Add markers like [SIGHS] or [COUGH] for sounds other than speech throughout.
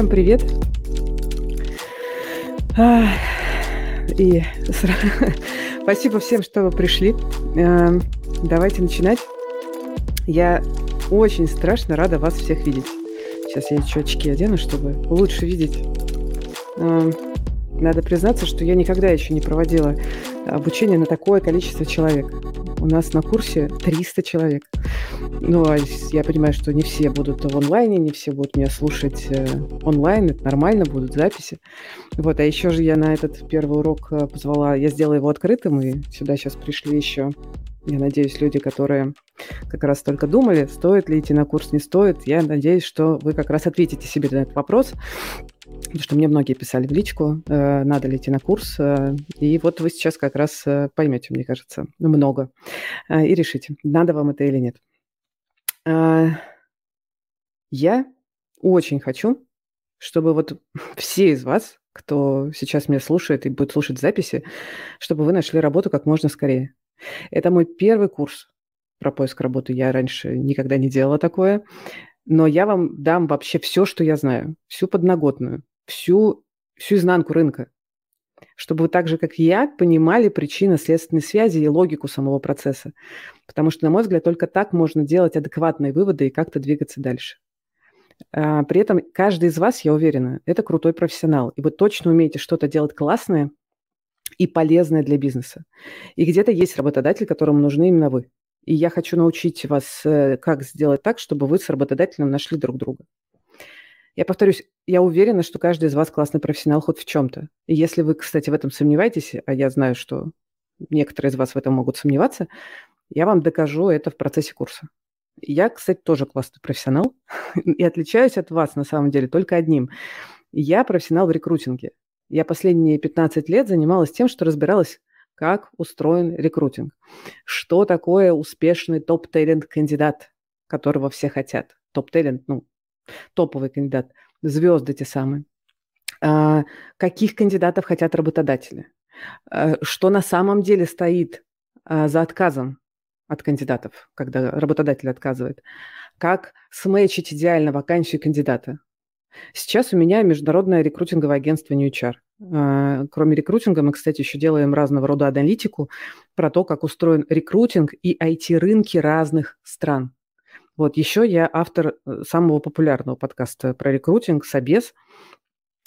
Всем привет! И [LAUGHS] спасибо всем, что вы пришли. Эм, давайте начинать. Я очень страшно рада вас всех видеть. Сейчас я еще очки одену, чтобы лучше видеть. Эм, надо признаться, что я никогда еще не проводила обучение на такое количество человек. У нас на курсе 300 человек. Ну, а я понимаю, что не все будут в онлайне, не все будут меня слушать э, онлайн, это нормально, будут записи. Вот, а еще же я на этот первый урок э, позвала, я сделала его открытым, и сюда сейчас пришли еще, я надеюсь, люди, которые как раз только думали, стоит ли идти на курс, не стоит. Я надеюсь, что вы как раз ответите себе на этот вопрос. Потому что мне многие писали в личку, э, надо ли идти на курс. И вот вы сейчас как раз поймете, мне кажется, много. И решите, надо вам это или нет. Э, я очень хочу, чтобы вот [LAUGHS] все из вас, кто сейчас меня слушает и будет слушать записи, чтобы вы нашли работу как можно скорее. Это мой первый курс про поиск работы. Я раньше никогда не делала такое. Но я вам дам вообще все, что я знаю, всю подноготную, всю, всю изнанку рынка, чтобы вы так же, как и я, понимали причинно-следственные связи и логику самого процесса. Потому что, на мой взгляд, только так можно делать адекватные выводы и как-то двигаться дальше. А, при этом каждый из вас, я уверена, это крутой профессионал, и вы точно умеете что-то делать классное и полезное для бизнеса. И где-то есть работодатель, которому нужны именно вы. И я хочу научить вас, э, как сделать так, чтобы вы с работодателем нашли друг друга. Я повторюсь, я уверена, что каждый из вас классный профессионал хоть в чем-то. И если вы, кстати, в этом сомневаетесь, а я знаю, что некоторые из вас в этом могут сомневаться, я вам докажу это в процессе курса. Я, кстати, тоже классный профессионал [LAUGHS] и отличаюсь от вас на самом деле только одним. Я профессионал в рекрутинге. Я последние 15 лет занималась тем, что разбиралась как устроен рекрутинг. Что такое успешный топ-талент кандидат, которого все хотят? Топ-талент, ну, топовый кандидат, звезды те самые. А, каких кандидатов хотят работодатели? А, что на самом деле стоит а, за отказом от кандидатов, когда работодатель отказывает? Как сметчить идеально вакансию кандидата? Сейчас у меня международное рекрутинговое агентство New HR. А, кроме рекрутинга, мы, кстати, еще делаем разного рода аналитику про то, как устроен рекрутинг и IT-рынки разных стран. Вот еще я автор э, самого популярного подкаста про рекрутинг «Собес».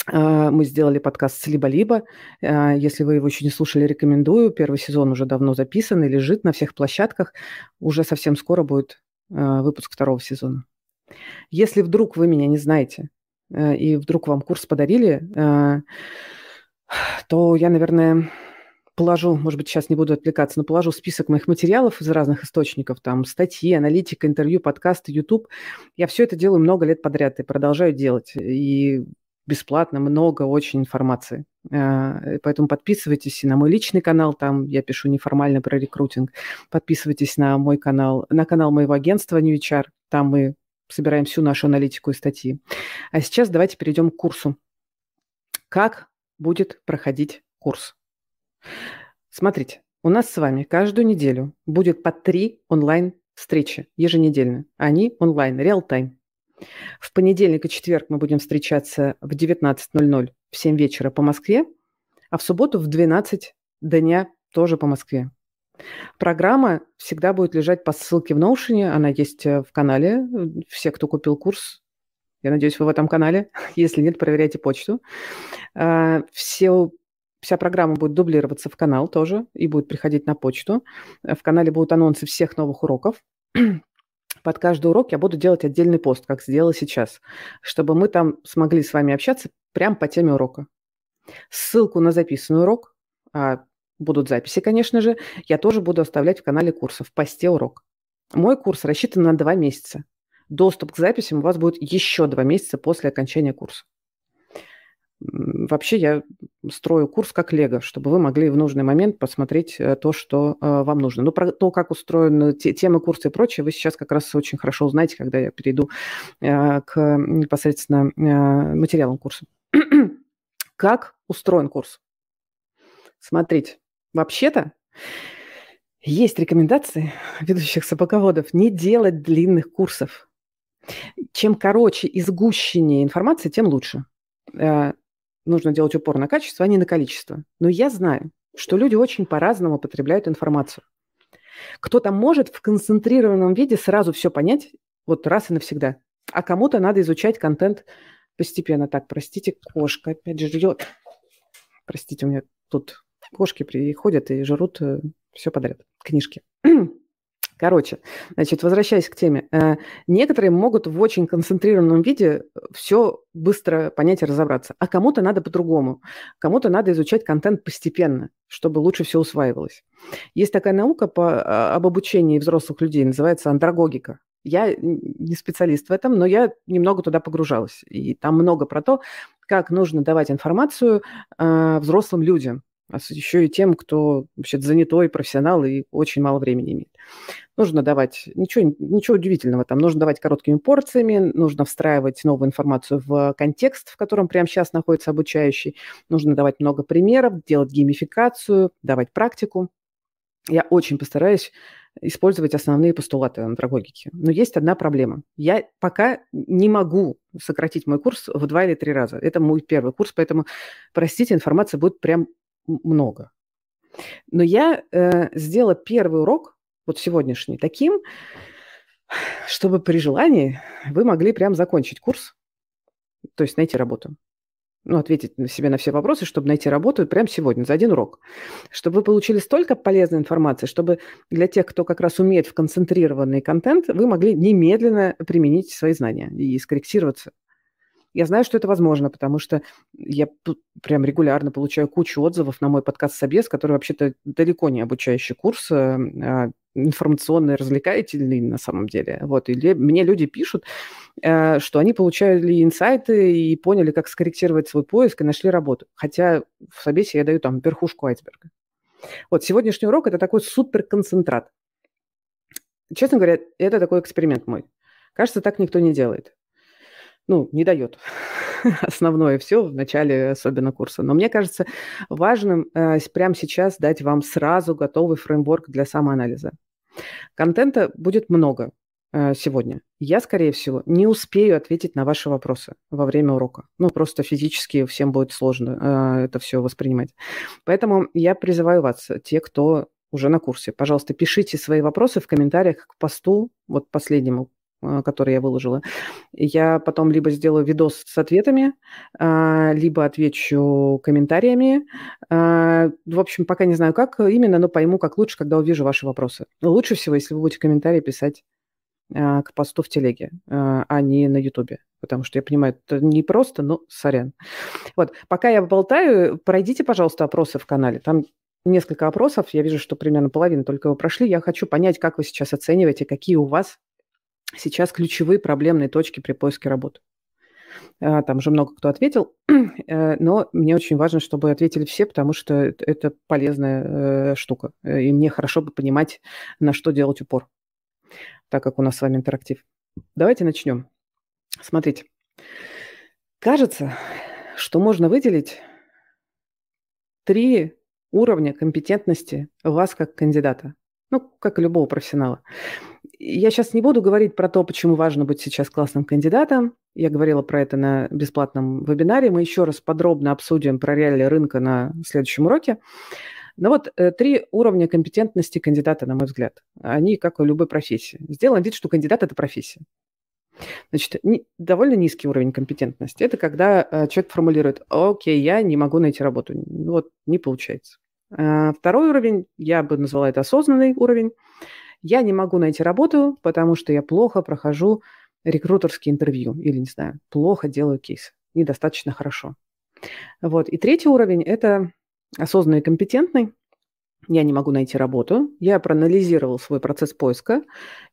А, мы сделали подкаст с «Либо-либо». А, если вы его еще не слушали, рекомендую. Первый сезон уже давно записан и лежит на всех площадках. Уже совсем скоро будет выпуск второго сезона. Если вдруг вы меня не знаете, э, и вдруг вам курс подарили, то я, наверное, положу, может быть, сейчас не буду отвлекаться, но положу список моих материалов из разных источников, там статьи, аналитика, интервью, подкасты, YouTube. Я все это делаю много лет подряд и продолжаю делать. И бесплатно, много очень информации. А, поэтому подписывайтесь на мой личный канал, там я пишу неформально про рекрутинг. Подписывайтесь на мой канал, на канал моего агентства New HR, там мы собираем всю нашу аналитику и статьи. А сейчас давайте перейдем к курсу. Как будет проходить курс. Смотрите, у нас с вами каждую неделю будет по три онлайн-встречи еженедельно. Они онлайн, реал-тайм. В понедельник и четверг мы будем встречаться в 19.00 в 7 вечера по Москве, а в субботу в 12 дня тоже по Москве. Программа всегда будет лежать по ссылке в Notion, она есть э, в канале. Все, кто купил курс, я надеюсь, вы в этом канале. [LAUGHS] Если нет, проверяйте почту. А, все Вся программа будет дублироваться в канал тоже и будет приходить на почту. В канале будут анонсы всех новых уроков. [CLEARS THROAT] Под каждый урок я буду делать отдельный пост, как сделала сейчас, чтобы мы там смогли с вами общаться прямо по теме урока. Ссылку на записанный урок, а будут записи, конечно же, я тоже буду оставлять в канале курсов, в посте урок. Мой курс рассчитан на два месяца. Доступ к записям у вас будет еще два месяца после окончания курса. Вообще я строю курс как лего, чтобы вы могли в нужный момент посмотреть э, то, что э, вам нужно. Но про то, как устроены те, темы курса и прочее, вы сейчас как раз очень хорошо узнаете, когда я перейду э, к непосредственно материалам курса. [CLEARS THROAT] как устроен курс? Смотрите, вообще-то есть рекомендации ведущих собаководов не делать длинных курсов. Чем короче и сгущеннее информация, тем лучше. Нужно делать упор на качество, а не на количество. Но я знаю, что люди очень по-разному потребляют информацию. Кто-то может в концентрированном виде сразу все понять, вот раз и навсегда. А кому-то надо изучать контент постепенно. Так, простите, кошка опять жрет. Простите, у меня тут кошки приходят и жрут э, все подряд. Книжки. [CLEARS THROAT] Короче, значит, возвращаясь к теме. Э, некоторые могут в очень концентрированном виде все быстро понять и разобраться, а кому-то надо по-другому. Кому-то надо изучать контент постепенно, чтобы лучше все усваивалось. Есть такая наука по, а, об обучении взрослых людей, называется андрогогика. Я не специалист в этом, но я немного туда погружалась. И там много про то, как нужно давать информацию э, взрослым людям, а еще и тем, кто вообще занятой профессионал и очень мало времени имеет. Нужно давать, ничего, ничего удивительного там, нужно давать короткими порциями, нужно встраивать новую информацию в контекст, в котором прямо сейчас находится обучающий, нужно давать много примеров, делать геймификацию, давать практику. Я очень постараюсь использовать основные постулаты андрогогики. Но есть одна проблема. Я пока не могу сократить мой курс в два или три раза. Это мой первый курс, поэтому, простите, информации будет прям много. Но я э, сделала первый урок, вот сегодняшний, таким, чтобы при желании вы могли прям закончить курс, то есть найти работу ну, ответить на себе на все вопросы, чтобы найти работу прямо сегодня, за один урок. Чтобы вы получили столько полезной информации, чтобы для тех, кто как раз умеет в концентрированный контент, вы могли немедленно применить свои знания и скорректироваться. Я знаю, что это возможно, потому что я прям регулярно получаю кучу отзывов на мой подкаст «Собес», который вообще-то далеко не обучающий курс, э, а информационный, развлекательный на самом деле. Вот, и мне люди пишут, э, что они получали инсайты и поняли, как скорректировать свой поиск и нашли работу. Хотя в собесе я даю там верхушку айсберга. Вот сегодняшний урок – это такой суперконцентрат. Честно говоря, это такой эксперимент мой. Кажется, так никто не делает ну, не дает [LAUGHS] основное все в начале особенно курса. Но мне кажется важным э, прямо сейчас дать вам сразу готовый фреймворк для самоанализа. Контента будет много э, сегодня. Я, скорее всего, не успею ответить на ваши вопросы во время урока. Ну, просто физически всем будет сложно э, это все воспринимать. Поэтому я призываю вас, те, кто уже на курсе, пожалуйста, пишите свои вопросы в комментариях к посту, вот последнему, который я выложила. Я потом либо сделаю видос с ответами, а, либо отвечу комментариями. А, в общем, пока не знаю как именно, но пойму, как лучше, когда увижу ваши вопросы. Лучше всего, если вы будете комментарии писать к посту в телеге, а не на ютубе. Потому что я понимаю, это не просто, но сорян. Вот, пока я болтаю, пройдите, пожалуйста, опросы в канале. Там несколько опросов, я вижу, что примерно половина только вы прошли. Я хочу понять, как вы сейчас оцениваете, какие у вас сейчас ключевые проблемные точки при поиске работы. А, там уже много кто ответил, [CLEARS THROAT] э, но мне очень важно, чтобы ответили все, потому что это полезная э, штука. И мне хорошо бы понимать, на что делать упор, так как у нас с вами интерактив. Давайте начнем. Смотрите. Кажется, что можно выделить три уровня компетентности вас как кандидата, ну, как и любого профессионала. Я сейчас не буду говорить про то, почему важно быть сейчас классным кандидатом. Я говорила про это на бесплатном вебинаре. Мы еще раз подробно обсудим про реалии рынка на следующем уроке. Но вот э, три уровня компетентности кандидата, на мой взгляд. Они как у любой профессии. Сделаем вид, что кандидат – это профессия. Значит, не, довольно низкий уровень компетентности. Это когда э, человек формулирует, окей, я не могу найти работу. Вот, не получается. Э, второй уровень, я бы назвала это осознанный уровень. Я не могу найти работу, потому что я плохо прохожу рекрутерские интервью или, не знаю, плохо делаю кейс, недостаточно хорошо. Вот. И третий уровень – это осознанный и компетентный. Я не могу найти работу. Я проанализировал свой процесс поиска.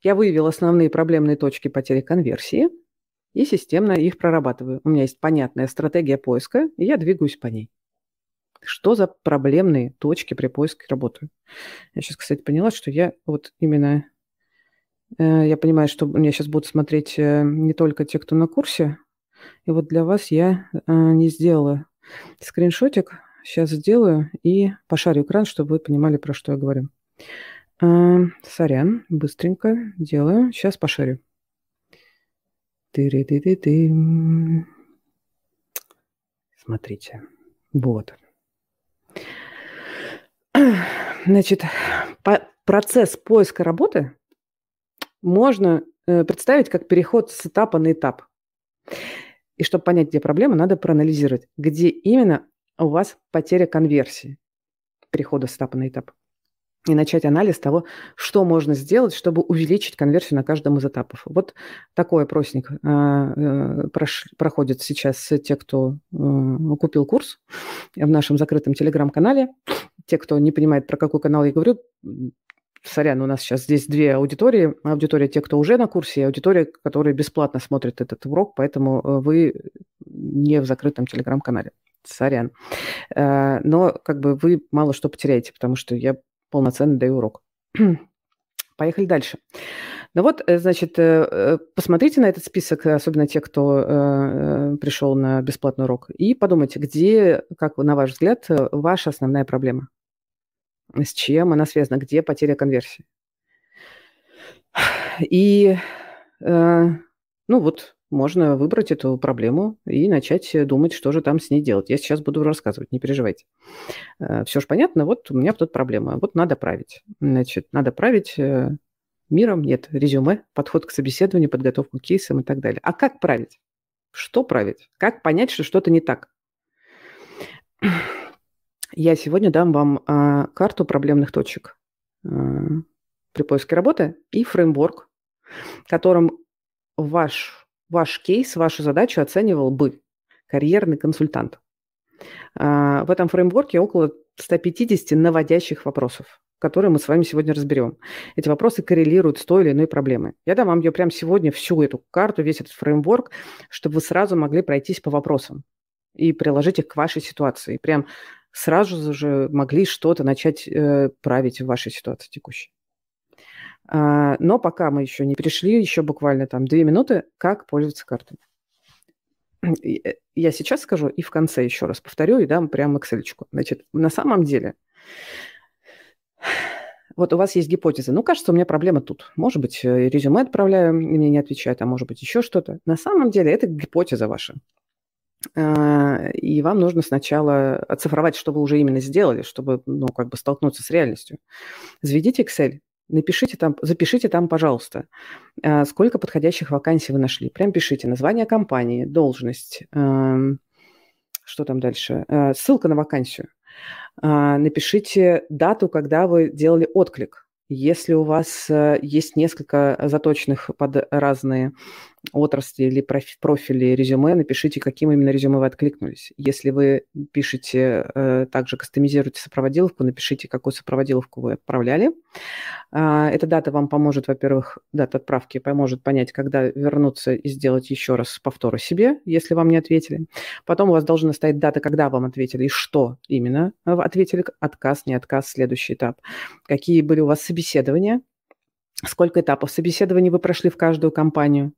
Я выявил основные проблемные точки потери конверсии и системно их прорабатываю. У меня есть понятная стратегия поиска, и я двигаюсь по ней. Что за проблемные точки при поиске работы? Я сейчас, кстати, поняла, что я вот именно... Э, я понимаю, что меня сейчас будут смотреть э, не только те, кто на курсе. И вот для вас я э, не сделала скриншотик. Сейчас сделаю и пошарю экран, чтобы вы понимали, про что я говорю. Сорян, быстренько делаю. Сейчас пошарю. Ты-ды-ты-ты. Смотрите. Вот. Значит, по процесс поиска работы можно э, представить как переход с этапа на этап. И чтобы понять, где проблема, надо проанализировать, где именно у вас потеря конверсии перехода с этапа на этап и начать анализ того, что можно сделать, чтобы увеличить конверсию на каждом из этапов. Вот такой опросник а, э, проходит сейчас те, кто э, купил курс в нашем закрытом телеграм-канале. Те, кто не понимает, про какой канал я говорю, сорян, у нас сейчас здесь две аудитории. Аудитория те, кто уже на курсе, и аудитория, которая бесплатно смотрит этот урок, поэтому э, вы не в закрытом телеграм-канале. Сорян. Но как бы вы мало что потеряете, потому что я полноценно даю урок. [CLEARS THROAT] Поехали дальше. Ну вот, э, значит, э, э, посмотрите на этот список, особенно те, кто пришел на бесплатный урок, и подумайте, где, как на ваш взгляд, ваша основная проблема. С чем она связана, где потеря конверсии. И, ну вот, можно выбрать эту проблему и начать думать, что же там с ней делать. Я сейчас буду рассказывать, не переживайте. Э, Все же понятно, вот у меня тут проблема, вот надо править. Значит, надо править э, миром, нет, резюме, подход к собеседованию, подготовку к кейсам и так далее. А как править? Что править? Как понять, что что-то не так? Я сегодня дам вам а, карту проблемных точек при поиске работы и фреймворк, которым ваш ваш кейс, вашу задачу оценивал бы карьерный консультант. А, в этом фреймворке около 150 наводящих вопросов, которые мы с вами сегодня разберем. Эти вопросы коррелируют с той или иной проблемой. Я дам вам ее прямо сегодня, всю эту карту, весь этот фреймворк, чтобы вы сразу могли пройтись по вопросам и приложить их к вашей ситуации. Прям сразу же могли что-то начать э, править в вашей ситуации текущей. А, но пока мы еще не перешли, еще буквально там две минуты, как пользоваться картой. [CLEARS THROAT] Э, я сейчас скажу и в конце еще раз повторю и дам прямо Excel. Значит, на самом деле, [SIGHS] вот у вас есть гипотеза. Ну, кажется, у меня проблема тут. Может быть, э, резюме отправляю, мне не отвечают, а может быть, еще что-то. На самом деле, это гипотеза ваша. А, и вам нужно сначала оцифровать, что вы уже именно сделали, чтобы, ну, как бы столкнуться с реальностью. Заведите Excel, напишите там, запишите там, пожалуйста, а, сколько подходящих вакансий вы нашли. Прям пишите название компании, должность, что там дальше, а, ссылка на вакансию. А, напишите дату, когда вы делали отклик. Если у вас э, есть несколько заточенных под разные отрасли или профили резюме, напишите, каким именно резюме вы откликнулись. Если вы пишете, э, также кастомизируете сопроводиловку, напишите, какую сопроводиловку вы отправляли. А, эта дата вам поможет, во-первых, дата отправки поможет понять, когда вернуться и сделать еще раз повторы себе, если вам не ответили. Потом у вас должна стоять дата, когда вам ответили и что именно ответили, отказ, не отказ, следующий этап. Какие были у вас собеседования, сколько этапов собеседований вы прошли в каждую компанию,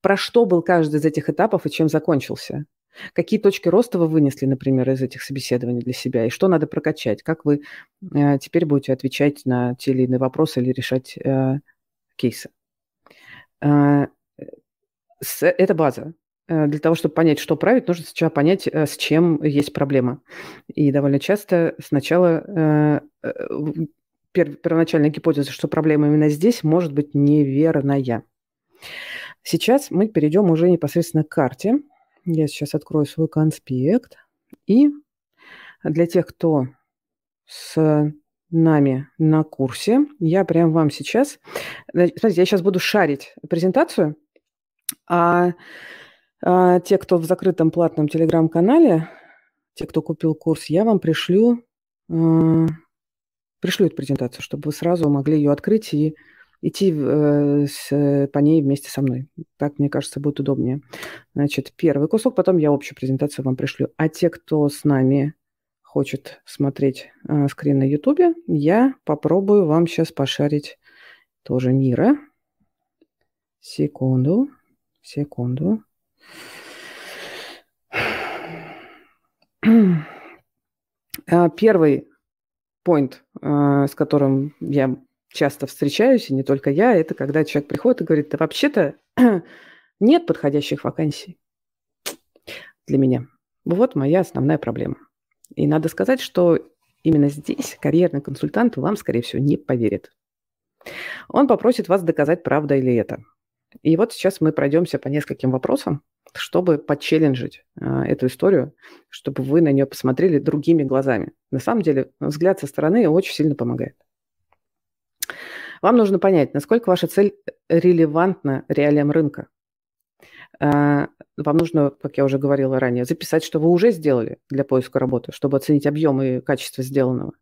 про что был каждый из этих этапов и чем закончился? Какие точки роста вы вынесли, например, из этих собеседований для себя? И что надо прокачать? Как вы э, теперь будете отвечать на те или иные вопросы или решать э, кейсы? Э, с, это база. Э, для того, чтобы понять, что править, нужно сначала понять, э, с чем есть проблема. И довольно часто сначала э, пер, первоначальная гипотеза, что проблема именно здесь, может быть неверная. Сейчас мы перейдем уже непосредственно к карте. Я сейчас открою свой конспект. И для тех, кто с нами на курсе, я прям вам сейчас... Смотрите, я сейчас буду шарить презентацию, а, а те, кто в закрытом платном телеграм-канале, те, кто купил курс, я вам пришлю, э, пришлю эту презентацию, чтобы вы сразу могли ее открыть и идти э, с, по ней вместе со мной. Так, мне кажется, будет удобнее. Значит, первый кусок, потом я общую презентацию вам пришлю. А те, кто с нами хочет смотреть э, скрин на YouTube, я попробую вам сейчас пошарить тоже мира. Секунду, секунду. А, первый point, э, с которым я часто встречаюсь, и не только я, это когда человек приходит и говорит, да вообще-то [CLEARS THROAT] Нет подходящих вакансий для меня. Вот моя основная проблема. И надо сказать, что именно здесь карьерный консультант вам, скорее всего, не поверит. Он попросит вас доказать, правда или это. И вот сейчас мы пройдемся по нескольким вопросам, чтобы подчелленджить э, эту историю, чтобы вы на нее посмотрели другими глазами. На самом деле, взгляд со стороны очень сильно помогает. Вам нужно понять, насколько ваша цель релевантна реалиям рынка. Э, вам нужно, как я уже говорила ранее, записать, что вы уже сделали для поиска работы, чтобы оценить объем и качество сделанного.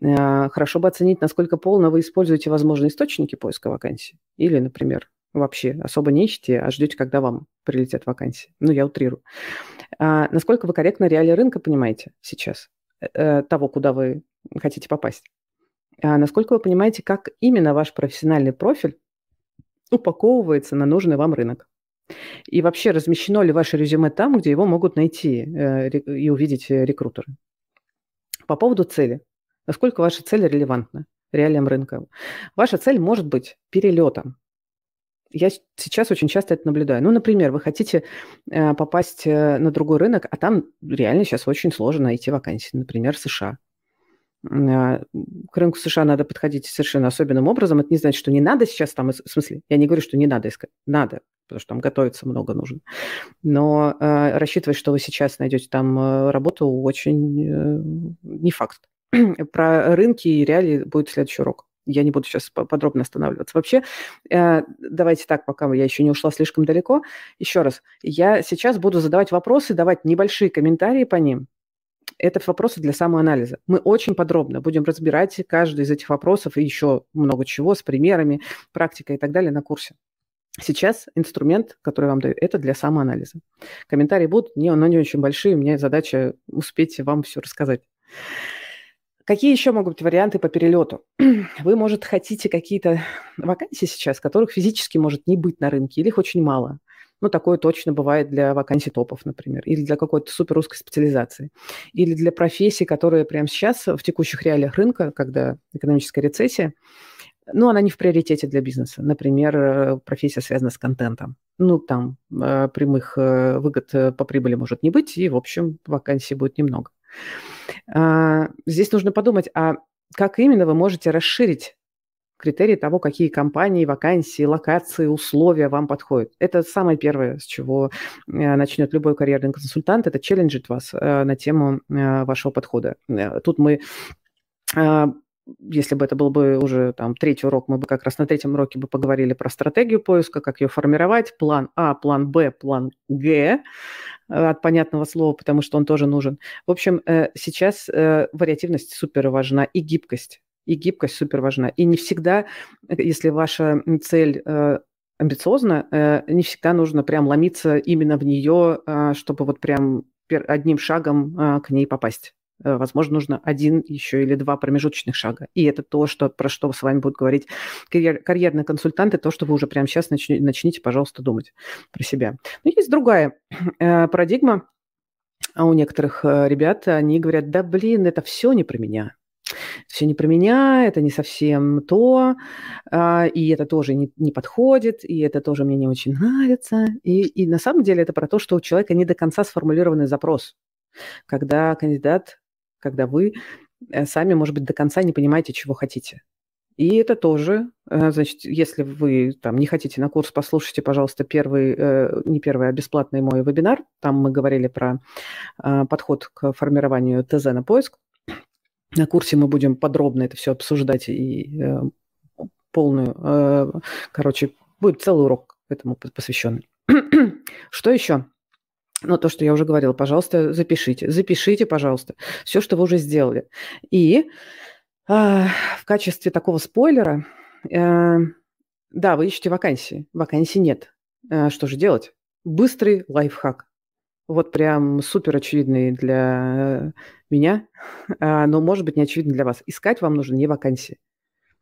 Э, хорошо бы оценить, насколько полно вы используете возможные источники поиска вакансий. Или, например, вообще особо не ищете, а ждете, когда вам прилетят вакансии. Ну, я утрирую. А, насколько вы корректно реалии рынка понимаете сейчас, э, того, куда вы хотите попасть? А насколько вы понимаете, как именно ваш профессиональный профиль упаковывается на нужный вам рынок? И вообще, размещено ли ваше резюме там, где его могут найти э, и увидеть э, рекрутеры? По поводу цели. Насколько ваша цель релевантна реалиям рынка? Ваша цель может быть перелетом. Я сейчас очень часто это наблюдаю. Ну, например, вы хотите э, попасть на другой рынок, а там реально сейчас очень сложно найти вакансии, например, США. Э, к рынку США надо подходить совершенно особенным образом. Это не значит, что не надо сейчас там, в смысле, я не говорю, что не надо искать, надо, потому что там готовиться много нужно. Но э, рассчитывать, что вы сейчас найдете там э, работу, очень э, не факт. [CLEARS THROAT] Про рынки и реалии будет следующий урок. Я не буду сейчас подробно останавливаться. Вообще, э, давайте так, пока я еще не ушла слишком далеко. Еще раз, я сейчас буду задавать вопросы, давать небольшие комментарии по ним. Это вопросы для самоанализа. Мы очень подробно будем разбирать каждый из этих вопросов и еще много чего с примерами, практикой и так далее на курсе. Сейчас инструмент, который вам даю, это для самоанализа. Комментарии будут, не, но не очень большие. У меня задача успеть вам все рассказать. Какие еще могут быть варианты по перелету? [CLEARS THROAT] Вы, может, хотите какие-то вакансии сейчас, которых физически может не быть на рынке, или их очень мало. Ну, такое точно бывает для вакансий топов, например, или для какой-то супер узкой специализации, или для профессий, которые прямо сейчас в текущих реалиях рынка, когда экономическая рецессия, ну, она не в приоритете для бизнеса. Например, э, профессия связана с контентом. Ну, там э, прямых э, выгод по прибыли может не быть, и, в общем, вакансий будет немного. А, здесь нужно подумать, а как именно вы можете расширить критерии того, какие компании, вакансии, локации, условия вам подходят. Это самое первое, с чего э, начнет любой карьерный консультант, это челленджит вас э, на тему э, вашего подхода. Тут мы если бы это был бы уже там третий урок, мы бы как раз на третьем уроке бы поговорили про стратегию поиска, как ее формировать, план А, план Б, план Г от понятного слова, потому что он тоже нужен. В общем, сейчас вариативность супер важна и гибкость. И гибкость супер важна. И не всегда, если ваша цель амбициозна, не всегда нужно прям ломиться именно в нее, чтобы вот прям одним шагом к ней попасть. Э, возможно, нужно один еще или два промежуточных шага. И это то, что, про что с вами будут говорить карьер, карьерные консультанты, то, что вы уже прямо сейчас начните, начните, пожалуйста, думать про себя. Но есть другая э, парадигма у некоторых э, ребят. Они говорят, да, блин, это все не про меня. Все не про меня, это не совсем то, э, и это тоже не, не подходит, и это тоже мне не очень нравится. И, и на самом деле это про то, что у человека не до конца сформулированный запрос когда кандидат когда вы э, сами, может быть, до конца не понимаете, чего хотите. И это тоже, э, значит, если вы там не хотите на курс, послушайте, пожалуйста, первый, э, не первый, а бесплатный мой вебинар. Там мы говорили про подход к формированию ТЗ на поиск. На курсе мы будем подробно это все обсуждать и полную, короче, будет целый урок этому посвященный. [CLEARS THROAT] Что еще? Но то, что я уже говорила, пожалуйста, запишите. Запишите, пожалуйста, все, что вы уже сделали. И э, в качестве такого спойлера, э, да, вы ищете вакансии. Вакансий нет. Э, что же делать? Быстрый лайфхак. Вот прям супер очевидный для меня, э, [LAUGHS] но может быть не очевидный для вас. Искать вам нужно не вакансии.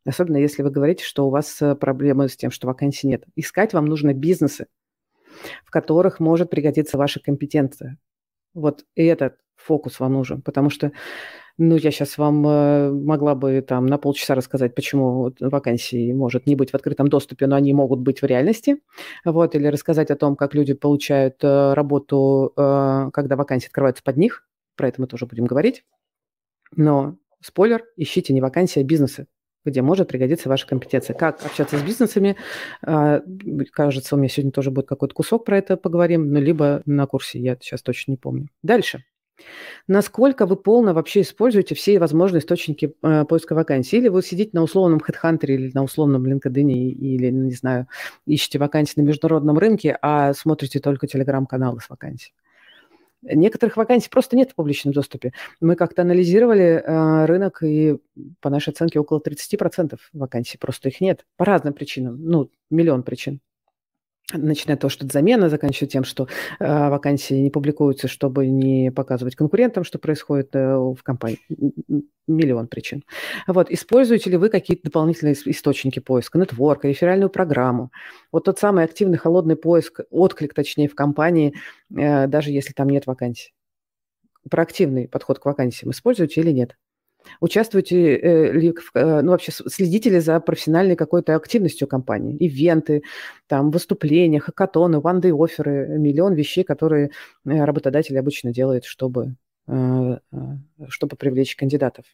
Особенно если вы говорите, что у вас э, проблемы с тем, что вакансий нет. Искать вам нужно бизнесы, в которых может пригодиться ваша компетенция. Вот и этот фокус вам нужен, потому что Ну, я сейчас вам э, могла бы там на полчаса рассказать, почему вакансии может не быть в открытом доступе, но они могут быть в реальности. Вот, или рассказать о том, как люди получают э, работу, когда вакансии открываются под них. Про это мы тоже будем говорить. Но спойлер, ищите не вакансии, а бизнесы где может пригодиться ваша компетенция. Как общаться с бизнесами, а, кажется, у меня сегодня тоже будет какой-то кусок про это поговорим, но либо на курсе, я сейчас точно не помню. Дальше. Насколько вы полно вообще используете все возможные источники э, поиска вакансий? Или вы сидите на условном HeadHunter или на условном LinkedIn или, не знаю, ищете вакансии на международном рынке, а смотрите только телеграм-каналы с вакансией? Некоторых вакансий просто нет в публичном доступе. Мы как-то анализировали э, рынок, и по нашей оценке около 30% вакансий просто их нет. По разным причинам. Ну, миллион причин начиная того, что это замена, заканчивая тем, что э, вакансии не публикуются, чтобы не показывать конкурентам, что происходит э, в компании. Миллион причин. Вот, используете ли вы какие-то дополнительные источники поиска, нетворк, реферальную программу? Вот тот самый активный холодный поиск, отклик, точнее, в компании, э, даже если там нет вакансий. Проактивный подход к вакансиям используете или нет? Участвуете э, ли, э, ну, вообще следите ли за профессиональной какой-то активностью компании? Ивенты, там, выступления, хакатоны, ванды, оферы, миллион вещей, которые э, работодатель обычно делает, чтобы, чтобы привлечь кандидатов.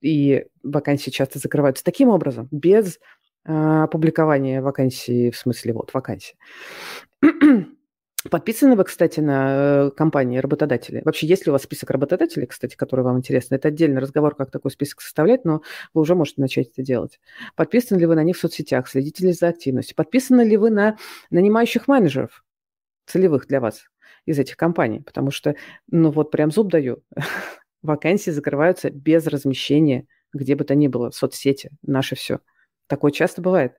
И вакансии часто закрываются таким образом, без публикования вакансии, в смысле, вот, вакансии. Подписаны вы, кстати, на э, компании работодатели? Вообще, есть ли у вас список работодателей, кстати, который вам интересно? Это отдельный разговор, как такой список составлять, но вы уже можете начать это делать. Подписаны ли вы на них в соцсетях? Следите ли за активностью? Подписаны ли вы на нанимающих менеджеров целевых для вас из этих компаний? Потому что, ну вот прям зуб даю, [LAUGHS] вакансии закрываются без размещения где бы то ни было, в соцсети, наше все. Такое часто бывает.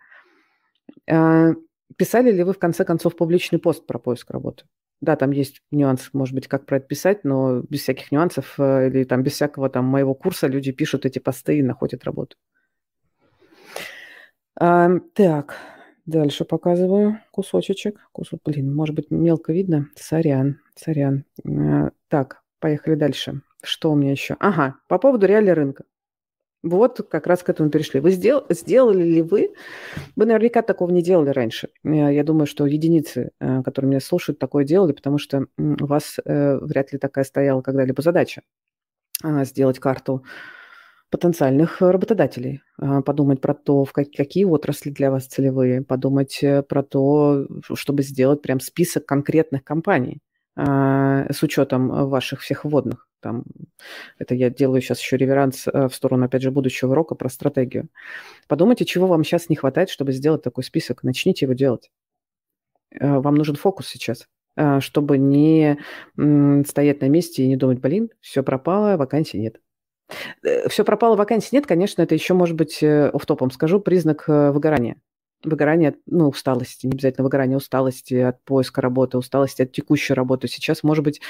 Писали ли вы, в конце концов, публичный пост про поиск работы? Да, там есть нюанс, может быть, как про это писать, но без всяких нюансов э, или там без всякого там моего курса люди пишут эти посты и находят работу. А, так, дальше показываю кусочек. Кусок, блин, может быть, мелко видно. Сорян, сорян. А, так, поехали дальше. Что у меня еще? Ага, по поводу реального рынка. Вот как раз к этому перешли. Вы сдел, сделали ли вы? Вы наверняка такого не делали раньше. Я думаю, что единицы, э, которые меня слушают, такое делали, потому что у вас э, вряд ли такая стояла когда-либо задача а, сделать карту потенциальных работодателей, подумать про то, в какие отрасли для вас целевые, подумать э, про то, чтобы сделать прям список конкретных компаний с учетом ваших всех вводных. Там, это я делаю сейчас еще реверанс э, в сторону, опять же, будущего урока про стратегию. Подумайте, чего вам сейчас не хватает, чтобы сделать такой список. Начните его делать. Э, вам нужен фокус сейчас, э, чтобы не стоять на месте и не думать, блин, все пропало, вакансий нет. Все пропало, вакансий нет, конечно, это еще, может быть, в топом скажу, признак выгорания. Выгорание, ну, усталости, не обязательно выгорание, усталости от поиска работы, усталости от текущей работы. Сейчас, может быть,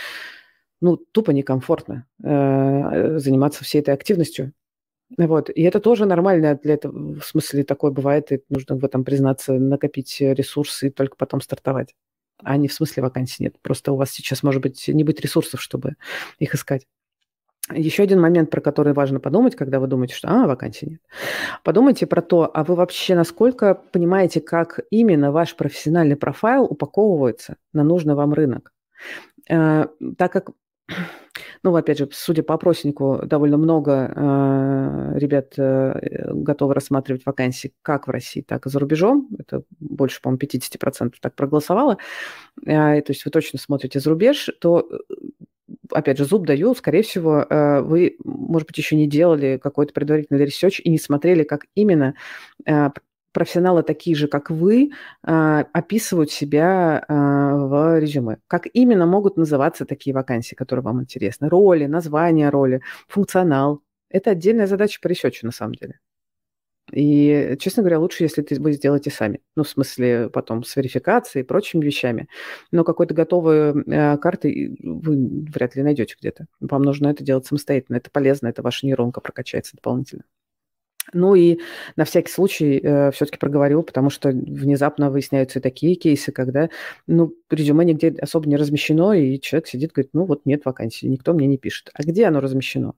ну, тупо некомфортно э, заниматься всей этой активностью. Вот. И это тоже нормально для этого, в смысле такое бывает, и нужно в этом признаться, накопить ресурсы и только потом стартовать. А не в смысле вакансий нет. Просто у вас сейчас, может быть, не быть ресурсов, чтобы их искать. Еще один момент, про который важно подумать, когда вы думаете, что а, вакансий нет. Подумайте про то, а вы вообще насколько понимаете, как именно ваш профессиональный профайл упаковывается на нужный вам рынок. Э, так как ну, опять же, судя по опроснику, довольно много э, ребят э, готовы рассматривать вакансии как в России, так и за рубежом. Это больше, по-моему, 50% так проголосовало. Э, то есть вы точно смотрите за рубеж, то э, опять же, зуб даю, скорее всего, э, вы, может быть, еще не делали какой-то предварительный research и не смотрели, как именно э, профессионалы такие же, как вы, а, описывают себя а, в резюме. Как именно могут называться такие вакансии, которые вам интересны? Роли, название роли, функционал. Это отдельная задача по ресерчу, на самом деле. И, честно говоря, лучше, если вы сделаете сами. Ну, в смысле, потом с верификацией и прочими вещами. Но какой-то готовой э, карты вы вряд ли найдете где-то. Вам нужно это делать самостоятельно. Это полезно, это ваша нейронка прокачается дополнительно. Ну и на всякий случай э, все-таки проговорю, потому что внезапно выясняются такие кейсы, когда ну, резюме нигде особо не размещено, и человек сидит, говорит, ну вот нет вакансии, никто мне не пишет. А где оно размещено?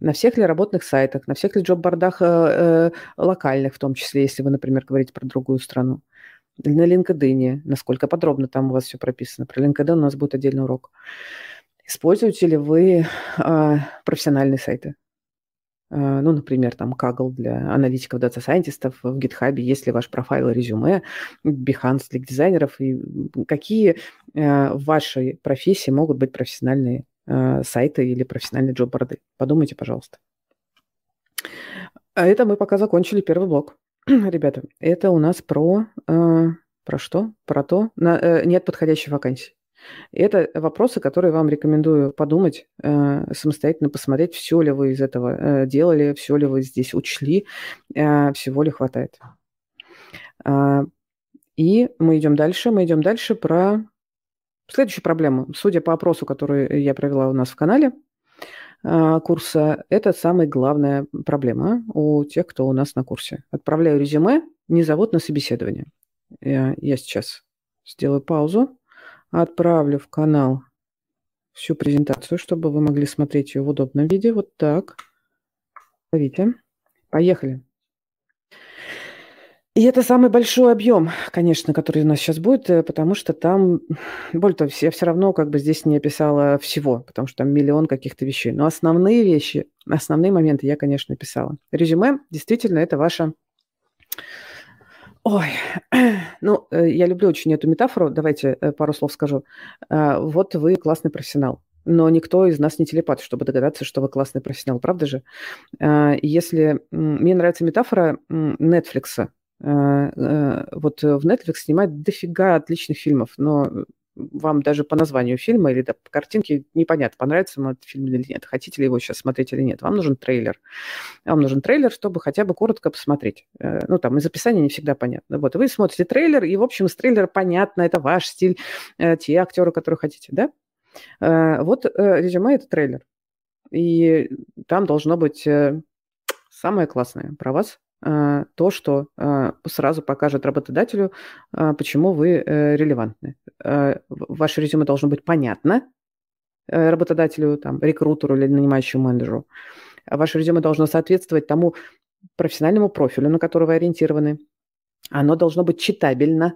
на всех ли работных сайтах, на всех ли джоб-бордах э, э, локальных, в том числе, если вы, например, говорите про другую страну, на LinkedIn, насколько подробно там у вас все прописано. Про LinkedIn у нас будет отдельный урок. Используете ли вы э, профессиональные сайты? Э, ну, например, там Kaggle для аналитиков, дата-сайентистов, в GitHub есть ли ваш профайл резюме, Behance для дизайнеров, и какие э, в вашей профессии могут быть профессиональные э, сайты или профессиональные джоб-борды. Подумайте, пожалуйста. А это мы пока закончили первый блок. [CLEARS THROAT] Ребята, это у нас про... Про что? Про то? На, нет подходящей вакансии. Это вопросы, которые вам рекомендую подумать, э, самостоятельно посмотреть, все ли вы из этого э, делали, все ли вы здесь учли, э, всего ли хватает. А, и мы идем дальше. Мы идем дальше про следующую проблему. Судя по опросу, который я провела у нас в канале курса, это самая главная проблема у тех, кто у нас на курсе. Отправляю резюме, не зовут на собеседование. Я, я сейчас сделаю паузу отправлю в канал всю презентацию, чтобы вы могли смотреть ее в удобном виде. Вот так. Видите? Поехали. И это самый большой объем, конечно, который у нас сейчас будет, э, потому что там, [LAUGHS] более того, я все равно как бы здесь не описала всего, потому что там миллион каких-то вещей. Но основные вещи, основные моменты я, конечно, писала. Резюме, действительно, это ваша Ой, [CLEARS THROAT] ну, э, я люблю очень эту метафору, давайте э, пару слов скажу. А, вот вы классный профессионал, но никто из нас не телепат, чтобы догадаться, что вы классный профессионал, правда же? А, если... Мне нравится метафора Netflix. А, э, вот в Netflix снимают дофига отличных фильмов, но вам даже по названию фильма или по картинке непонятно, понравится вам этот фильм или нет, хотите ли его сейчас смотреть или нет. Вам нужен трейлер. Вам нужен трейлер, чтобы хотя бы коротко посмотреть. Э, ну, там из описания не всегда понятно. Вот, вы смотрите трейлер, и, в общем, из трейлера понятно, это ваш стиль, э, те актеры, которые хотите, да? Э, вот резюме – это трейлер. И там должно быть самое классное про вас, то, что а, сразу покажет работодателю, а, почему вы э, релевантны. Ваше резюме должно быть понятно э, работодателю, там, рекрутеру или нанимающему менеджеру. Ваше резюме должно соответствовать тому профессиональному профилю, на который вы ориентированы. Оно должно быть читабельно,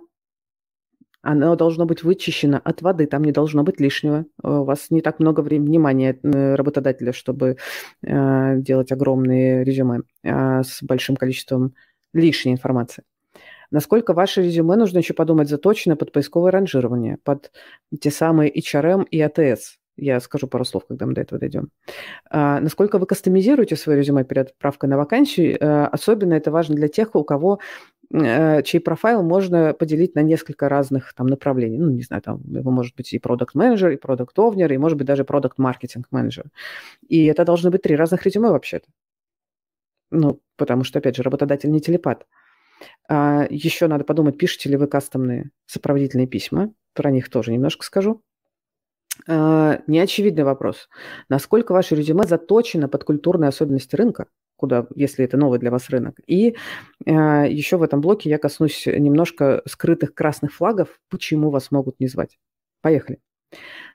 оно должно быть вычищено от воды, там не должно быть лишнего. У вас не так много времени, внимания э, работодателя, чтобы э, делать огромные резюме э, с большим количеством лишней информации. Насколько ваше резюме нужно еще подумать заточено под поисковое ранжирование, под те самые HRM и ATS. Я скажу пару слов, когда мы до этого дойдем. А, насколько вы кастомизируете свое резюме перед отправкой на вакансию, а, особенно это важно для тех, у кого Э, чей профайл можно поделить на несколько разных там направлений. Ну, не знаю, там вы может быть и продукт менеджер и продукт овнер и, может быть, даже продукт маркетинг менеджер. И это должны быть три разных резюме вообще-то. Ну, потому что, опять же, работодатель не телепат. А еще надо подумать, пишете ли вы кастомные сопроводительные письма. Про них тоже немножко скажу. А, неочевидный вопрос. Насколько ваше резюме заточено под культурные особенности рынка? куда, если это новый для вас рынок. И э, еще в этом блоке я коснусь немножко скрытых красных флагов, почему вас могут не звать. Поехали.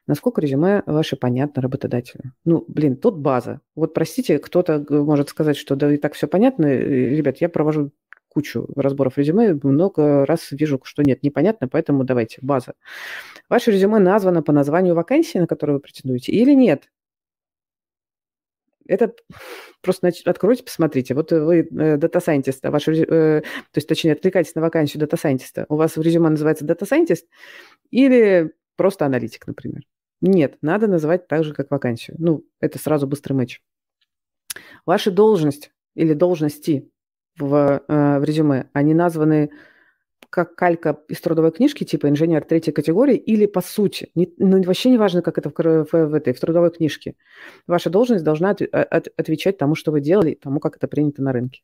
Насколько резюме ваше понятно работодателю? Ну, блин, тут база. Вот простите, кто-то может сказать, что да и так все понятно. Ребят, я провожу кучу разборов резюме, много раз вижу, что нет, непонятно, поэтому давайте, база. Ваше резюме названо по названию вакансии, на которую вы претендуете, или нет? Это просто откройте, посмотрите. Вот вы data scientist, а ваш, э, то есть, точнее, откликаетесь на вакансию дата-сайентиста. У вас в резюме называется data scientist или просто аналитик, например. Нет, надо называть так же, как вакансию. Ну, это сразу быстрый матч. Ваша должность или должности в, э, в резюме, они названы как калька из трудовой книжки, типа инженер третьей категории, или по сути. Не, ну, вообще не важно, как это в, в, в, этой, в трудовой книжке. Ваша должность должна от, от, отвечать тому, что вы делали, тому, как это принято на рынке.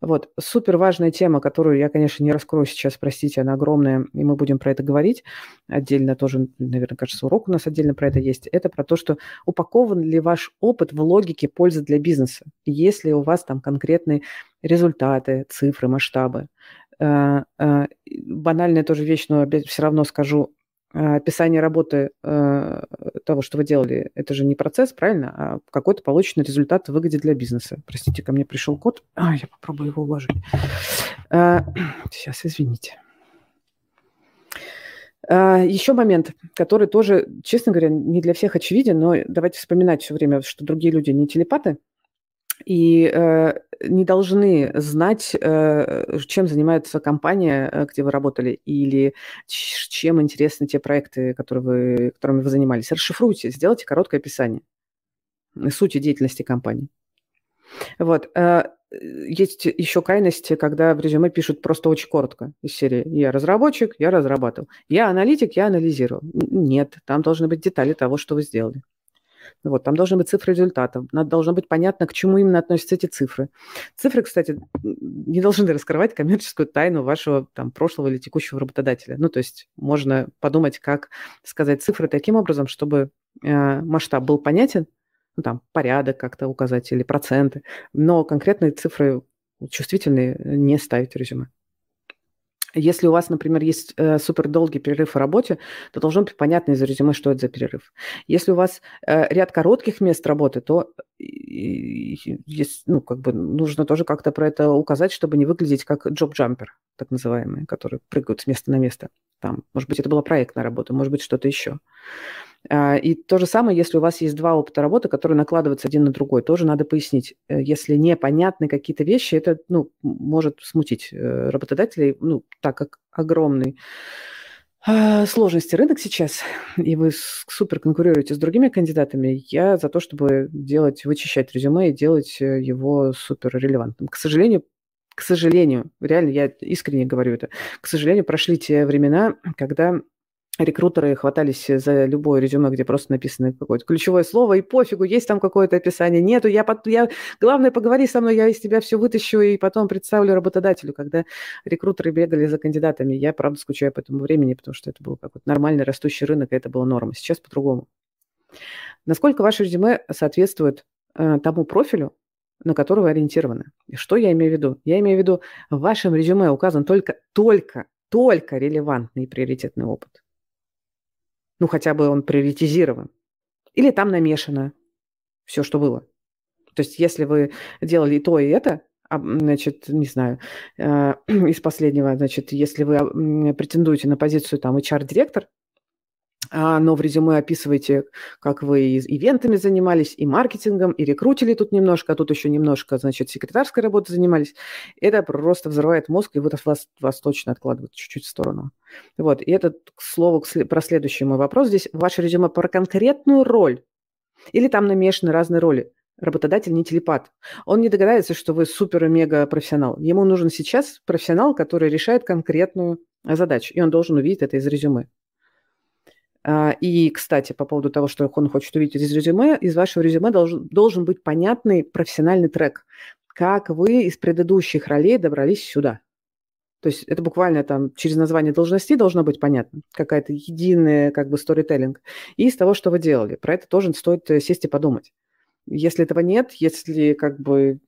Вот, супер важная тема, которую я, конечно, не раскрою сейчас, простите, она огромная, и мы будем про это говорить. Отдельно тоже, наверное, кажется, урок у нас отдельно про это есть. Это про то, что упакован ли ваш опыт в логике пользы для бизнеса. Если у вас там конкретные результаты, цифры, масштабы. Э, э, банальная тоже вещь, но все равно скажу, описание работы э, того, что вы делали, это же не процесс, правильно, а какой-то полученный результат в выгоде для бизнеса. Простите, ко мне пришел код. А, я попробую его уложить. А, [CLEARS THROAT] сейчас, извините. А, еще момент, который тоже, честно говоря, не для всех очевиден, но давайте вспоминать все время, что другие люди не телепаты, и э, не должны знать, э, чем занимается компания, э, где вы работали, или чем интересны те проекты, которые вы, которыми вы занимались. Расшифруйте, сделайте короткое описание сути деятельности компании. Вот. Э, есть еще крайности, когда в резюме пишут просто очень коротко из серии «Я разработчик, я разрабатывал». «Я аналитик, я анализировал». Нет, там должны быть детали того, что вы сделали. Вот, там должны быть цифры результатов. Надо, должно быть понятно, к чему именно относятся эти цифры. Цифры, кстати, не должны раскрывать коммерческую тайну вашего там, прошлого или текущего работодателя. Ну, то есть можно подумать, как сказать цифры таким образом, чтобы э, масштаб был понятен, ну, там, порядок как-то указать или проценты, но конкретные цифры чувствительные не ставить в резюме. Если у вас, например, есть э, супер долгий перерыв в работе, то должно быть понятно из резюме, что это за перерыв. Если у вас э, ряд коротких мест работы, то есть, ну, как бы нужно тоже как-то про это указать, чтобы не выглядеть как джоб-джампер, так называемые, которые прыгают с места на место. Там, может быть, это была проектная работа, может быть, что-то еще. А, и то же самое, если у вас есть два опыта работы, которые накладываются один на другой, тоже надо пояснить. Э, если непонятны какие-то вещи, это ну, может смутить э, работодателей, ну, так как огромный а, сложности рынок сейчас, и вы супер конкурируете с другими кандидатами, я за то, чтобы делать, вычищать резюме и делать э, его супер релевантным. К сожалению, к сожалению, реально, я искренне говорю это, к сожалению, прошли те времена, когда рекрутеры хватались за любое резюме, где просто написано какое-то ключевое слово, и пофигу, есть там какое-то описание, нету, я, под, я, главное, поговори со мной, я из тебя все вытащу и потом представлю работодателю, когда рекрутеры бегали за кандидатами. Я, правда, скучаю по этому времени, потому что это был какой-то нормальный растущий рынок, и это была норма. Сейчас по-другому. Насколько ваше резюме соответствует э, тому профилю, на который вы ориентированы? И что я имею в виду? Я имею в виду, в вашем резюме указан только, только, только релевантный и приоритетный опыт ну, хотя бы он приоритизирован. Или там намешано все, что было. То есть если вы делали и то, и это, а, значит, не знаю, э, [CLEARS THROAT] из последнего, значит, если вы претендуете на позицию там HR-директор, но в резюме описываете, как вы и ивентами занимались, и маркетингом, и рекрутили тут немножко, а тут еще немножко, значит, секретарской работой занимались. Это просто взрывает мозг, и вот вас, вас точно откладывают чуть-чуть в сторону. Вот, и это, к слову, про следующий мой вопрос. Здесь ваше резюме про конкретную роль или там намешаны разные роли? Работодатель не телепат. Он не догадается, что вы супер-мега профессионал. Ему нужен сейчас профессионал, который решает конкретную задачу, и он должен увидеть это из резюме. А, и, кстати, по поводу того, что он хочет увидеть из резюме, из вашего резюме должен, должен быть понятный профессиональный трек, как вы из предыдущих ролей добрались сюда. То есть это буквально там через название должности должно быть понятно, какая-то единая как бы сторителлинг. И из того, что вы делали. Про это тоже стоит э, сесть и подумать. Если этого нет, если как бы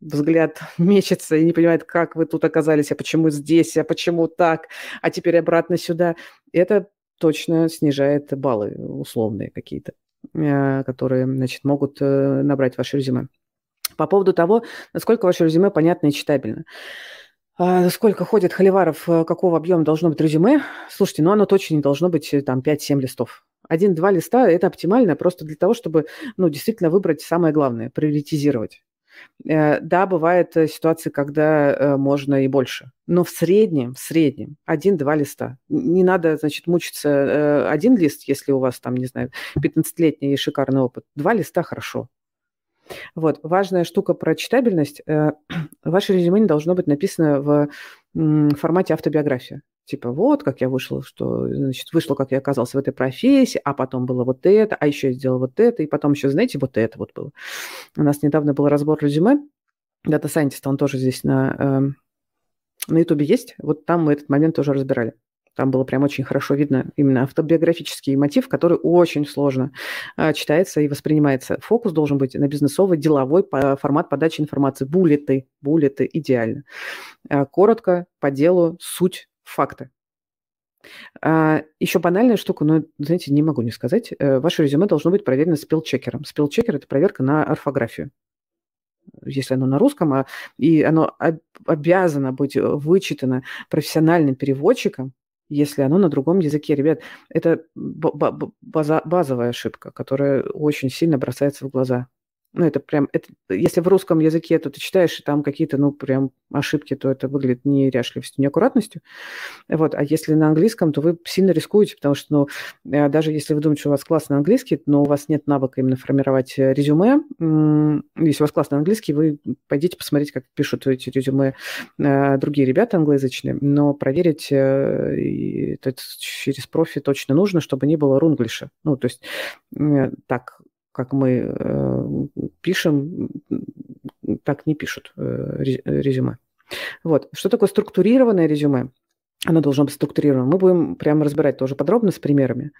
взгляд [LAUGHS] мечется и не понимает, как вы тут оказались, а почему здесь, а почему так, а теперь обратно сюда, это точно снижает баллы условные какие-то, э, которые, значит, могут э, набрать ваше резюме. По поводу того, насколько ваше резюме понятно и читабельно. А, сколько ходит холиваров, э, какого объема должно быть резюме? Слушайте, ну оно точно не должно быть там 5-7 листов. Один-два листа – это оптимально просто для того, чтобы ну, действительно выбрать самое главное, приоритизировать. Э, да, бывают э, ситуации, когда э, можно и больше. Но в среднем, в среднем, один-два листа. Не надо, значит, мучиться один лист, если у вас там, не знаю, 15-летний шикарный опыт. Два листа хорошо. Вот. Важная штука про читабельность. [CLEARS THROAT] Ваше резюме не должно быть написано в формате автобиографии. Типа, вот как я вышел, что, значит, вышло, как я оказался в этой профессии, а потом было вот это, а еще я сделал вот это, и потом еще, знаете, вот это вот было. У нас недавно был разбор резюме, дата сайентиста, он тоже здесь на, э, на YouTube есть, вот там мы этот момент тоже разбирали. Там было прям очень хорошо видно именно автобиографический мотив, который очень сложно э, читается и воспринимается. Фокус должен быть на бизнесовый, деловой по, формат подачи информации. Буллеты, буллеты, идеально. Э, коротко, по делу, суть факты. А, еще банальная штука, но, знаете, не могу не сказать. Э, ваше резюме должно быть проверено спелчекером. Спелчекер – это проверка на орфографию. Если оно на русском, а, и оно обязано быть вычитано профессиональным переводчиком, если оно на другом языке. Ребят, это база, базовая ошибка, которая очень сильно бросается в глаза. Ну, это прям, это, если в русском языке, то ты читаешь, и там какие-то, ну, прям ошибки, то это выглядит неряшливостью, неаккуратностью. Вот. А если на английском, то вы сильно рискуете, потому что, ну, э, даже если вы думаете, что у вас классный английский, но у вас нет навыка именно формировать э, резюме, если у вас классный английский, вы пойдите посмотреть, как пишут эти резюме э, другие ребята англоязычные, но проверить это через профи точно нужно, чтобы не было рунглиша. Ну, то есть так, как мы э, пишем, так не пишут э, резюме. Вот. Что такое структурированное резюме? Оно должно быть структурировано. Мы будем прямо разбирать тоже подробно с примерами.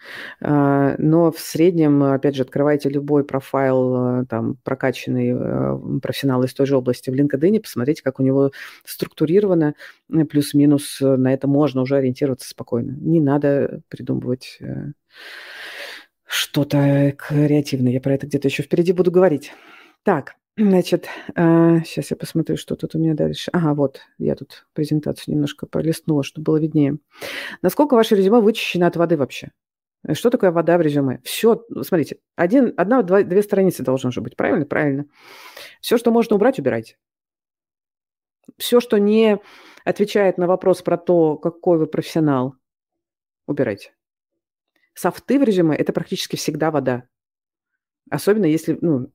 А, но в среднем, опять же, открывайте любой профайл, э, там, прокачанный профессионал из той же области в LinkedIn, посмотрите, как у него структурировано, плюс-минус на это можно уже ориентироваться спокойно. Не надо придумывать что-то креативное. Я про это где-то еще впереди буду говорить. Так, [CLEARS THROAT] значит, э, сейчас я посмотрю, что тут у меня дальше. Ага, вот, я тут презентацию немножко пролистнула, чтобы было виднее. Насколько ваше резюме вычищено от воды вообще? Что такое вода в резюме? Все, смотрите, один, одна, два, две страницы должно же быть, правильно? Правильно. Все, что можно убрать, убирайте. Все, что не отвечает на вопрос про то, какой вы профессионал, убирайте. Софты в резюме – это практически всегда вода. Особенно если, ну,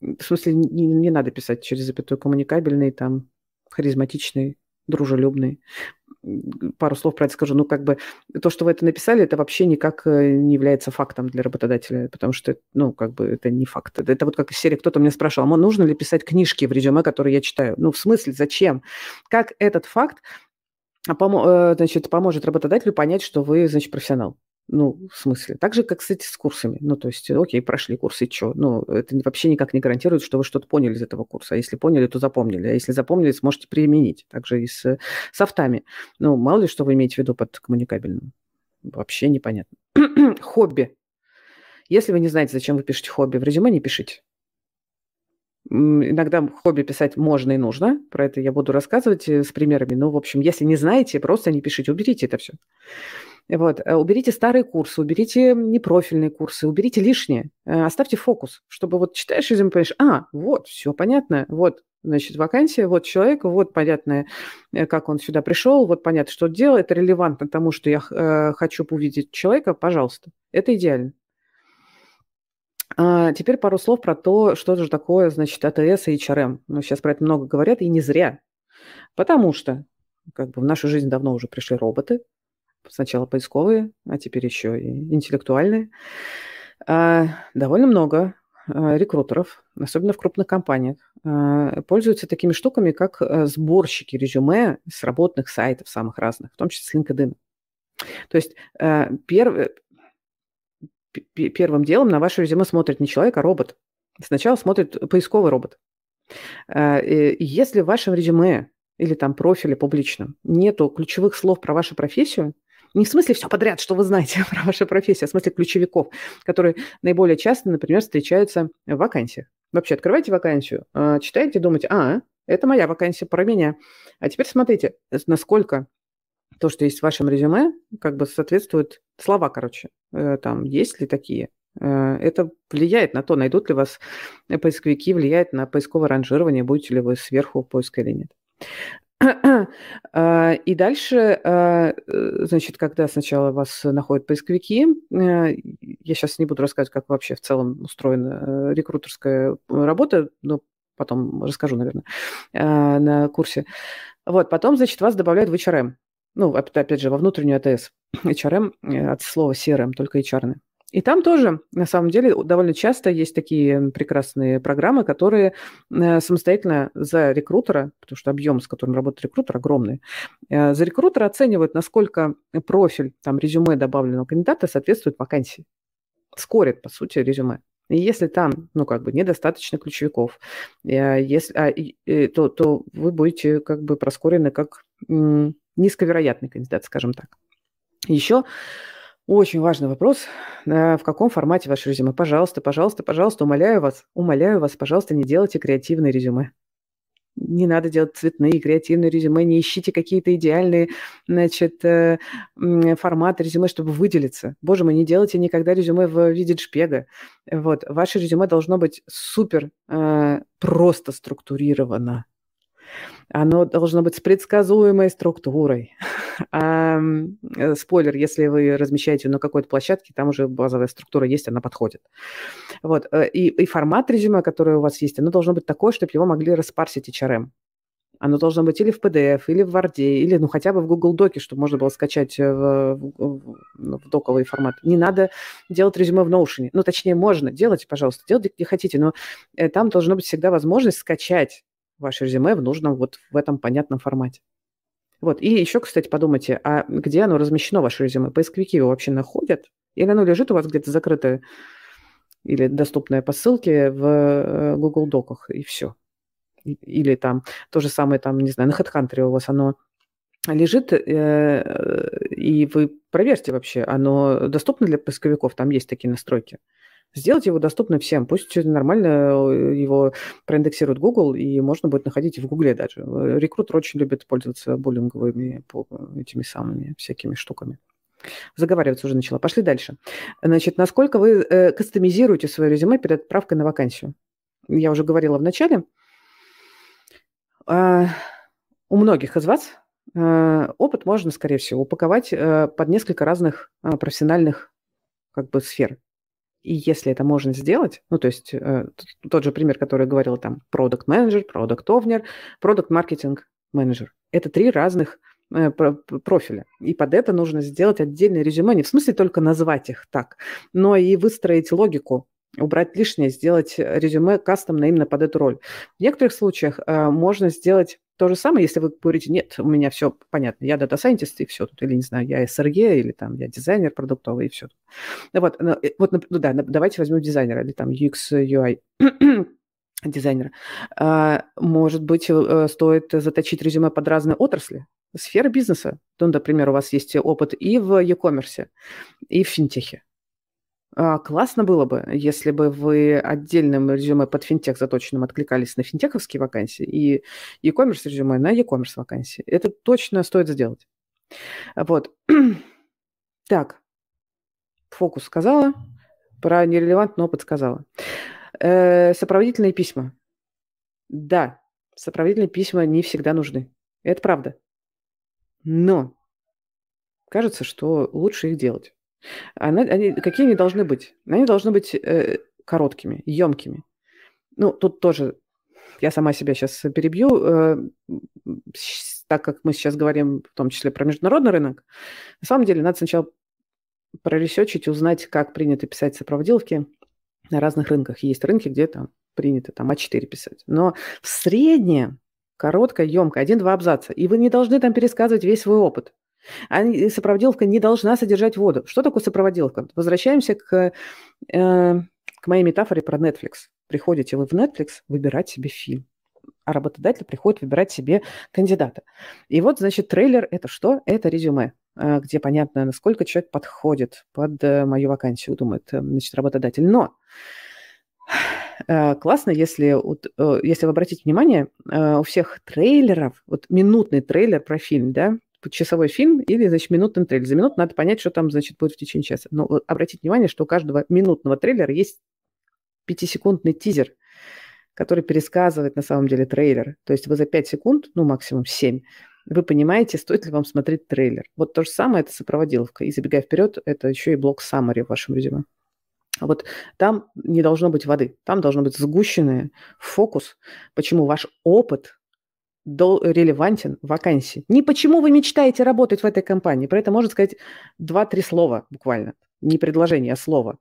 в смысле, не, не надо писать через запятую коммуникабельный, там, харизматичный, дружелюбный. Пару слов про это скажу. Ну, как бы то, что вы это написали, это вообще никак э, не является фактом для работодателя, потому что, ну, как бы это не факт. Это, вот как из серии кто-то меня спрашивал, а нужно ли писать книжки в резюме, которые я читаю? Ну, в смысле, зачем? Как этот факт помо- э, значит, поможет работодателю понять, что вы, значит, профессионал? Ну, в смысле. Так же, как, кстати, с курсами. Ну, то есть, окей, прошли курсы, что? Ну, это вообще никак не гарантирует, что вы что-то поняли из этого курса. А если поняли, то запомнили. А если запомнили, сможете применить. Также и с софтами. Ну, мало ли, что вы имеете в виду под коммуникабельным. Вообще непонятно. [CLEARS THROAT] хобби. Если вы не знаете, зачем вы пишете хобби, в резюме не пишите. Иногда хобби писать можно и нужно. Про это я буду рассказывать э, с примерами. Но, в общем, если не знаете, просто не пишите, уберите это все. Вот. Э, уберите старые курсы, уберите непрофильные курсы, уберите лишнее, э, оставьте фокус, чтобы вот читаешь резюме, понимаешь, а, вот, все понятно, вот, значит, вакансия, вот человек, вот понятно, э, как он сюда пришел, вот понятно, что делает, релевантно тому, что я хочу увидеть человека, пожалуйста, это идеально. А, теперь пару слов про то, что же такое, значит, АТС и HRM. Ну, сейчас про это много говорят, и не зря. Потому что как бы в нашу жизнь давно уже пришли роботы, сначала поисковые, а теперь еще и интеллектуальные. А, довольно много а, рекрутеров, особенно в крупных компаниях, а, пользуются такими штуками, как сборщики резюме с работных сайтов самых разных, в том числе с LinkedIn. То есть перв... первым делом на ваше резюме смотрит не человек, а робот. Сначала смотрит поисковый робот. Если в вашем резюме или там профиле публичном нету ключевых слов про вашу профессию, не в смысле все подряд, что вы знаете [LAUGHS] про вашу профессию, а в смысле ключевиков, которые наиболее часто, например, встречаются в вакансиях. Вообще, открывайте вакансию, а, читаете, думаете, а, это моя вакансия про меня. А теперь смотрите, насколько то, что есть в вашем резюме, как бы соответствует слова, короче. Э, там есть ли такие? Э, это влияет на то, найдут ли вас поисковики, влияет на поисковое ранжирование, будете ли вы сверху поиска или нет. А, и дальше, а, э, значит, когда сначала вас находят поисковики, э, я сейчас не буду рассказывать, как вообще в целом устроена э, рекрутерская работа, но потом расскажу, наверное, а, на курсе. Вот, потом, значит, вас добавляют в HRM. Ну, опять же, во внутреннюю АТС. HRM от слова CRM, только HR. И там тоже, на самом деле, довольно часто есть такие прекрасные программы, которые э, самостоятельно за рекрутера, потому что объем, с которым работает рекрутер, огромный, э, за рекрутера оценивают, насколько профиль, там, резюме добавленного кандидата соответствует вакансии. Скорит, по сути, резюме. И если там, ну, как бы, недостаточно ключевиков, э, если, а, то, то вы будете, как бы, проскорены как низковероятный кандидат, скажем так. Еще очень важный вопрос, в каком формате ваше резюме. Пожалуйста, пожалуйста, пожалуйста, умоляю вас, умоляю вас, пожалуйста, не делайте креативные резюме. Не надо делать цветные, креативные резюме, не ищите какие-то идеальные, значит, э, форматы резюме, чтобы выделиться. Боже мой, не делайте никогда резюме в виде шпега. Вот, ваше резюме должно быть супер э, просто структурировано оно должно быть с предсказуемой структурой. [LAUGHS] Э, спойлер, если вы размещаете на какой-то площадке, там уже базовая структура есть, она подходит. Вот. Э, и, и формат резюме, который у вас есть, оно должно быть такое, чтобы его могли распарсить HRM. Оно должно быть или в PDF, или в Word, или ну, хотя бы в Google Доке, чтобы можно было скачать в, в, в, в доковый формат. Не надо делать резюме в Notion. Ну, точнее, можно. Делайте, пожалуйста, делайте где хотите, но э, там должна быть всегда возможность скачать ваше резюме в нужном вот в этом понятном формате. Вот. И еще, кстати, подумайте, а где оно размещено, ваше резюме? Поисковики его вообще находят? Или оно лежит у вас где-то закрытое или доступное по ссылке в э, Google Доках, и все. Или там то же самое, там, не знаю, на HeadHunter у вас оно лежит, э, и вы проверьте вообще, оно доступно для поисковиков, там есть такие настройки сделать его доступным всем. Пусть нормально э, его проиндексирует Google, и можно будет находить в Гугле даже. Э, рекрутер очень любит пользоваться буллинговыми этими самыми всякими штуками. Заговариваться уже начала. Пошли дальше. Значит, насколько вы э, кастомизируете свое резюме перед отправкой на вакансию? Я уже говорила в начале. Э, у многих из вас э, опыт можно, скорее всего, упаковать э, под несколько разных э, профессиональных как бы сфер. И если это можно сделать, ну, то есть э, тот же пример, который я говорила, там, продукт менеджер продукт овнер продукт маркетинг менеджер Это три разных э, профиля. И под это нужно сделать отдельное резюме, не в смысле только назвать их так, но и выстроить логику, убрать лишнее, сделать резюме кастомно именно под эту роль. В некоторых случаях э, можно сделать то же самое, если вы говорите, нет, у меня все понятно, я data scientist и все тут, или, не знаю, я SRE, или там я дизайнер продуктовый и все тут. Вот, э, вот ну, да, давайте возьмем дизайнера, или там UX, UI [CLEARS THROAT] дизайнера. А, может быть, э, стоит заточить резюме под разные отрасли, сферы бизнеса. Ну, например, у вас есть опыт и в e-commerce, и в финтехе. А, классно было бы, если бы вы отдельным резюме под финтех заточенным откликались на финтеховские вакансии и e-commerce резюме на e-commerce вакансии. Это точно стоит сделать. Вот. [CLEARS THROAT] Так. Фокус сказала. Про нерелевантный опыт сказала. Э, сопроводительные письма. Да, сопроводительные письма не всегда нужны. Это правда. Но кажется, что лучше их делать. Она, они, какие они должны быть? Они должны быть э, короткими, емкими. Ну, тут тоже я сама себя сейчас перебью, э, так как мы сейчас говорим в том числе про международный рынок, на самом деле надо сначала проресечить, узнать, как принято писать сопроводиловки на разных рынках. Есть рынки, где там принято там А4 писать. Но в среднем короткая, емкая, один-два абзаца. И вы не должны там пересказывать весь свой опыт. Они, сопроводиловка не должна содержать воду. Что такое сопроводиловка? Возвращаемся к, э, к моей метафоре про Netflix. Приходите вы в Netflix выбирать себе фильм, а работодатель приходит выбирать себе кандидата. И вот, значит, трейлер – это что? Это резюме, э, где понятно, насколько человек подходит под э, мою вакансию, думает, значит, работодатель. Но классно, если, если вы обратите внимание, у всех трейлеров, вот минутный трейлер про фильм, да, часовой фильм или, значит, минутный трейлер. За минуту надо понять, что там, значит, будет в течение часа. Но вот обратите внимание, что у каждого минутного трейлера есть пятисекундный тизер, который пересказывает на самом деле трейлер. То есть вы за 5 секунд, ну максимум 7, вы понимаете, стоит ли вам смотреть трейлер. Вот то же самое это сопроводиловка. И забегая вперед, это еще и блок summary в вашем резюме. Вот там не должно быть воды, там должно быть сгущенный фокус, почему ваш опыт релевантен вакансии. Не почему вы мечтаете работать в этой компании, про это можно сказать два-три слова буквально, не предложение, а слово.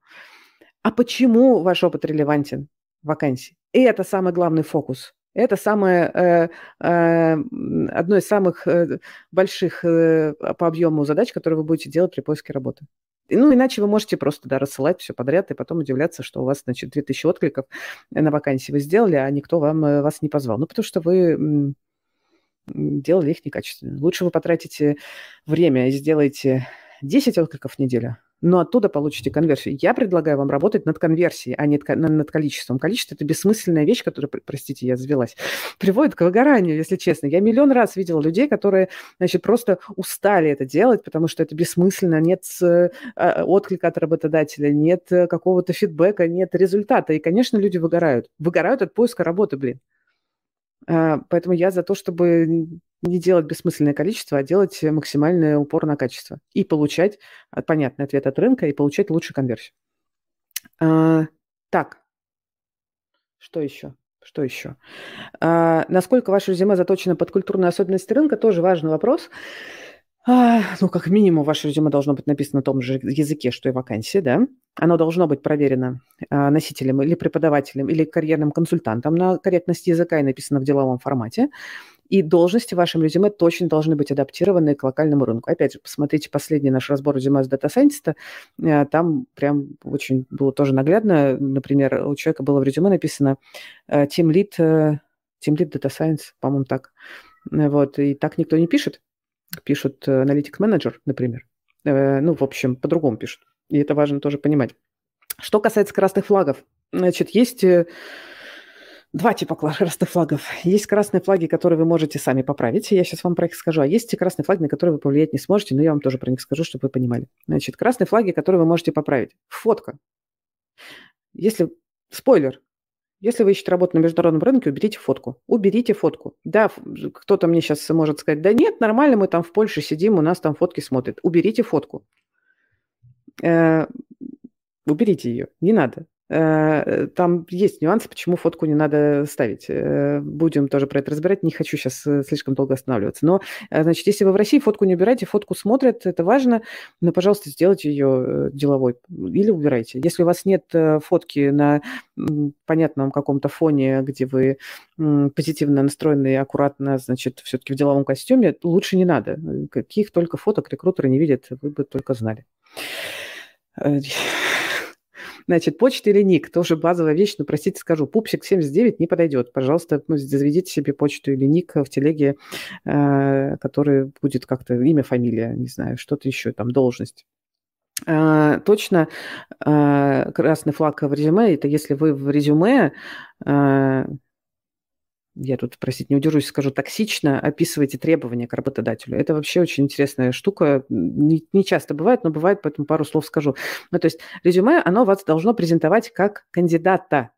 А почему ваш опыт релевантен вакансии? И это самый главный фокус. Это самое, э, э, одно из самых э, больших э, по объему задач, которые вы будете делать при поиске работы. Ну, иначе вы можете просто да, рассылать все подряд и потом удивляться, что у вас, значит, 2000 откликов на вакансии вы сделали, а никто вам, э, вас не позвал. Ну, потому что вы делали их некачественно. Лучше вы потратите время и сделаете 10 откликов в неделю, но оттуда получите конверсию. Я предлагаю вам работать над конверсией, а не над количеством. Количество – это бессмысленная вещь, которая, простите, я завелась, [LAUGHS] приводит к выгоранию, если честно. Я миллион раз видела людей, которые, значит, просто устали это делать, потому что это бессмысленно, нет э, отклика от работодателя, нет э, какого-то фидбэка, нет результата. И, конечно, люди выгорают. Выгорают от поиска работы, блин. А, поэтому я за то, чтобы не делать бессмысленное количество, а делать максимальный упор на качество. И получать а, понятный ответ от рынка, и получать лучшую конверсию. А, так, что еще? Что еще? А, насколько ваше резюме заточено под культурные особенности рынка, тоже важный вопрос. А, ну, как минимум, ваше резюме должно быть написано на том же языке, что и вакансия, да? Оно должно быть проверено а, носителем или преподавателем или карьерным консультантом на корректность языка и написано в деловом формате. И должности в вашем резюме точно должны быть адаптированы к локальному рынку. Опять же, посмотрите последний наш разбор резюме с дата сайентиста. Там прям очень было тоже наглядно. Например, у человека было в резюме написано э, Team Lead, э, Team Lead Data Science, по-моему, так. Вот, и так никто не пишет. Пишут Analytics Manager, например. Ну, в общем, по-другому пишут. И это важно тоже понимать. Что касается красных флагов, значит, есть два типа красных флагов. Есть красные флаги, которые вы можете сами поправить. Я сейчас вам про них скажу. А есть те красные флаги, на которые вы повлиять не сможете, но я вам тоже про них скажу, чтобы вы понимали. Значит, красные флаги, которые вы можете поправить. Фотка. Если... Спойлер. Если вы ищете работу на международном рынке, уберите фотку. Уберите фотку. Да, кто-то мне сейчас может сказать, да нет, нормально, мы там в Польше сидим, у нас там фотки смотрят. Уберите фотку. Э, уберите ее. Не надо. Э, там есть нюансы, почему фотку не надо ставить. Э, будем тоже про это разбирать. Не хочу сейчас э, слишком долго останавливаться. Но, значит, если вы в России фотку не убираете, фотку смотрят, это важно, но, пожалуйста, сделайте ее деловой или убирайте. Если у вас нет фотки на понятном каком-то фоне, где вы позитивно настроены аккуратно, значит, все-таки в деловом костюме, лучше не надо. Каких только фоток рекрутеры не видят, вы бы только знали. Значит, почта или ник, тоже базовая вещь, но, простите, скажу, пупсик 79 не подойдет. Пожалуйста, ну, заведите себе почту или ник в телеге, э, который будет как-то имя, фамилия, не знаю, что-то еще, там, должность. Uh, точно uh, красный флаг в резюме, это если вы в резюме uh, я тут, простите, не удержусь, скажу, токсично описываете требования к работодателю. Это вообще очень интересная штука. Не, не часто бывает, но бывает, поэтому пару слов скажу. Ну, то есть резюме, оно вас должно презентовать как кандидата.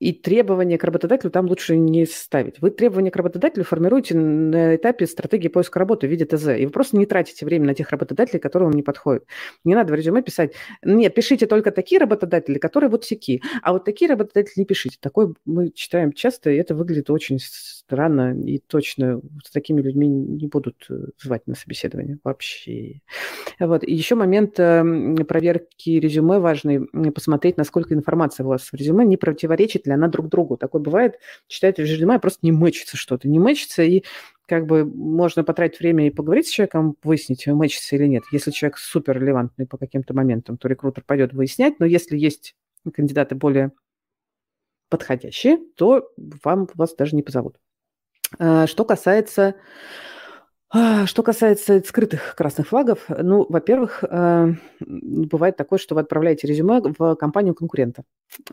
Э, и требования к работодателю там лучше не ставить. Вы требования к работодателю формируете на этапе стратегии поиска работы в виде ТЗ. И вы просто не тратите время на тех работодателей, которые вам не подходят. Не надо в резюме писать, нет, пишите только такие работодатели, которые вот сики. А вот такие работодатели не пишите. Такое мы читаем часто, и это выглядит очень странно. И точно с такими людьми не будут э, звать на собеседование вообще. Вот. И еще момент эм, проверки резюме важный. Посмотреть, насколько информация у вас в резюме не противоречит ли она друг другу. Такое бывает, читает резюме, просто не мэчится что-то, не мэчится, и как бы можно потратить время и поговорить с человеком, выяснить, мэчится или нет. Если человек супер релевантный по каким-то моментам, то рекрутер пойдет выяснять, но если есть кандидаты более подходящие, то вам вас даже не позовут. А, что касается что касается скрытых красных флагов, ну, во-первых, э, бывает такое, что вы отправляете резюме в компанию конкурента.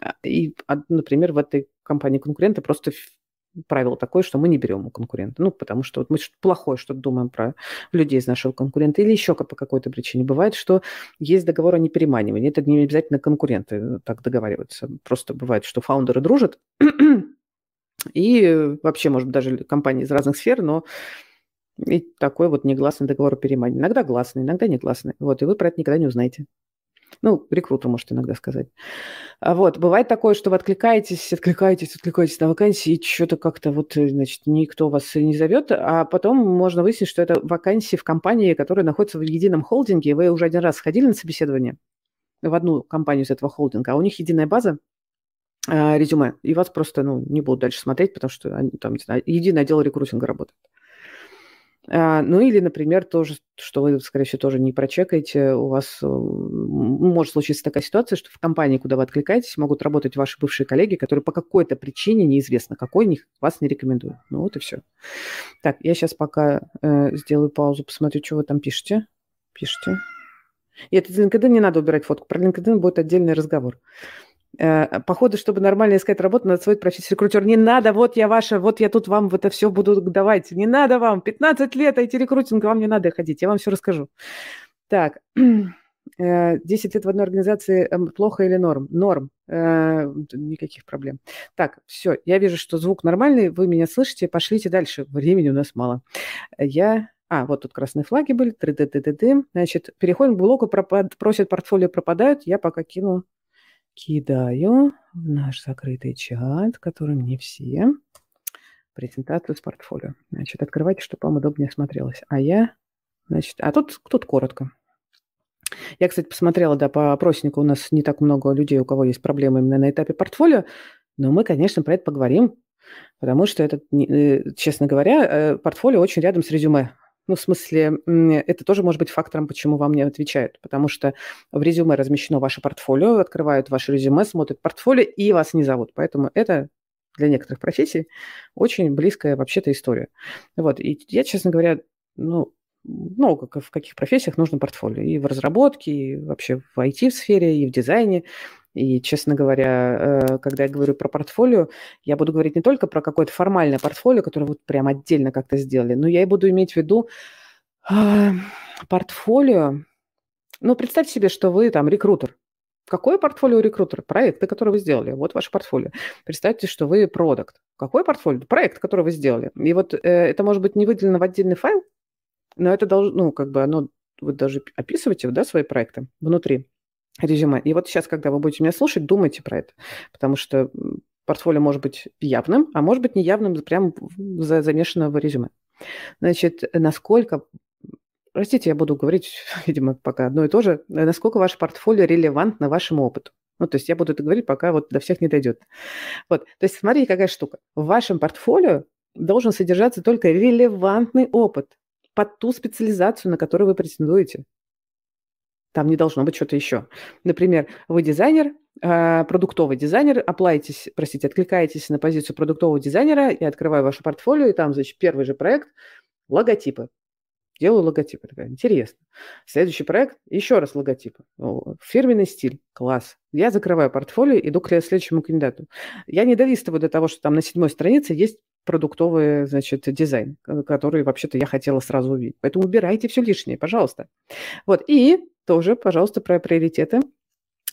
А, и, например, в этой компании конкурента просто правило такое, что мы не берем у конкурента. Ну, потому что вот мы что-то плохое что-то думаем про людей из нашего конкурента или еще по какой-то причине. Бывает, что есть договор о непереманивании. Это не обязательно конкуренты так договариваются. Просто бывает, что фаундеры дружат. [CLEARS THROAT] И вообще, может быть, даже компании из разных сфер, но и такой вот негласный договор о. Иногда гласный, иногда негласный. Вот, и вы про это никогда не узнаете. Ну, рекрутер может иногда сказать. А вот, бывает такое, что вы откликаетесь, откликаетесь, откликаетесь на вакансии, и что-то как-то вот, значит, никто вас не зовет, а потом можно выяснить, что это вакансии в компании, которая находится в едином холдинге, вы уже один раз сходили на собеседование в одну компанию из этого холдинга, а у них единая база, а, резюме, и вас просто ну, не будут дальше смотреть, потому что они, там, не знаю, единый отдел рекрутинга работает. А, ну или, например, тоже, что вы, скорее всего, тоже не прочекаете, у вас э, может случиться такая ситуация, что в компании, куда вы откликаетесь, могут работать ваши бывшие коллеги, которые по какой-то причине, неизвестно какой, них, вас не рекомендуют. Ну вот и все. Так, я сейчас пока э, сделаю паузу, посмотрю, что вы там пишете. Пишите. И это LinkedIn не надо убирать фотку. Про LinkedIn будет отдельный разговор. Э, походу, чтобы нормально искать работу, надо свой профессию рекрутер. Не надо, вот я ваша, вот я тут вам это все буду давать. Не надо вам, 15 лет IT-рекрутинг, вам не надо ходить, я вам все расскажу. Так, 10 [CLEARS THROAT] э, лет в одной организации эм, плохо или норм? Норм. Э, никаких проблем. Так, все, я вижу, что звук нормальный, вы меня слышите, пошлите дальше. Времени у нас мало. Я а, вот тут красные флаги были. 3D, Значит, переходим к блоку, пропад... просят портфолио пропадают. Я пока кину кидаю в наш закрытый чат, который мне все, презентацию с портфолио. Значит, открывайте, чтобы вам удобнее смотрелось. А я, значит, а тут, тут коротко. Я, кстати, посмотрела, да, по опроснику у нас не так много людей, у кого есть проблемы именно на этапе портфолио, но мы, конечно, про это поговорим, потому что это, э, честно говоря, э, портфолио очень рядом с резюме. Ну, в смысле, это тоже может быть фактором, почему вам не отвечают. Потому что в резюме размещено ваше портфолио, открывают ваше резюме, смотрят портфолио и вас не зовут. Поэтому это для некоторых профессий очень близкая вообще-то история. Вот. И я, честно говоря, ну, много в каких профессиях нужно портфолио. И в разработке, и вообще в IT-сфере, и в дизайне. И, честно говоря, э, когда я говорю про портфолио, я буду говорить не только про какое-то формальное портфолио, которое вот прям отдельно как-то сделали, но я и буду иметь в виду э, портфолио. Ну, представьте себе, что вы там рекрутер. Какое портфолио рекрутера? Проекты, которые вы сделали. Вот ваше портфолио. Представьте, что вы продукт. Какой портфолио? Проект, который вы сделали. И вот э, это может быть не выделено в отдельный файл, но это должно, ну, как бы оно, вы даже описываете, да, свои проекты внутри резюме. И вот сейчас, когда вы будете меня слушать, думайте про это, потому что портфолио может быть явным, а может быть неявным, прям замешано в резюме. Значит, насколько простите, я буду говорить, [LAUGHS] видимо, пока одно и то же, насколько ваше портфолио релевантно вашему опыту. Ну, то есть я буду это говорить, пока вот до всех не дойдет. Вот, то есть смотрите, какая штука. В вашем портфолио должен содержаться только релевантный опыт под ту специализацию, на которую вы претендуете. Там не должно быть что-то еще. Например, вы дизайнер, а, продуктовый дизайнер, оплаетесь, простите, откликаетесь на позицию продуктового дизайнера, я открываю ваше портфолио, и там, значит, первый же проект – логотипы. Делаю логотипы. Такая, интересно. Следующий проект – еще раз логотипы. Фирменный стиль. Класс. Я закрываю портфолио, иду к следующему кандидату. Я не долистываю до того, что там на седьмой странице есть продуктовый, значит, дизайн, который вообще-то я хотела сразу увидеть. Поэтому убирайте все лишнее, пожалуйста. Вот. И тоже, пожалуйста, про приоритеты.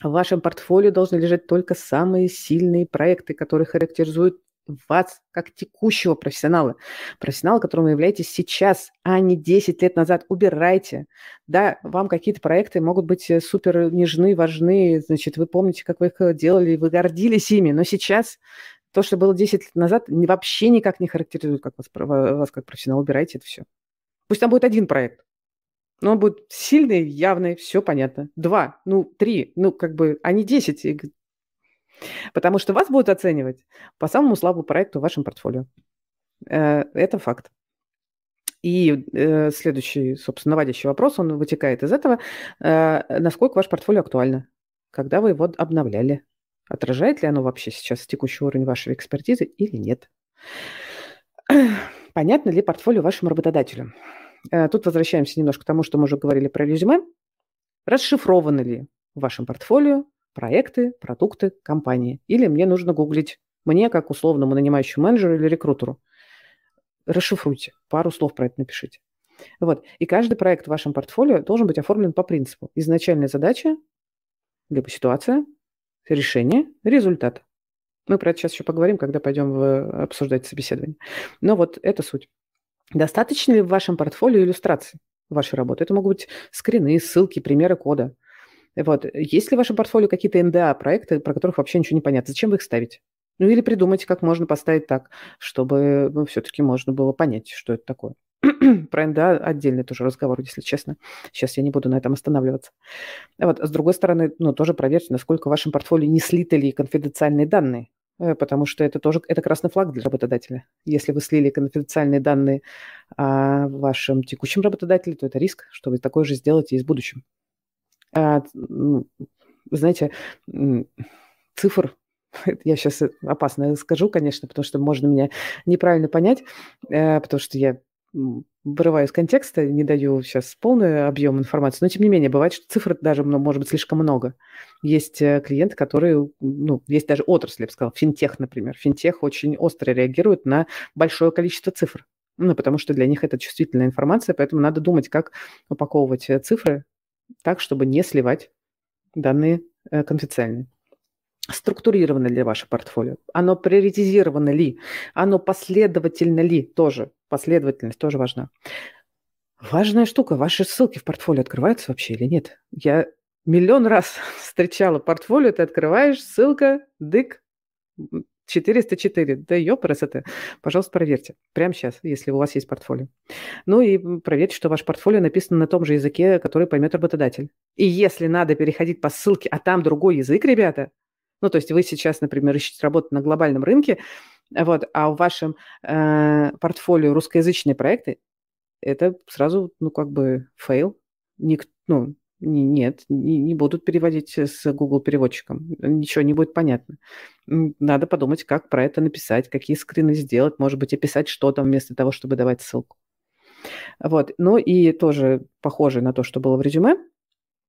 В вашем портфолио должны лежать только самые сильные проекты, которые характеризуют вас как текущего профессионала. Профессионала, которым вы являетесь сейчас, а не 10 лет назад. Убирайте. Да, вам какие-то проекты могут быть э, супер нежны, важны, значит, вы помните, как вы их делали, вы гордились ими, но сейчас то, что было 10 лет назад, вообще никак не характеризует как вас, вас как профессионал. Убирайте это все. Пусть там будет один проект, но он будет сильный, явный, все понятно. Два, ну, три, ну, как бы, а не десять. Потому что вас будут оценивать по самому слабому проекту в вашем портфолио. Э, это факт. И э, следующий, собственно, наводящий вопрос, он вытекает из этого. Э, насколько ваше портфолио актуально? Когда вы его обновляли? Отражает ли оно вообще сейчас текущий уровень вашей экспертизы или нет? Понятно ли портфолио вашему работодателю? Э, тут возвращаемся немножко к тому, что мы уже говорили про резюме. Расшифрованы ли в вашем портфолио проекты, продукты компании? Или мне нужно гуглить мне, как условному нанимающему менеджеру или рекрутеру? Расшифруйте, пару слов про это напишите. Вот. И каждый проект в вашем портфолио должен быть оформлен по принципу изначальная задача, либо ситуация, решение, результат. Мы про это сейчас еще поговорим, когда пойдем обсуждать собеседование. Но вот это суть. Достаточно ли в вашем портфолио иллюстраций вашей работы? Это могут быть скрины, ссылки, примеры кода. Вот. Есть ли в вашем портфолио какие-то НДА проекты, про которых вообще ничего не понятно? Зачем вы их ставите? Ну или придумайте, как можно поставить так, чтобы ну, все-таки можно было понять, что это такое. [CLEARS THROAT] Про НДА отдельный тоже разговор, если честно. Сейчас я не буду на этом останавливаться. Вот. С другой стороны, ну, тоже проверьте, насколько в вашем портфолио не слиты ли конфиденциальные данные потому что это тоже это красный флаг для работодателя. Если вы слили конфиденциальные данные о вашем текущем работодателе, то это риск, что вы такое же сделаете и с будущим. А, ну, знаете, цифр [LAUGHS] я сейчас опасно скажу, конечно, потому что можно меня неправильно понять, э, потому что я вырываю из контекста, не даю сейчас полный объем информации, но тем не менее, бывает, что цифр даже ну, может быть слишком много. Есть э, клиенты, которые, ну, есть даже отрасли, я бы сказала, финтех, например. Финтех очень остро реагирует на большое количество цифр, ну, потому что для них это чувствительная информация, поэтому надо думать, как упаковывать э, цифры так, чтобы не сливать данные э, конфиденциальные структурировано ли ваше портфолио, оно приоритизировано ли, оно последовательно ли, тоже последовательность тоже важна. Важная штука, ваши ссылки в портфолио открываются вообще или нет? Я миллион раз [LAUGHS] встречала портфолио, ты открываешь, ссылка, дык, 404. Да ёпрс это. Пожалуйста, проверьте. Прямо сейчас, если у вас есть портфолио. Ну и проверьте, что ваше портфолио написано на том же языке, который поймет работодатель. И если надо переходить по ссылке, а там другой язык, ребята, ну, то есть вы сейчас, например, ищете работу на глобальном рынке, вот, а в вашем э, портфолио русскоязычные проекты, это сразу, ну, как бы fail. Ник, ну, нет, не, не будут переводить с Google переводчиком. Ничего не будет понятно. Надо подумать, как про это написать, какие скрины сделать, может быть, описать что-то вместо того, чтобы давать ссылку. Вот. Ну и тоже похоже на то, что было в резюме,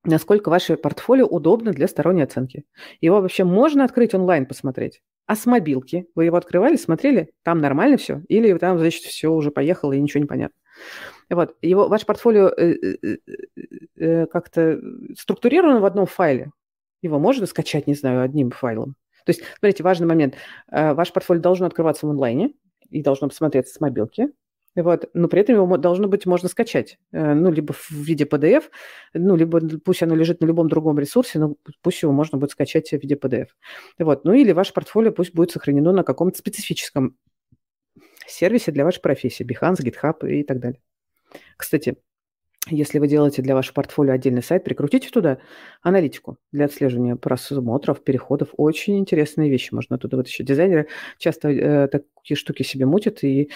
насколько ваше портфолио удобно для сторонней оценки. Его вообще можно открыть онлайн посмотреть. А с мобилки вы его открывали, смотрели, там нормально все, или там, значит, все уже поехало и ничего не понятно. Вот, его, ваше портфолио э, э, э, как-то структурировано в одном файле. Его можно скачать, не знаю, одним файлом. То есть, смотрите, важный момент. Ваше портфолио должно открываться в онлайне и должно посмотреться с мобилки. Вот. Но при этом его должно быть можно скачать. Э, ну, либо в виде PDF, ну, либо пусть оно лежит на любом другом ресурсе, но пусть его можно будет скачать в виде PDF. Вот. Ну, или ваше портфолио пусть будет сохранено на каком-то специфическом сервисе для вашей профессии. Behance, GitHub и так далее. Кстати, если вы делаете для вашего портфолио отдельный сайт, прикрутите туда аналитику для отслеживания просмотров, переходов. Очень интересные вещи можно оттуда вытащить. Дизайнеры часто э, такие штуки себе мутят и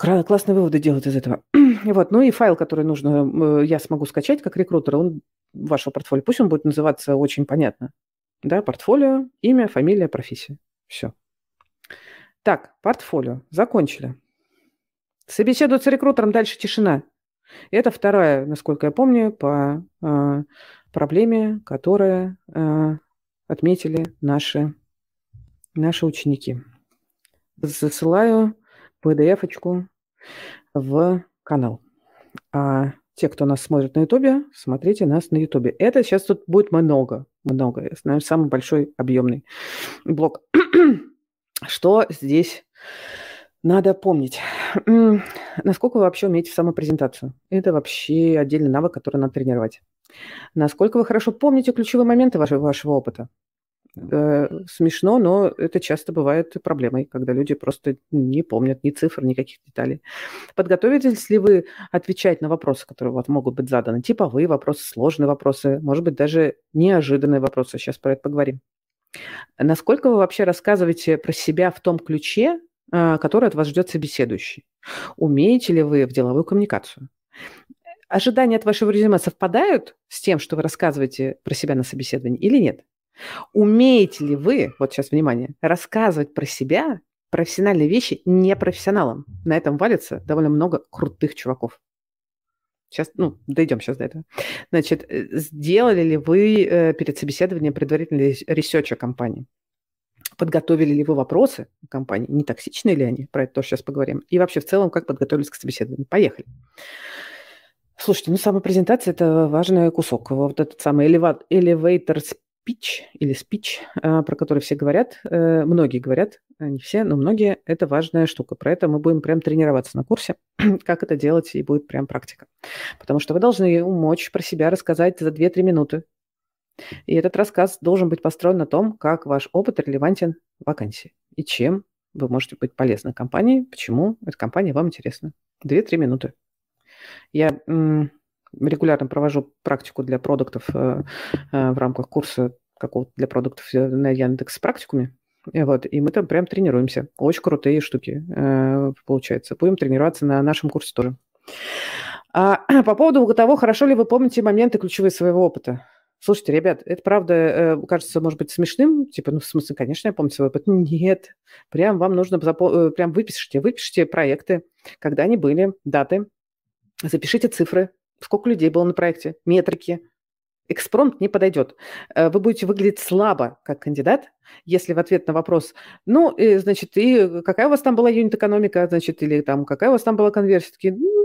Классные выводы делают из этого. [CLEARS THROAT] вот, ну и файл, который нужно, э, я смогу скачать как рекрутер, он вашего портфолио. Пусть он будет называться очень понятно. Да, портфолио, имя, фамилия, профессия. Все. Так, портфолио. Закончили. Собеседуют с рекрутером, дальше тишина. Это вторая, насколько я помню, по э, проблеме, которую э, отметили наши, наши ученики. Засылаю PDF-очку в канал. А те, кто нас смотрит на Ютубе, смотрите нас на Ютубе. Это сейчас тут будет много, много. Я знаю, самый большой объемный блок. [CLEARS THROAT] Что здесь надо помнить? Насколько вы вообще умеете в самопрезентацию? Это вообще отдельный навык, который надо тренировать. Насколько вы хорошо помните ключевые моменты вашего, вашего опыта? Э, смешно, но это часто бывает проблемой, когда люди просто не помнят ни цифр, никаких деталей. Подготовитесь ли вы отвечать на вопросы, которые вот могут быть заданы? Типовые вопросы, сложные вопросы, может быть, даже неожиданные вопросы. Сейчас про это поговорим. Насколько вы вообще рассказываете про себя в том ключе, э, который от вас ждет собеседующий? Умеете ли вы в деловую коммуникацию? Ожидания от вашего резюме совпадают с тем, что вы рассказываете про себя на собеседовании или нет? Умеете ли вы, вот сейчас внимание, рассказывать про себя, профессиональные вещи непрофессионалам? На этом валится довольно много крутых чуваков. Сейчас, ну, дойдем сейчас до этого. Значит, э, сделали ли вы э, перед собеседованием предварительный research о компании? Подготовили ли вы вопросы компании? Не токсичны ли они? Про это тоже сейчас поговорим. И вообще в целом, как подготовились к собеседованию? Поехали. Слушайте, ну, самопрезентация – это важный кусок. Вот этот самый elevator speech или pitch, а, про который все говорят, э, многие говорят, а не все, но многие, это важная штука. Про это мы будем прям тренироваться на курсе, [CLEARS THROAT] как это делать, и будет прям практика. Потому что вы должны умочь про себя рассказать за 2-3 минуты. И этот рассказ должен быть построен на том, как ваш опыт релевантен вакансии и чем вы можете быть полезны компании, почему эта компания вам интересна. 2-3 минуты. Я регулярно провожу практику для продуктов э, э, в рамках курса какого-то для продуктов на Яндекс практикуме. Вот, и мы там прям тренируемся. Очень крутые штуки э, получается. Будем тренироваться на нашем курсе тоже. А, [CLEARS THROAT] по поводу того, хорошо ли вы помните моменты ключевые своего опыта. Слушайте, ребят, это правда э, кажется, может быть, смешным. Типа, ну, в смысле, конечно, я помню свой опыт. [LAUGHS] Нет. Прям вам нужно, запо- э, прям выпишите, выпишите проекты, когда они были, даты, запишите цифры, сколько людей было на проекте, метрики, экспромт не подойдет. Э, вы будете выглядеть слабо как кандидат, если в ответ на вопрос, ну, и, значит, и какая у вас там была юнит-экономика, значит, или там какая у вас там была конверсия, такие, ну,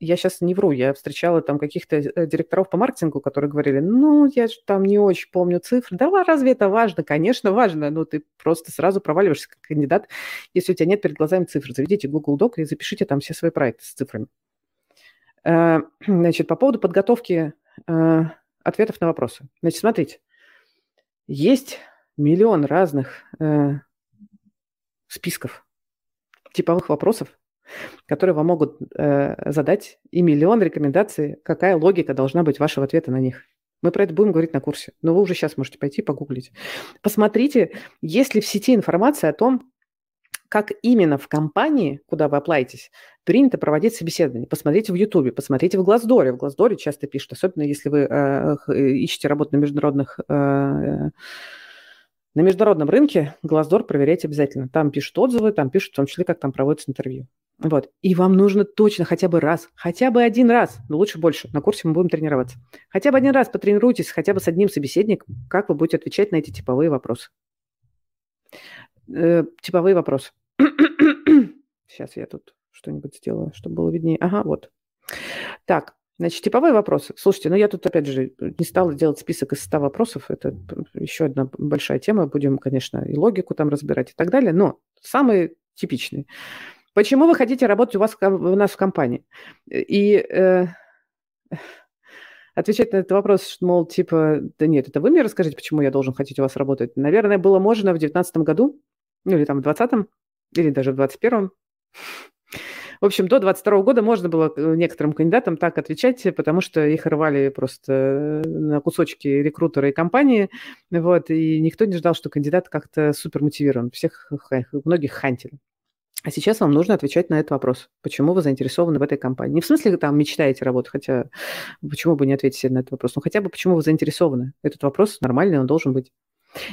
я сейчас не вру, я встречала там каких-то э, директоров по маркетингу, которые говорили, ну, я же там не очень помню цифры. Да разве это важно? Конечно, важно, но ты просто сразу проваливаешься как кандидат, если у тебя нет перед глазами цифр. Заведите Google Doc и запишите там все свои проекты с цифрами. Э, [CLEARS THROAT] значит, по поводу подготовки ответов на вопросы. Значит, смотрите, есть миллион разных э, списков типовых вопросов, которые вам могут э, задать, и миллион рекомендаций, какая логика должна быть вашего ответа на них. Мы про это будем говорить на курсе, но вы уже сейчас можете пойти погуглить. Посмотрите, есть ли в сети информация о том, как именно в компании, куда вы оплаетесь, принято проводить собеседование. Посмотрите в Ютубе, посмотрите в Глаздоре. В Глаздоре часто пишут, особенно если вы э, ищете работу на международных э, на международном рынке Глаздор проверяйте обязательно. Там пишут отзывы, там пишут в том числе, как там проводится интервью. Вот. И вам нужно точно хотя бы раз, хотя бы один раз, но лучше больше, на курсе мы будем тренироваться. Хотя бы один раз потренируйтесь хотя бы с одним собеседником, как вы будете отвечать на эти типовые вопросы. Э, типовые вопросы. [COUGHS] Сейчас я тут что-нибудь сделаю, чтобы было виднее. Ага, вот. Так, значит, типовые вопросы. Слушайте, ну я тут, опять же, не стала делать список из 100 вопросов. Это еще одна большая тема. Будем, конечно, и логику там разбирать и так далее. Но самые типичные. Почему вы хотите работать у вас у нас в компании? И э, отвечать на этот вопрос, мол, типа, да нет, это вы мне расскажите, почему я должен хотеть у вас работать. Наверное, было можно в 2019 году, ну или там в 2020, или даже в 2021. [LAUGHS] В общем, до 22 года можно было э, некоторым кандидатам так отвечать, потому что их рвали просто на кусочки рекрутеры и компании, вот, и никто не ждал, что кандидат как-то супер мотивирован. Всех, многих хантили. А сейчас вам нужно отвечать на этот вопрос. Почему вы заинтересованы в этой компании? Не в смысле, там, мечтаете работать, хотя почему бы не ответить на этот вопрос? Ну, хотя бы почему вы заинтересованы? Этот вопрос нормальный, он должен быть.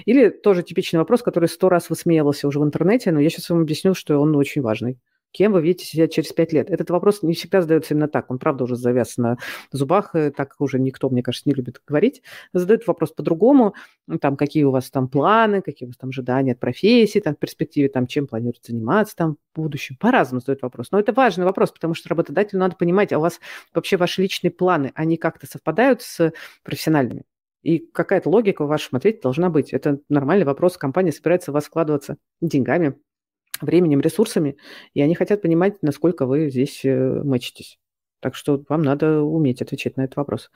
Или тоже типичный вопрос, который сто раз высмеивался уже в интернете, но я сейчас вам объясню, что он очень важный. Кем вы видите себя через пять лет? Этот вопрос не всегда задается именно так. Он, правда, уже завяз на зубах, э, так уже никто, мне кажется, не любит говорить. Задают вопрос по-другому. Там, какие у вас там планы, какие у вас там ожидания от профессии, там, в перспективе, там, чем планируете заниматься там в будущем. По-разному задают вопрос. Но это важный вопрос, потому что работодателю надо понимать, а у вас вообще ваши личные планы, они как-то совпадают с профессиональными? И какая-то логика в вашем ответе должна быть. Это нормальный вопрос. Компания собирается в вас вкладываться деньгами, временем, ресурсами, и они хотят понимать, насколько вы здесь э, мэчитесь. Так что вам надо уметь отвечать на этот вопрос.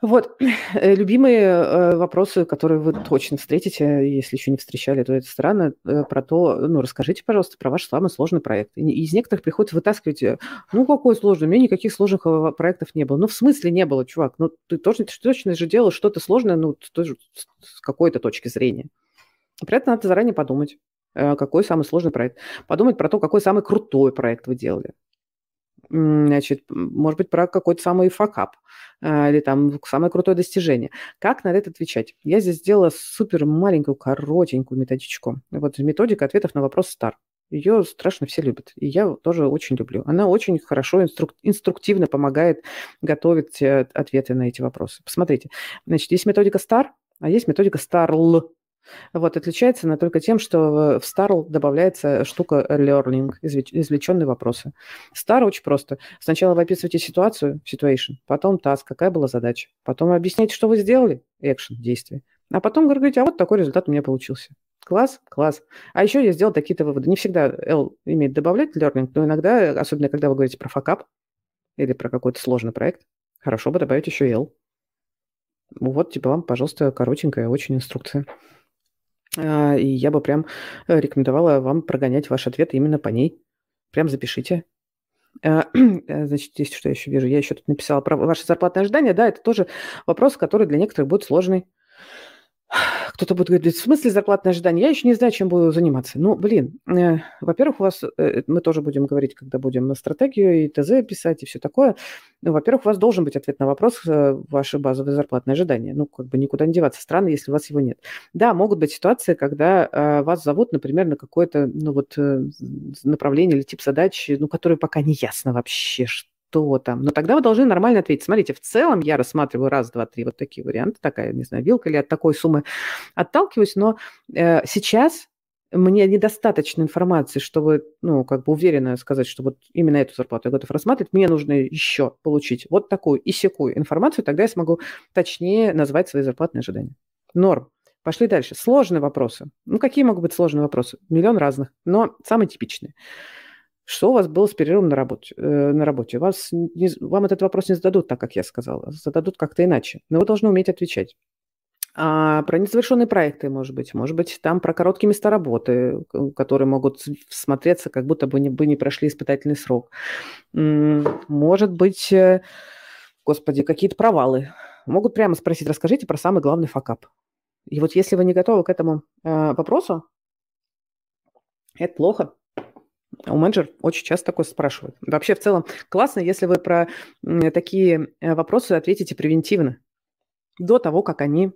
Вот. [CLEARS THROAT] Э, любимые э, вопросы, которые вы точно встретите, если еще не встречали, то это странно, про то, ну, расскажите, пожалуйста, про ваш самый сложный проект. Из некоторых приходится вытаскивать, ну, какой сложный, у меня никаких сложных проектов не было. Ну, в смысле не было, чувак? Ну, ты точно, ты точно же делал что-то сложное, ну, тоже с какой-то точки зрения. При этом надо заранее подумать. Э, какой самый сложный проект. Подумать про то, какой самый крутой проект вы делали. Значит, может быть, про какой-то самый факап э, или там самое крутое достижение. Как на это отвечать? Я здесь сделала супер маленькую, коротенькую методичку. Вот методика ответов на вопрос STAR. Ее страшно все любят, и я тоже очень люблю. Она очень хорошо, инструк- инструктивно помогает готовить э, ответы на эти вопросы. Посмотрите, значит, есть методика STAR, а есть методика STARL. Вот, отличается она только тем, что в Star добавляется штука learning, извлеченные вопросы. Star очень просто. Сначала вы описываете ситуацию, situation, потом task, какая была задача, потом объясняете, что вы сделали, action, действие, а потом говорите, а вот такой результат у меня получился. Класс, класс. А еще я сделал такие-то выводы. Не всегда L имеет добавлять learning, но иногда, особенно когда вы говорите про факап или про какой-то сложный проект, хорошо бы добавить еще L. Вот, типа вам, пожалуйста, коротенькая очень инструкция. А, и я бы прям э, рекомендовала вам прогонять ваш ответ именно по ней. Прям запишите. А, [CLEARS THROAT] э, значит, здесь что я еще вижу? Я еще тут написала про ваши зарплатные ожидания. Да, это тоже вопрос, который для некоторых будет сложный. Кто-то будет говорить, в смысле зарплатное ожидание? Я еще не знаю, чем буду заниматься. Ну, блин, э, во-первых, у вас, э, мы тоже будем говорить, когда будем на стратегию и ТЗ писать и все такое. Ну, во-первых, у вас должен быть ответ на вопрос, э, ваши базовые зарплатные ожидания. Ну, как бы никуда не деваться. Странно, если у вас его нет. Да, могут быть ситуации, когда э, вас зовут, например, на какое-то, ну, вот, э, направление или тип задачи, ну, которые пока не ясно вообще, что что там. Но тогда вы должны нормально ответить. Смотрите, в целом я рассматриваю раз, два, три вот такие варианты, такая, не знаю, вилка или от такой суммы отталкиваюсь, но э, сейчас мне недостаточно информации, чтобы, ну, как бы уверенно сказать, что вот именно эту зарплату я готов рассматривать, мне нужно еще получить вот такую и секую информацию, тогда я смогу точнее назвать свои зарплатные ожидания. Норм. Пошли дальше. Сложные вопросы. Ну, какие могут быть сложные вопросы? Миллион разных, но самые типичные. Что у вас было с перерывом на работе? Э, на работе? Вас не, вам этот вопрос не зададут так, как я сказала, зададут как-то иначе. Но вы должны уметь отвечать. А про незавершенные проекты, может быть. Может быть, там про короткие места работы, которые могут смотреться, как будто бы не, бы не прошли испытательный срок. Может быть, э, господи, какие-то провалы. Могут прямо спросить, расскажите про самый главный факап. И вот если вы не готовы к этому э, вопросу, это плохо. У менеджер очень часто такое спрашивают. Вообще, в целом, классно, если вы про такие э, вопросы ответите превентивно, до того, как они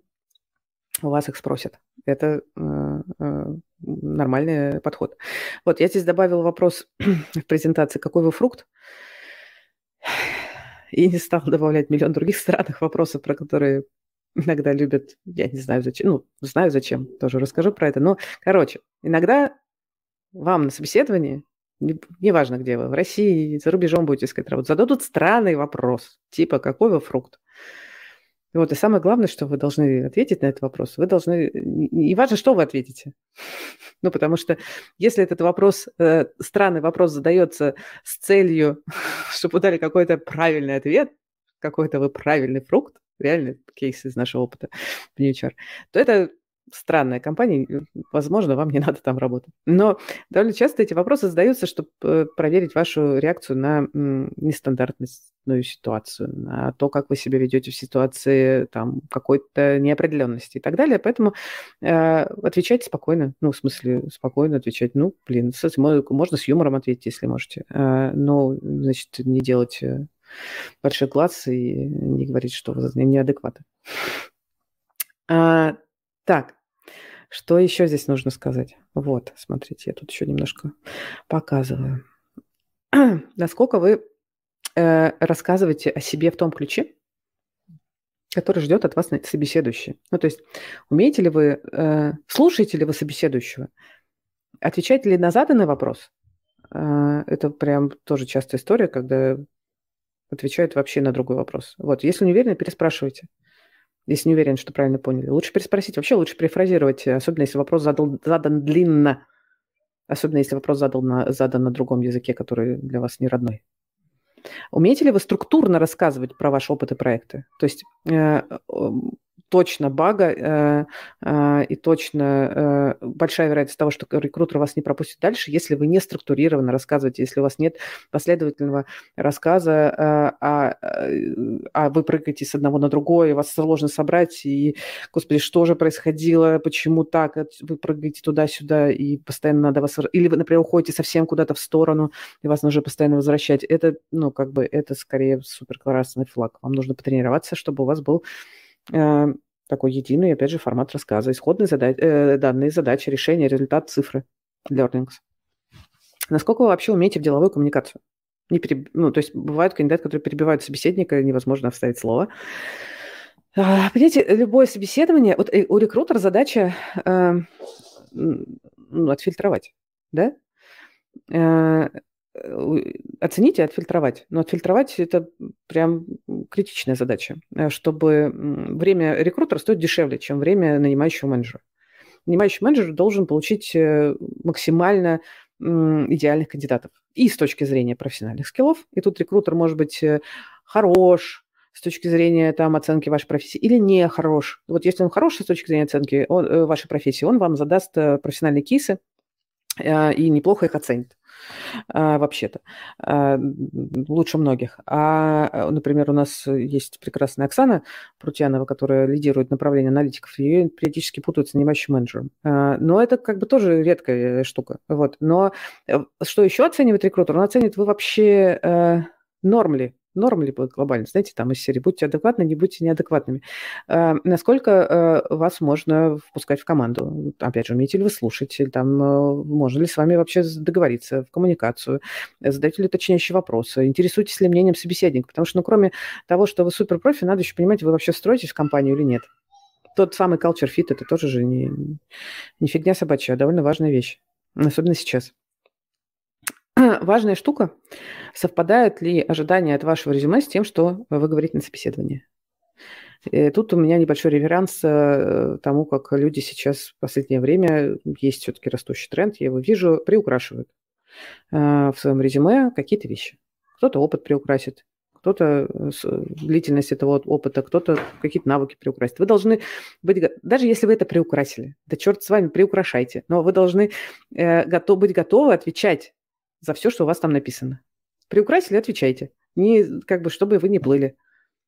у вас их спросят. Это э, э, нормальный подход. Вот, я здесь добавила вопрос [CLEARS THROAT] в презентации, какой вы фрукт? И не стала добавлять миллион других странных вопросов, про которые иногда любят, я не знаю зачем, ну, знаю зачем, тоже расскажу про это. Но, короче, иногда вам на собеседовании, неважно где вы, в России, за рубежом будете искать работу, зададут странный вопрос, типа «какой вы фрукт?». Вот, и самое главное, что вы должны ответить на этот вопрос, вы должны, и важно, что вы ответите. [LAUGHS] Ну, потому что если этот вопрос, э, странный вопрос задается с целью, [LAUGHS] чтобы дали какой-то правильный ответ, какой-то вы правильный фрукт, реальный кейс из нашего опыта в то это странная компания, возможно, вам не [LAUGHS] надо там работать. Но довольно часто эти вопросы задаются, чтобы э, проверить вашу реакцию на нестандартную ситуацию, на то, как вы себя ведете в ситуации там, какой-то неопределенности и так далее. Поэтому э, отвечайте спокойно, ну, в смысле, спокойно отвечать. Ну, блин, можно с юмором ответить, если можете. Э, но, значит, не делать э, большой глаз и не говорить, что вы неадекваты. Так, что еще здесь нужно сказать? Вот, смотрите, я тут еще немножко показываю. [CLEARS THROAT] Насколько вы э, рассказываете о себе в том ключе, который ждет от вас собеседующий. Ну, то есть, умеете ли вы, э, слушаете ли вы собеседующего, отвечаете ли на заданный вопрос? Э, это прям тоже частая история, когда отвечают вообще на другой вопрос. Вот, если не уверены, переспрашивайте если не уверен, что правильно поняли. Лучше переспросить. Вообще лучше перефразировать, особенно если вопрос задал, задан длинно. Особенно если вопрос задал на, задан на другом языке, который для вас не родной. Умеете ли вы структурно рассказывать про ваш опыт и проекты? То есть э, точно бага э, э, и точно э, большая вероятность того, что рекрутер вас не пропустит дальше, если вы не структурированно рассказываете, если у вас нет последовательного рассказа, а, а вы прыгаете с одного на другое, вас сложно собрать, и, господи, что же происходило, почему так, вы прыгаете туда-сюда, и постоянно надо вас... Или вы, например, уходите совсем куда-то в сторону, и вас нужно постоянно возвращать. Это, ну, как бы, это скорее супер классный флаг. Вам нужно потренироваться, чтобы у вас был такой единый, опять же, формат рассказа, исходные задач, э, данные, задачи, решения, результат, цифры, learnings. Насколько вы вообще умеете в деловую коммуникацию? Не переб... ну, то есть бывают кандидаты, которые перебивают собеседника, невозможно вставить слово. А, понимаете, любое собеседование, вот э, у рекрутера задача э, ну, отфильтровать, да? Э, Э, оценить и отфильтровать. Но отфильтровать – это прям критичная задача, э, чтобы время рекрутера стоит дешевле, чем время нанимающего менеджера. Нанимающий менеджер должен получить э, максимально идеальных кандидатов и с точки зрения профессиональных скиллов. И тут рекрутер может быть хорош с точки зрения там, оценки вашей профессии или не хорош. Вот если он хорош с точки зрения оценки вашей профессии, он вам задаст профессиональные кейсы, э, и неплохо их оценит. А, вообще-то, а, лучше многих. А, например, у нас есть прекрасная Оксана Прутьянова, которая лидирует направление аналитиков, ее периодически путают с нанимающим менеджером. А, но это как бы тоже редкая штука. Вот. Но э, что еще оценивает рекрутер? Он оценит, вы вообще э, норм ли норм либо глобально, знаете, там из серии «будьте адекватны, не будьте неадекватными». Э, насколько э, вас можно впускать в команду? Опять же, умеете ли вы слушать? Там, э, можно ли с вами вообще договориться в коммуникацию? Задаете ли уточняющие вопросы? Интересуетесь ли мнением собеседника? Потому что, ну, кроме того, что вы суперпрофи, надо еще понимать, вы вообще строитесь в компанию или нет. Тот самый culture fit – это тоже же не, не фигня собачья, а довольно важная вещь. Особенно сейчас. [CLEARS THROAT] важная штука. Совпадают ли ожидания от вашего резюме с тем, что вы говорите на собеседовании? И э, тут у меня небольшой реверанс э, тому, как люди сейчас в последнее время, есть все-таки растущий тренд, я его вижу, приукрашивают э, в своем резюме какие-то вещи. Кто-то опыт приукрасит, кто-то длительность этого опыта, кто-то какие-то навыки приукрасит. Вы должны быть, даже если вы это приукрасили, да черт с вами, приукрашайте, но вы должны быть готовы отвечать за все, что у вас там написано. Приукрасили, отвечайте. Не, как бы, чтобы вы не плыли.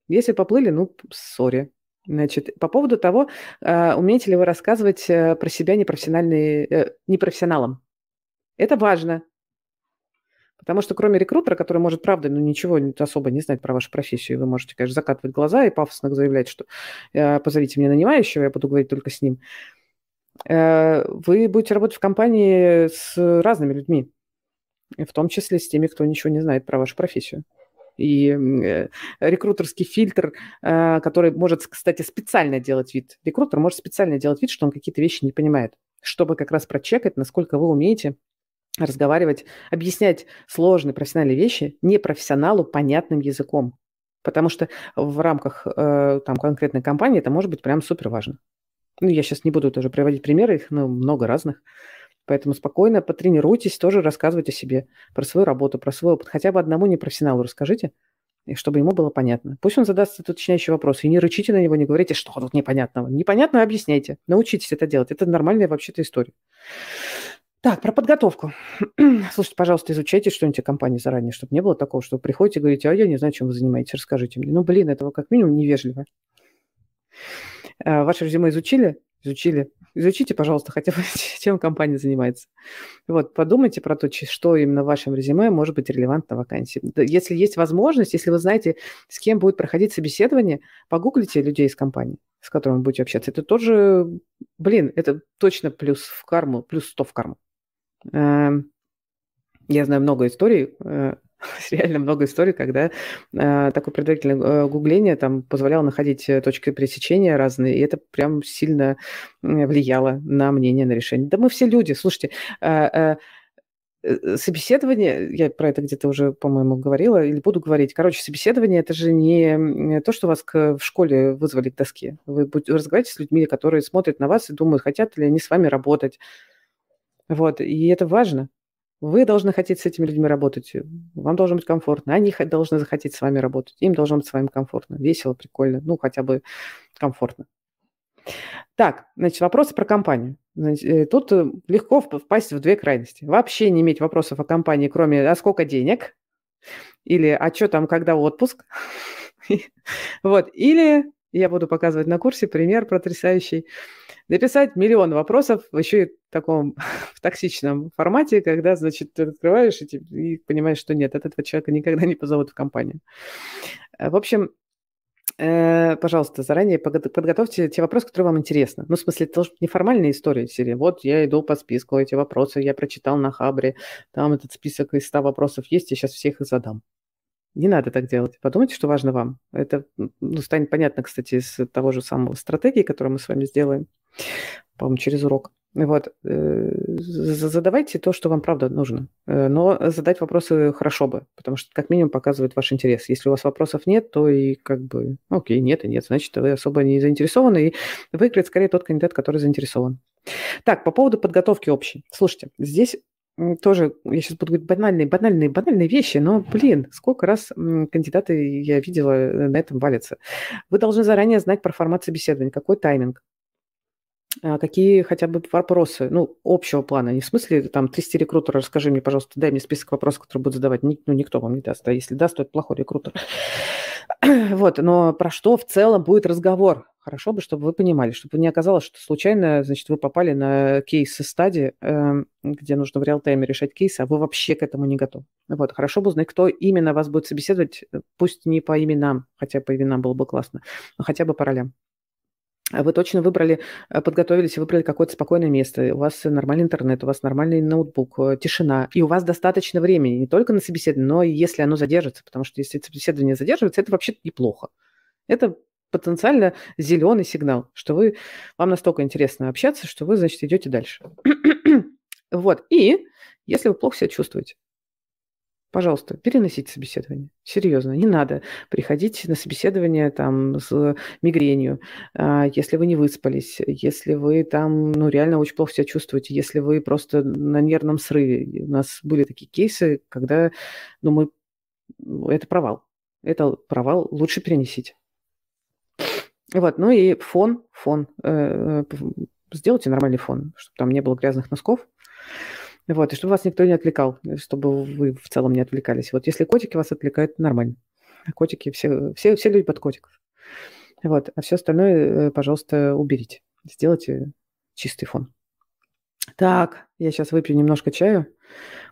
Если поплыли, ну, сори. Значит, по поводу того, э, умеете ли вы рассказывать э, про себя непрофессиональные, э, непрофессионалам. Это важно. Потому что кроме рекрутера, который может, правда, ну, ничего особо не знать про вашу профессию, вы можете, конечно, закатывать глаза и пафосно заявлять, что э, позовите мне нанимающего, я буду говорить только с ним. Вы будете работать в компании с разными людьми в том числе с теми, кто ничего не знает про вашу профессию. И э, рекрутерский фильтр, э, который может, кстати, специально делать вид. Рекрутер может специально делать вид, что он какие-то вещи не понимает, чтобы как раз прочекать, насколько вы умеете разговаривать, объяснять сложные профессиональные вещи непрофессионалу понятным языком. Потому что в рамках э, там, конкретной компании это может быть прям супер важно. Ну, я сейчас не буду тоже приводить примеры, их ну, много разных. Поэтому спокойно потренируйтесь, тоже рассказывать о себе, про свою работу, про свой опыт. Хотя бы одному непрофессионалу расскажите, чтобы ему было понятно. Пусть он задаст этот уточняющий вопрос, и не рычите на него, не говорите, что тут непонятного. Непонятно объясняйте, научитесь это делать. Это нормальная вообще-то история. Так, про подготовку. [CLEARS THROAT] Слушайте, пожалуйста, изучайте что-нибудь о компании заранее, чтобы не было такого, что вы приходите и говорите, а я не знаю, чем вы занимаетесь, расскажите мне. Ну, блин, этого как минимум невежливо. А, ваше резюме изучили? Изучили. Изучите, пожалуйста, хотя бы, [LAUGHS] чем компания занимается. Вот, подумайте про то, что именно в вашем резюме может быть релевантно вакансии. Если есть возможность, если вы знаете, с кем будет проходить собеседование, погуглите людей из компании, с которыми будете общаться. Это тоже, блин, это точно плюс в карму, плюс 100 в карму. Эм, я знаю много историй, э, [LAUGHS] реально много историй, когда э, такое предварительное э, гугление там позволяло находить э, точки пересечения разные, и это прям сильно влияло на мнение, на решение. Да мы все люди, слушайте, э, э, собеседование, я про это где-то уже, по-моему, говорила, или буду говорить. Короче, собеседование – это же не то, что вас к, в школе вызвали к доске. Вы будете разговаривать с людьми, которые смотрят на вас и думают, хотят ли они с вами работать. Вот, и это важно. Вы должны хотеть с этими людьми работать. Вам должно быть комфортно. Они должны захотеть с вами работать. Им должно быть с вами комфортно. Весело, прикольно. Ну, хотя бы комфортно. Так, значит, вопросы про компанию. Значит, э, тут э, легко впасть в две крайности. Вообще не иметь вопросов о компании, кроме «а сколько денег?» или «а что там, когда отпуск?» [LAUGHS] Вот. Или я буду показывать на курсе пример потрясающий. Написать миллион вопросов, еще и в таком [LAUGHS] в токсичном формате, когда, значит, ты открываешь и, и понимаешь, что нет, от этого человека никогда не позовут в компанию. Э, в общем, э, пожалуйста, заранее подготовьте те вопросы, которые вам интересны. Ну, в смысле, это должна неформальная история серии. Вот я иду по списку, эти вопросы я прочитал на Хабре, там этот список из 100 вопросов есть, я сейчас всех их задам. Не надо так делать. Подумайте, что важно вам. Это ну, станет понятно, кстати, из того же самого стратегии, которую мы с вами сделаем, по-моему, через урок. Вот. Э, задавайте то, что вам правда нужно. Э, но задать вопросы хорошо бы, потому что как минимум показывает ваш интерес. Если у вас вопросов нет, то и как бы, окей, нет и нет, значит, вы особо не заинтересованы, и выиграет скорее тот кандидат, который заинтересован. Так, по поводу подготовки общей. Слушайте, здесь тоже, я сейчас буду говорить банальные, банальные, банальные вещи, но, блин, сколько раз кандидаты я видела э, на этом валятся. Вы должны заранее знать про формат собеседования, какой тайминг. а какие хотя бы вопросы, ну, общего плана, не в смысле, там, трясти рекрутера, расскажи мне, пожалуйста, дай мне список вопросов, которые будут задавать. Ну, никто вам не даст, а если даст, то это плохой рекрутер. [CLEARS THROAT] Вот, но про что в целом будет разговор? Хорошо бы, чтобы вы понимали, чтобы не оказалось, что случайно, значит, вы попали на кейс стадии, эм, где нужно в реал-тайме решать кейсы, а вы вообще к этому не готовы. Вот, хорошо бы узнать, кто именно вас будет собеседовать, пусть не по именам, хотя по именам было бы классно, но хотя бы по ролям. А вы точно выбрали, э, подготовились, выбрали какое-то спокойное место, у вас нормальный интернет, у вас нормальный ноутбук, э, тишина, и у вас достаточно времени не только на собеседование, но и если оно задержится, потому что если собеседование задерживается, это вообще неплохо. Это потенциально зеленый сигнал, что вы, вам настолько интересно общаться, что вы, значит, идете дальше. [CLEARS THROAT] вот. И если вы плохо себя чувствуете, Пожалуйста, переносите собеседование. Серьезно, не надо приходить на собеседование там с мигренью, а, если вы не выспались, если вы там, ну, реально очень плохо себя чувствуете, если вы просто на нервном срыве. У нас были такие кейсы, когда, ну, мы... Это провал. Это провал. Лучше перенесите. Вот, ну и фон, фон. Э, э, сделайте нормальный фон, чтобы там не было грязных носков. Вот, и чтобы вас никто не отвлекал, чтобы вы в целом не отвлекались. Вот если котики вас отвлекают, нормально. Котики, все, все, все любят котиков. Вот, а все остальное, э, пожалуйста, уберите. Сделайте чистый фон. Так, я сейчас выпью немножко чаю.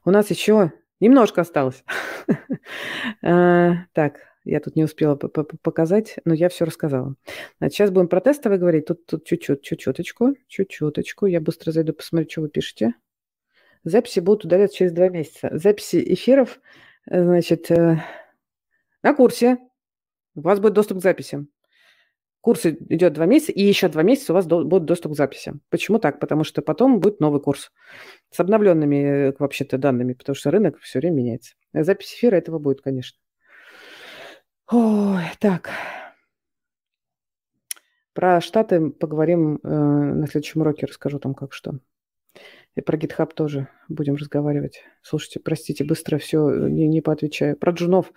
У нас еще немножко осталось. [LAUGHS] А, так, я тут не успела показать, но я все рассказала. Сейчас будем про тестовые говорить. Тут чуть-чуть, чуть-чуточку, чуть-чуточку. Я быстро зайду, посмотрю, что вы пишете. Записи будут удаляться через два месяца. Записи эфиров, э, значит, э, на курсе. У вас будет доступ к записям. Курс идет два месяца, и еще два месяца у вас до, будет доступ к записям. Почему так? Потому что потом будет новый курс с обновленными э, вообще-то данными, потому что рынок все время меняется. Запись эфира этого будет, конечно. Ой, так. Про Штаты поговорим э, на следующем уроке, расскажу там как что. И про GitHub тоже будем разговаривать. Слушайте, простите, быстро все не, не поотвечаю. Про джунов.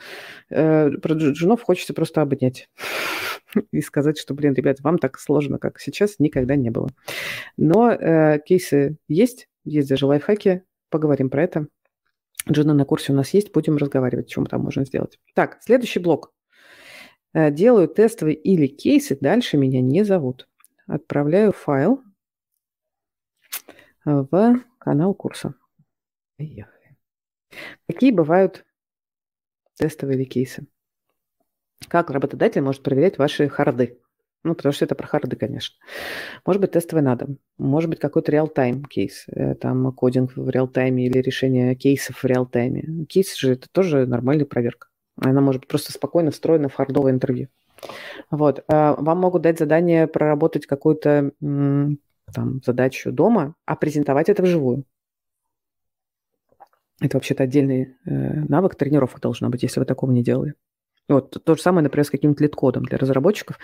Э, про джунов хочется просто обнять [LAUGHS] и сказать, что, блин, ребят, вам так сложно, как сейчас, никогда не было. Но э, кейсы есть, есть даже лайфхаки, поговорим про это. Джуна на курсе у нас есть, будем разговаривать, чем там можно сделать. Так, следующий блок. Э, делаю тестовые или кейсы, дальше меня не зовут. Отправляю файл в канал курса. Поехали. Какие бывают тестовые или кейсы? Как работодатель может проверять ваши харды? Ну, потому что это про харды, конечно. Может быть, тестовый надо. Может быть, какой-то реал-тайм кейс. Э, там кодинг в реал-тайме или решение кейсов в реал-тайме. Кейс же это тоже нормальная проверка. Она может быть просто спокойно встроена в хардовое интервью. Вот. А вам могут дать задание проработать какую-то там, задачу дома, а презентовать это вживую. Это вообще-то отдельный э, навык тренировок должно быть, если вы такого не делали. Вот то же самое, например, с каким-то лид-кодом для разработчиков.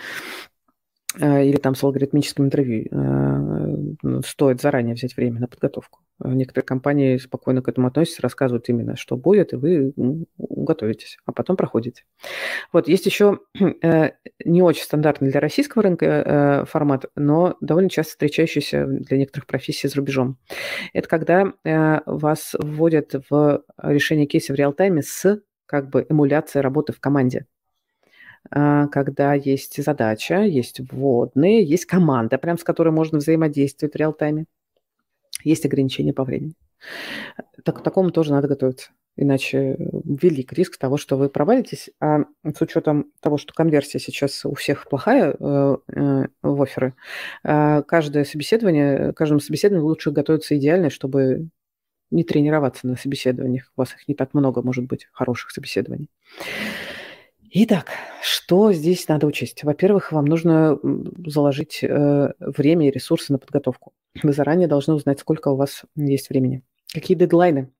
Э, или там с алгоритмическим интервью, э, стоит заранее взять время на подготовку. Э, некоторые компании спокойно к этому относятся, рассказывают именно, что будет, и вы готовитесь, а потом проходите. Вот, есть еще [CLEARS THROAT] не очень стандартный для российского рынка формат, но довольно часто встречающийся для некоторых профессий за рубежом. Это когда вас вводят в решение кейса в реал-тайме с как бы эмуляцией работы в команде. А, когда есть задача, есть вводные, есть команда, прям с которой можно взаимодействовать в реал-тайме. Есть ограничения по времени. Так, к такому тоже надо готовиться. Иначе велик риск того, что вы провалитесь. А с учетом того, что конверсия сейчас у всех плохая э, э, в оферы, э, каждое собеседование, каждому собеседованию лучше готовиться идеально, чтобы не тренироваться на собеседованиях. У вас их не так много, может быть, хороших собеседований. Итак, что здесь надо учесть? Во-первых, вам нужно заложить э, время и ресурсы на подготовку. Вы заранее должны узнать, сколько у вас есть времени. Какие дедлайны?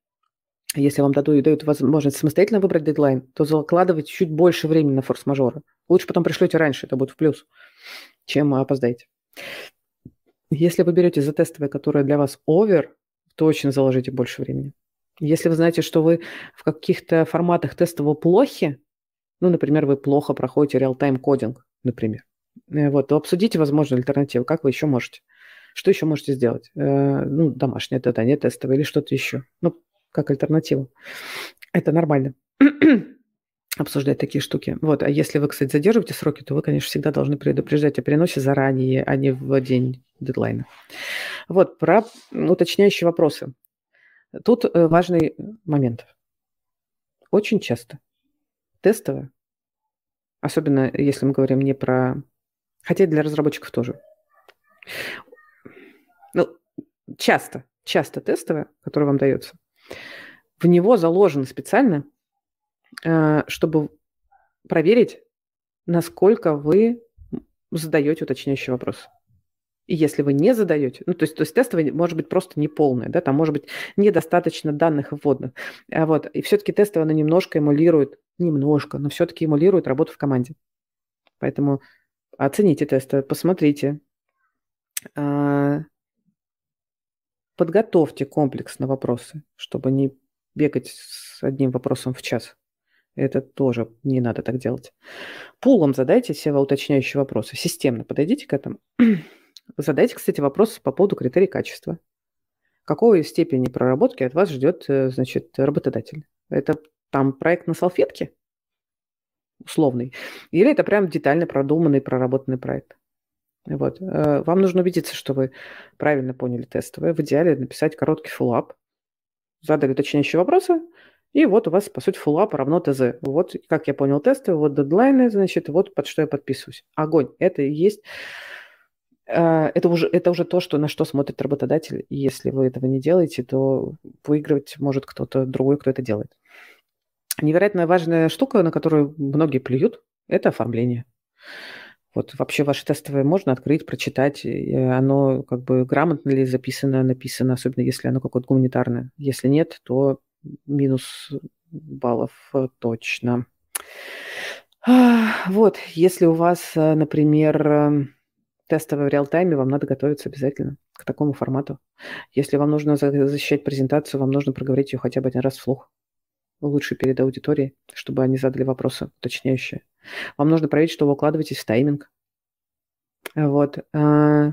Если вам дадут, дают возможность самостоятельно выбрать дедлайн, то закладывайте чуть больше времени на форс-мажоры. Лучше потом пришлете раньше, это будет в плюс, чем опоздаете. Если вы берете за тестовое, которое для вас овер, точно заложите больше времени. Если вы знаете, что вы в каких-то форматах тестового плохи, ну, например, вы плохо проходите реал-тайм кодинг, например. Э, вот, обсудите возможную альтернативу, как вы еще можете. Что еще можете сделать? Э, ну, домашнее задание, тестовое или что-то еще. Ну, как альтернативу. Это нормально [CLEARS THROAT] обсуждать такие штуки. Вот. А если вы, кстати, задерживаете сроки, то вы, конечно, всегда должны предупреждать о переносе заранее, а не в день дедлайна. Вот, про уточняющие вопросы. Тут э, важный момент. Очень часто тестовое, особенно если мы говорим не про... Хотя для разработчиков тоже. Ну, часто, часто тестовое, которое вам дается, в него заложено специально Э, чтобы проверить, насколько вы задаете уточняющий вопрос. И если вы не задаете, ну, то есть, то есть тестовое может быть просто неполное, да, там может быть недостаточно данных вводных. А вот, и все-таки тестовое, оно немножко эмулирует, немножко, но все-таки эмулирует работу в команде. Поэтому оцените тесты, посмотрите, а, подготовьте комплексно вопросы, чтобы не бегать с одним вопросом в час. Это тоже не надо так делать. Пулом задайте себе уточняющие вопросы. Системно подойдите к этому. [CLEARS THROAT] Задайте, кстати, вопрос по поводу критерий качества. Какой степени проработки от вас ждет, э, значит, работодатель? Это там проект на салфетке? Условный. Или это прям детально продуманный, проработанный проект? Вот. Э, вам нужно убедиться, что вы правильно поняли тестовое. В идеале написать короткий фуллап, задали уточняющие вопросы, и вот у вас, по сути, фуллап равно ТЗ. Вот, как я понял тесты, вот дедлайны, значит, вот под что я подписываюсь. Огонь. Это и есть... Э, это уже, это уже то, что, на что смотрит работодатель. И если вы этого не делаете, то выигрывать может кто-то другой, кто это делает. Невероятно важная штука, на которую многие плюют, это оформление. Вот вообще ваше тестовое можно открыть, прочитать. Оно как бы грамотно ли записано, написано, особенно если оно какое-то гуманитарное. Если нет, то минус баллов э, точно. Вот, если у вас, э, например, эм, тестовое в реал-тайме, вам надо готовиться обязательно к такому формату. Если вам нужно защищать презентацию, вам нужно проговорить ее хотя бы один раз вслух. Лучше перед аудиторией, чтобы они задали вопросы уточняющие. Вам нужно проверить, что вы укладываетесь в тайминг. Вот. Э,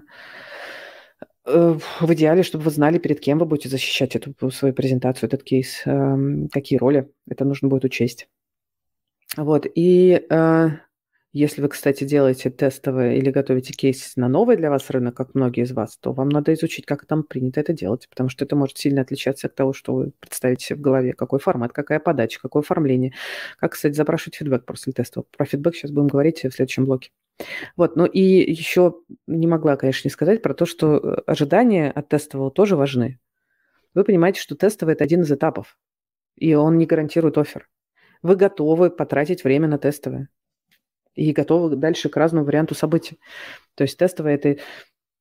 Э, в идеале, чтобы вы знали, перед кем вы будете защищать эту свою презентацию, этот кейс, эм, какие роли это нужно будет учесть. Вот, и э, если вы, кстати, делаете тестовые или готовите кейс на новый для вас рынок, как многие из вас, то вам надо изучить, как там принято это делать, потому что это может сильно отличаться от того, что вы представите себе в голове, какой формат, какая подача, какое оформление, как, кстати, запрашивать фидбэк после тестов. Про фидбэк сейчас будем говорить в следующем блоке. Вот, ну и еще не могла, конечно, не сказать про то, что э, ожидания от тестового тоже важны. Вы понимаете, что тестовый – это один из этапов, и он не гарантирует офер. Вы готовы потратить время на тестовое и готовы дальше к разному варианту событий. То есть тестовое это,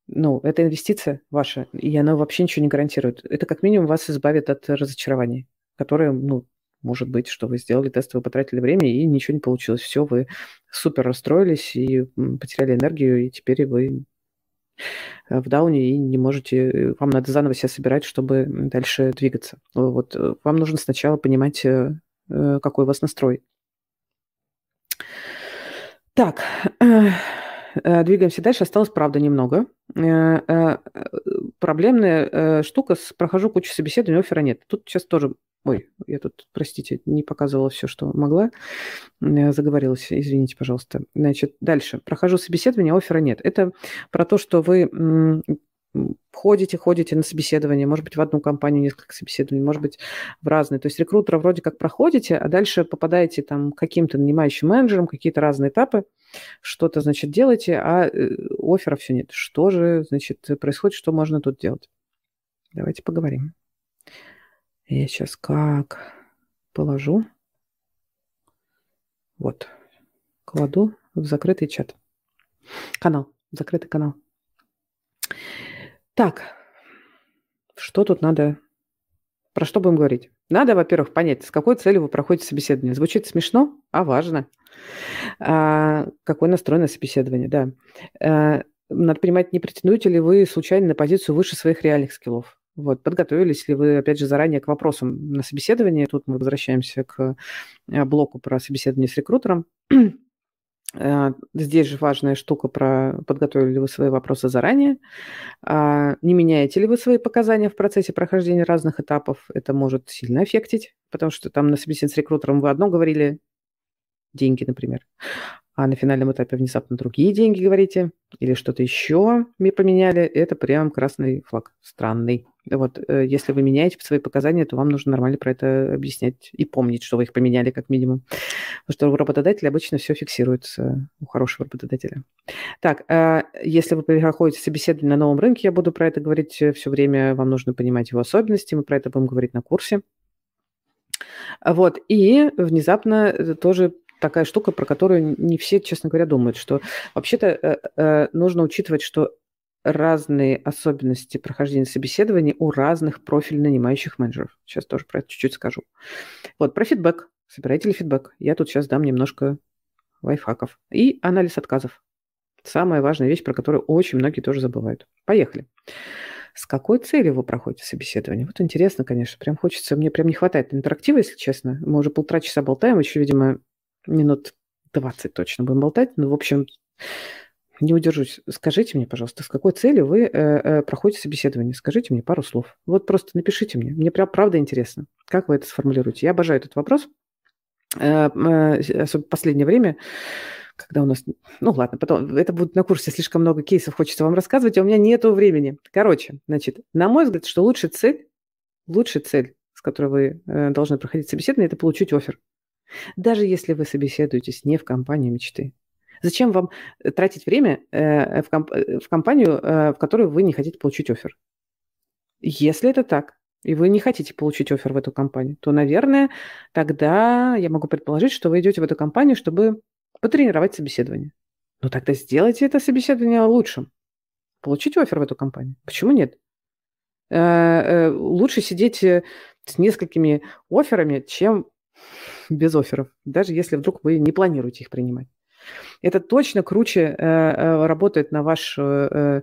ну, это инвестиция ваша, и она вообще ничего не гарантирует. Это как минимум вас избавит от разочарований, которые, ну, может быть, что вы сделали тест, вы потратили время, и ничего не получилось. Все, вы супер расстроились и потеряли энергию, и теперь вы в дауне и не можете, вам надо заново себя собирать, чтобы дальше двигаться. Вот э, вам нужно сначала понимать, э, э, какой у вас настрой. Так, э, э, двигаемся дальше. Осталось, правда, немного. Э, проблемная штука прохожу кучу собеседований, оффера нет. Тут сейчас тоже... Ой, я тут, простите, не показывала все, что могла. Заговорилась, извините, пожалуйста. Значит, дальше. Прохожу собеседование, оффера нет. Это про то, что вы ходите, ходите на собеседование, может быть, в одну компанию несколько собеседований, может быть, в разные. То есть рекрутера вроде как проходите, а дальше попадаете там каким-то нанимающим менеджером, какие-то разные этапы, что-то, значит, делаете, а э, оффера все нет. Что же, значит, происходит, что можно тут делать? Давайте поговорим. Я сейчас как положу. Вот. Кладу в закрытый чат. Канал. Закрытый канал. Так, что тут надо... Про что будем говорить? Надо, во-первых, понять, с какой целью вы проходите собеседование. Звучит смешно, а важно. А, какой настрой на собеседование, да. А, надо понимать, не претендуете ли вы случайно на позицию выше своих реальных скиллов. Вот, подготовились ли вы, опять же, заранее к вопросам на собеседование. Тут мы возвращаемся к э, блоку про собеседование с рекрутером. Э, здесь же важная штука про подготовили ли вы свои вопросы заранее, а, не меняете ли вы свои показания в процессе прохождения разных этапов. Это может сильно аффектить, потому что там на собеседовании с рекрутером вы одно говорили, деньги, например, а на финальном этапе внезапно другие деньги говорите, или что-то еще поменяли, это прям красный флаг, странный. Вот, э, если вы меняете свои показания, то вам нужно нормально про это объяснять и помнить, что вы их поменяли как минимум. Потому что у работодателя обычно все фиксируется, у хорошего работодателя. Так, э, если вы переходите собеседование на новом рынке, я буду про это говорить э, все время, вам нужно понимать его особенности, мы про это будем говорить на курсе. Вот, и внезапно тоже такая штука, про которую не все, честно говоря, думают, что вообще-то э, э, нужно учитывать, что разные особенности прохождения собеседований у разных профиль нанимающих менеджеров. Сейчас тоже про это чуть-чуть скажу. Вот, про фидбэк. Собираете ли фидбэк? Я тут сейчас дам немножко лайфхаков. И анализ отказов. Самая важная вещь, про которую очень многие тоже забывают. Поехали. С какой целью вы проходите собеседование? Вот интересно, конечно. Прям хочется, мне прям не хватает интерактива, если честно. Мы уже полтора часа болтаем, еще, видимо, минут 20 точно будем болтать. Ну, в общем, не удержусь. Скажите мне, пожалуйста, с какой целью вы э, э, проходите собеседование? Скажите мне пару слов. Вот просто напишите мне. Мне прям правда интересно, как вы это сформулируете. Я обожаю этот вопрос. Э, э, особенно в последнее время, когда у нас... Ну ладно, потом это будет на курсе слишком много кейсов, хочется вам рассказывать, а у меня нету времени. Короче, значит, на мой взгляд, что лучшая цель, лучшая цель, с которой вы э, должны проходить собеседование, это получить офер. Даже если вы собеседуетесь не в компанию мечты. Зачем вам э, тратить время э, в, комп- э, в компанию, в которую вы не хотите получить офер? Если это так, и вы не хотите получить офер в эту компанию, то, наверное, тогда я могу предположить, что вы идете в эту компанию, чтобы потренировать собеседование. Ну тогда сделайте это собеседование лучшим. Получите офер в эту компанию. Почему нет? Лучше сидеть с несколькими офферами, чем без офферов, даже если вдруг вы не планируете их принимать. Это точно круче э, э, работает на ваш э,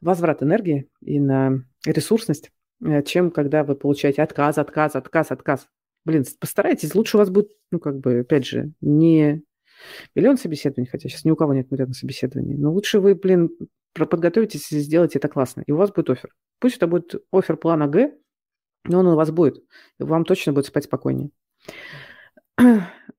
возврат энергии и на ресурсность, чем когда вы получаете отказ, отказ, отказ, отказ. Блин, постарайтесь, лучше у вас будет, ну, как бы, опять же, не миллион собеседований, хотя сейчас ни у кого нет миллиона собеседований, но лучше вы, блин, подготовитесь и сделаете это классно, и у вас будет офер. Пусть это будет офер плана Г, но он у вас будет. Вам точно будет спать спокойнее.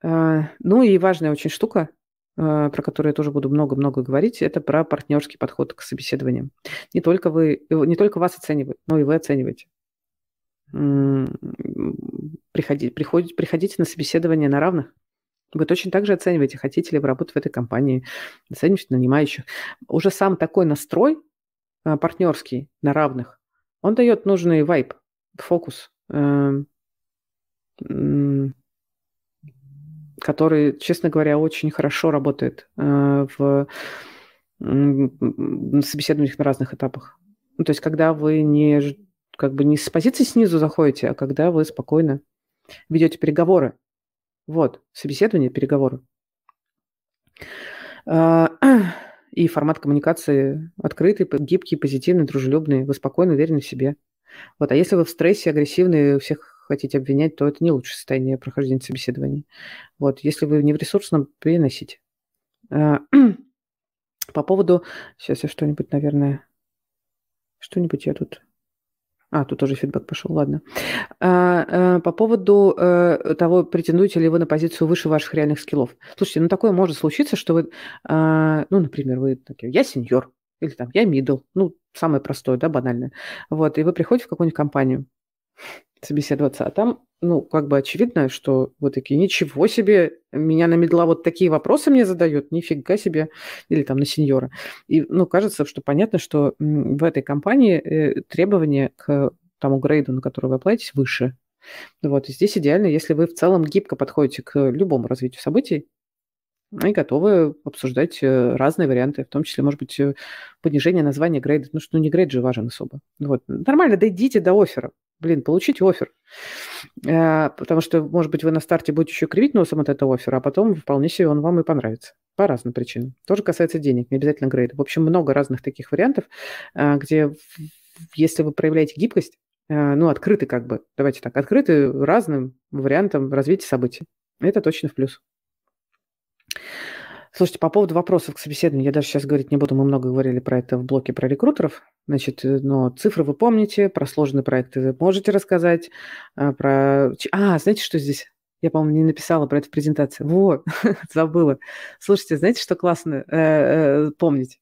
А, [CLEARS THROAT] ну и важная очень штука, а, про которую я тоже буду много-много говорить, это про партнерский подход к собеседованиям. Не только, вы, не только вас оценивают, но и вы оцениваете. Приходите, приходите, приходите на собеседование на равных. Вы точно так же оцениваете, хотите ли вы работать в этой компании, оцениваете нанимающих. Уже сам такой настрой партнерский на равных, он дает нужный вайп фокус, эм, который, честно говоря, очень хорошо работает э, в собеседованиях на разных этапах. Ну, то есть, когда вы не как бы не с позиции снизу заходите, а когда вы спокойно ведете переговоры. Вот, собеседование, переговоры. А, [CLEARS THROAT] и формат коммуникации открытый, гибкий, позитивный, дружелюбный. Вы спокойно уверены в себе. Вот. А если вы в стрессе, агрессивный, всех хотите обвинять, то это не лучшее состояние прохождения собеседований. Вот. Если вы не в ресурсном, переносите. А, [CLEARS THROAT] по поводу... Сейчас я что-нибудь, наверное... Что-нибудь я тут... А, тут тоже фидбэк пошел, ладно. А, а, по поводу а, того, претендуете ли вы на позицию выше ваших реальных скиллов. Слушайте, ну такое может случиться, что вы, ну, например, вы такие, я сеньор, или там я middle, ну, самое простое, да, банальное. Вот, и вы приходите в какую-нибудь компанию собеседоваться, а там, ну, как бы очевидно, что вот такие, ничего себе, меня на медла вот такие вопросы мне задают, нифига себе, или там на сеньора. И, ну, кажется, что понятно, что в этой компании э, требования к тому грейду, на который вы оплатите, выше. Вот, и здесь идеально, если вы в целом гибко подходите к любому развитию событий, и готовы обсуждать э, разные варианты, в том числе, может быть, э, понижение названия грейда. Ну что, ну не грейд же важен особо. Вот. Нормально, дойдите до оффера. Блин, получите офер. Э, потому что, может быть, вы на старте будете еще кривить носом от этого оффера, а потом вполне себе он вам и понравится. По разным причинам. Тоже касается денег, не обязательно грейда. В общем, много разных таких вариантов, где, если вы проявляете гибкость, ну, открыты как бы, давайте так, открыты разным вариантам развития событий. Это точно в плюс. Слушайте, по поводу вопросов к собеседованию, я даже сейчас говорить не буду, мы много говорили про это в блоке про рекрутеров. Значит, э, но цифры вы помните, про сложные проекты вы можете рассказать, а, про... А, знаете, что здесь? Я, по-моему, не написала про это в презентации. Вот, [LAUGHS] забыла. Слушайте, знаете, что классно э, э, помнить?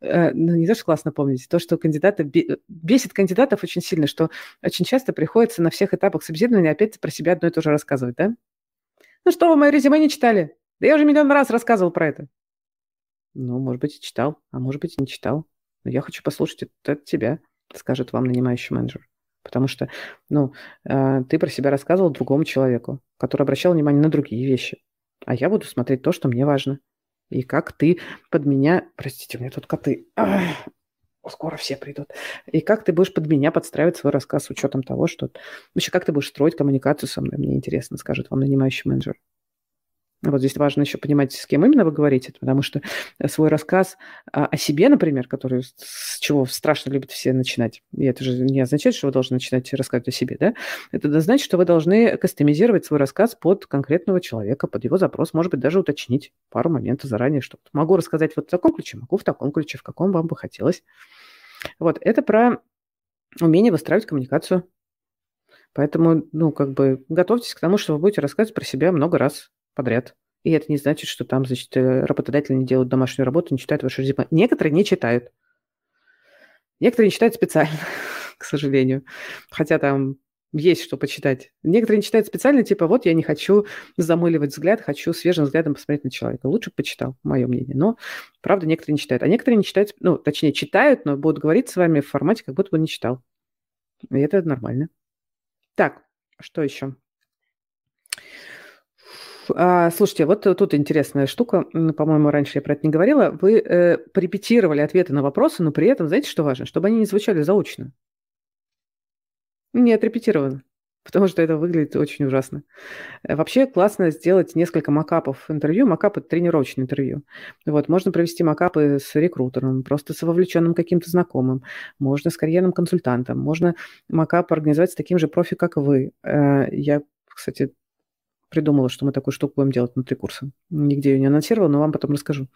Ну, не то, что классно помнить, то, что кандидаты бесит кандидатов очень сильно, что очень часто приходится на всех этапах собеседования опять про себя одно и то же рассказывать, да? Ну что, вы мое резюме не читали? Да я уже миллион раз рассказывал про это. Ну, может быть, и читал, а может быть, и не читал. Но я хочу послушать это от тебя, скажет вам нанимающий менеджер. Потому что, ну, э, ты про себя рассказывал другому человеку, который обращал внимание на другие вещи. А я буду смотреть то, что мне важно. И как ты под меня... Простите, у меня тут коты. Ах, скоро все придут. И как ты будешь под меня подстраивать свой рассказ с учетом того, что... Вообще, как ты будешь строить коммуникацию со мной, мне интересно, скажет вам нанимающий менеджер. Вот здесь важно еще понимать, с кем именно вы говорите, потому что э, свой рассказ а, о себе, например, который с чего страшно любят все начинать, и это же не означает, что вы должны начинать рассказывать о себе, да? Это значит, что вы должны кастомизировать свой рассказ под конкретного человека, под его запрос, может быть, даже уточнить пару моментов заранее, что могу рассказать вот в таком ключе, могу в таком ключе, в каком вам бы хотелось. Вот, это про умение выстраивать коммуникацию. Поэтому, ну, как бы готовьтесь к тому, что вы будете рассказывать про себя много раз подряд. И это не значит, что там, значит, э, работодатели не делают домашнюю работу, не читают ваше резюме. Некоторые не читают. Некоторые не читают специально, [LAUGHS] к сожалению. Хотя там есть что почитать. Некоторые не читают специально, типа, вот я не хочу замыливать взгляд, хочу свежим взглядом посмотреть на человека. Лучше почитал, мое мнение. Но, правда, некоторые не читают. А некоторые не читают, ну, точнее, читают, но будут говорить с вами в формате, как будто бы не читал. И это нормально. Так, что еще? А, слушайте, вот тут интересная штука, по-моему, раньше я про это не говорила. Вы э, порепетировали ответы на вопросы, но при этом, знаете, что важно? Чтобы они не звучали заочно. Не отрепетировано, потому что это выглядит очень ужасно. Э, вообще классно сделать несколько макапов интервью. Макап – это тренировочное интервью. Вот, можно провести макапы с рекрутером, просто с вовлеченным каким-то знакомым, можно с карьерным консультантом, можно макап организовать с таким же профи, как вы. Э, я, кстати, придумала, что мы такую штуку будем делать внутри курса. Нигде ее не анонсировала, но вам потом расскажу.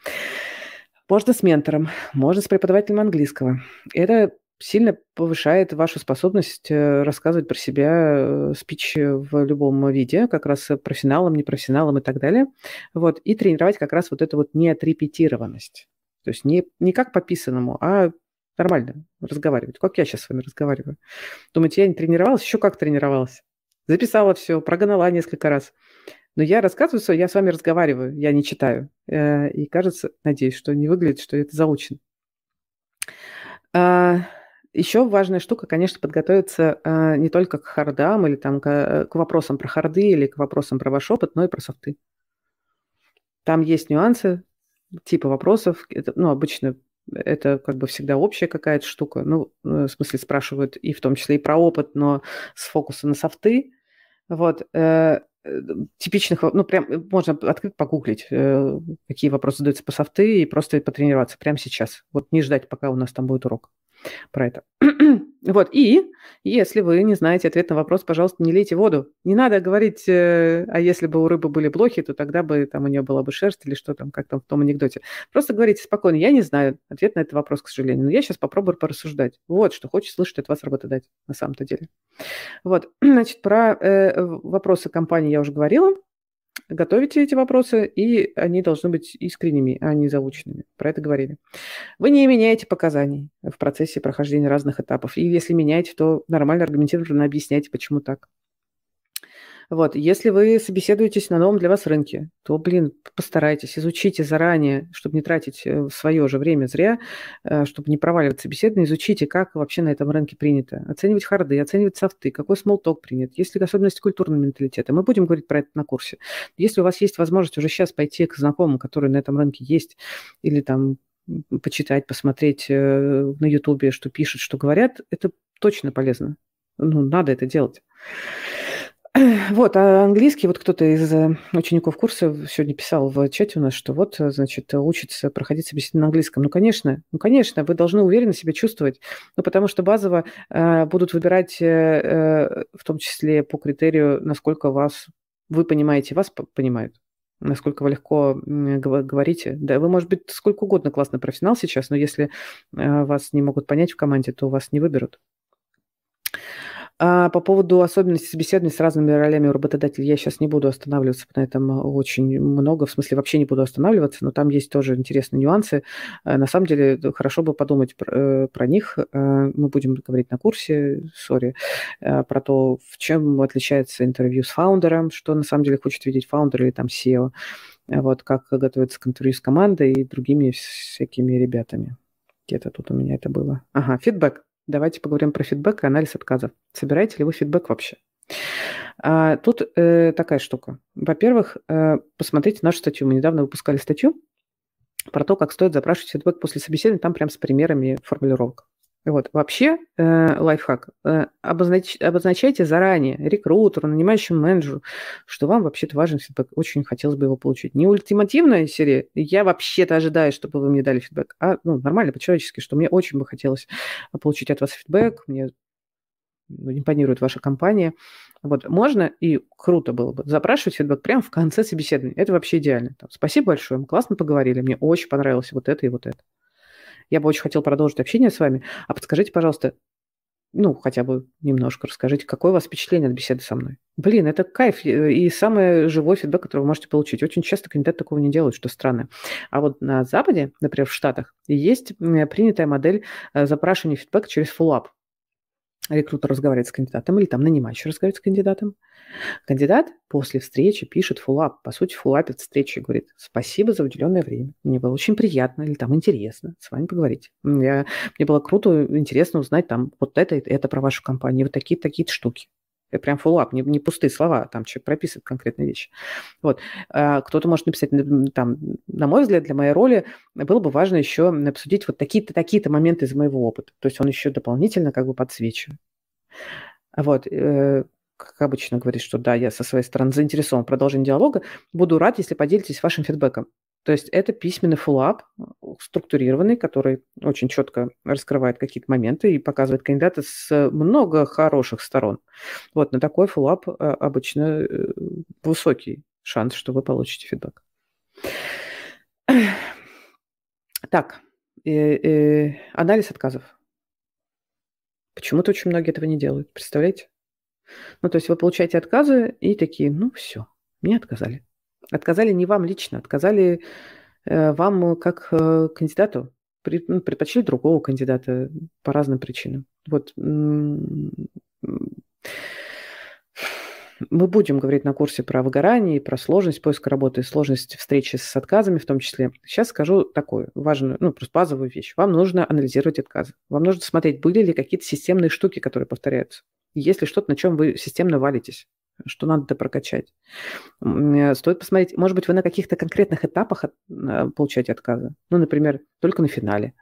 Можно с ментором, можно с преподавателем английского. Это сильно повышает вашу способность э, рассказывать про себя э, спич в любом виде, как раз профессионалам, непрофессионалам и так далее. Вот, и тренировать как раз вот эту вот неотрепетированность. То есть не, не как по писанному, а нормально разговаривать, как я сейчас с вами разговариваю. Думаете, я не тренировалась? Еще как тренировалась. Записала все, прогнала несколько раз. Но я рассказываю, я с вами разговариваю, я не читаю. Э, и кажется, надеюсь, что не выглядит, что это заучено. А, Еще важная штука, конечно, подготовиться а, не только к хардам или там к, вопросам про харды или к вопросам про ваш опыт, но и про софты. Там есть нюансы, типа вопросов. Это, ну, обычно это как бы всегда общая какая-то штука. Ну, э, в смысле, спрашивают и в том числе и про опыт, но с фокусом на софты. Вот. Э, э, типичных, ну, прям можно открыть погуглить, какие вопросы задаются по софты, и просто потренироваться прямо сейчас. Вот не ждать, пока у нас там будет урок про это. [CLEARS THROAT] вот, и если вы не знаете ответ на вопрос, пожалуйста, не лейте воду. Не надо говорить, э, а если бы у рыбы были блохи, то тогда бы там у нее была бы шерсть или что там, как там в том анекдоте. Просто говорите спокойно, я не знаю ответ на этот вопрос, к сожалению, но я сейчас попробую порассуждать. Вот, что хочет слышать от вас работодатель на самом-то деле. Вот, [CLEARS THROAT] значит, про э, вопросы компании я уже говорила готовите эти вопросы, и они должны быть искренними, а не заученными. Про это говорили. Вы не меняете показаний в процессе прохождения разных этапов. И если меняете, то нормально, аргументированно объясняйте, почему так. Вот, если вы собеседуетесь на новом для вас рынке, то, блин, постарайтесь, изучите заранее, чтобы не тратить э, свое же время зря, э, чтобы не проваливать собеседование, изучите, как вообще на этом рынке принято. Оценивать харды, оценивать софты, какой смолток принят, есть ли особенности культурного менталитета. Мы будем говорить про это на курсе. Если у вас есть возможность уже сейчас пойти к знакомым, которые на этом рынке есть, или там почитать, посмотреть э, на Ютубе, что пишут, что говорят, это точно полезно. Ну, надо это делать. [CLEARS THROAT] Вот, а английский, вот кто-то из э, учеников курса сегодня писал в чате у нас, что вот, э, значит, учится проходить собеседование на английском. Ну, конечно, ну, конечно, вы должны уверенно себя чувствовать, ну, потому что базово э, будут выбирать, э, в том числе по критерию, насколько вас, вы понимаете, вас понимают. насколько вы легко говорите. Да, вы, может быть, сколько угодно классный профессионал сейчас, но если э, вас не могут понять в команде, то вас не выберут. А по поводу особенностей собеседования с разными ролями у работодателя я сейчас не буду останавливаться на этом очень много, в смысле вообще не буду останавливаться, но там есть тоже интересные нюансы. Э, на самом деле хорошо бы подумать про, э, про них. Э, мы будем говорить на курсе, сори, про то, в чем отличается интервью с фаундером, что на самом деле хочет видеть фаундер или там SEO, вот как готовиться к интервью с командой и другими всякими ребятами. Где-то тут у меня это было. Ага, фидбэк. Давайте поговорим про фидбэк и анализ отказов. Собираете ли вы фидбэк вообще? А, тут э, такая штука. Во-первых, э, посмотрите нашу статью. Мы недавно выпускали статью про то, как стоит запрашивать фидбэк после собеседования, там прям с примерами формулировок. Вот. Вообще, э, лайфхак, э, обознач, обозначайте заранее рекрутеру, нанимающему менеджеру, что вам вообще-то важен фидбэк. Очень хотелось бы его получить. Не ультимативная серия, я вообще-то ожидаю, чтобы вы мне дали фидбэк, а ну, нормально, по-человечески, что мне очень бы хотелось получить от вас фидбэк, мне импонирует ваша компания. Вот, можно и круто было бы запрашивать фидбэк прямо в конце собеседования. Это вообще идеально. Там, Спасибо большое, мы классно поговорили, мне очень понравилось вот это и вот это. Я бы очень хотел продолжить общение с вами. А подскажите, пожалуйста, ну, хотя бы немножко расскажите, какое у вас впечатление от беседы со мной? Блин, это кайф и самый живой фидбэк, который вы можете получить. Очень часто кандидаты такого не делают, что странно. А вот на Западе, например, в Штатах, есть принятая модель э, запрашивания фидбэка через фуллап рекрутер разговаривает с кандидатом или там нанимающий разговаривает с кандидатом. Кандидат после встречи пишет фуллап, по сути, фуллапит встречи и говорит, спасибо за уделенное время, мне было очень приятно или там интересно с вами поговорить. Я, мне было круто, интересно узнать там вот это, это про вашу компанию, вот такие-то такие штуки. Это прям фуллап, не, не пустые слова, там человек прописывает конкретные вещи. Вот. А кто-то может написать, там, на мой взгляд, для моей роли было бы важно еще обсудить вот такие-то, такие-то моменты из моего опыта. То есть он еще дополнительно как бы подсвечивает. Вот. Э, как обычно говорит, что да, я со своей стороны заинтересован в продолжении диалога, буду рад, если поделитесь вашим фидбэком. То есть это письменный фуллап, структурированный, который очень четко раскрывает какие-то моменты и показывает кандидата с много хороших сторон. Вот на такой фуллап э, обычно э, высокий шанс, что вы получите фидбэк. Так, э, анализ отказов. Почему-то очень многие этого не делают, представляете? Ну, то есть вы получаете отказы и такие, ну, все, мне отказали. Отказали не вам лично, отказали э, вам как э, кандидату, ну, предпочли другого кандидата по разным причинам. Вот мы будем говорить на курсе про выгорание, про сложность поиска работы, сложность встречи с отказами в том числе. Сейчас скажу такую важную, ну, просто базовую вещь. Вам нужно анализировать отказы. Вам нужно смотреть, были ли какие-то системные штуки, которые повторяются. Есть ли что-то, на чем вы системно валитесь что надо прокачать. Э, стоит посмотреть, может быть, вы на каких-то конкретных этапах э, получаете отказы. Ну, например, только на финале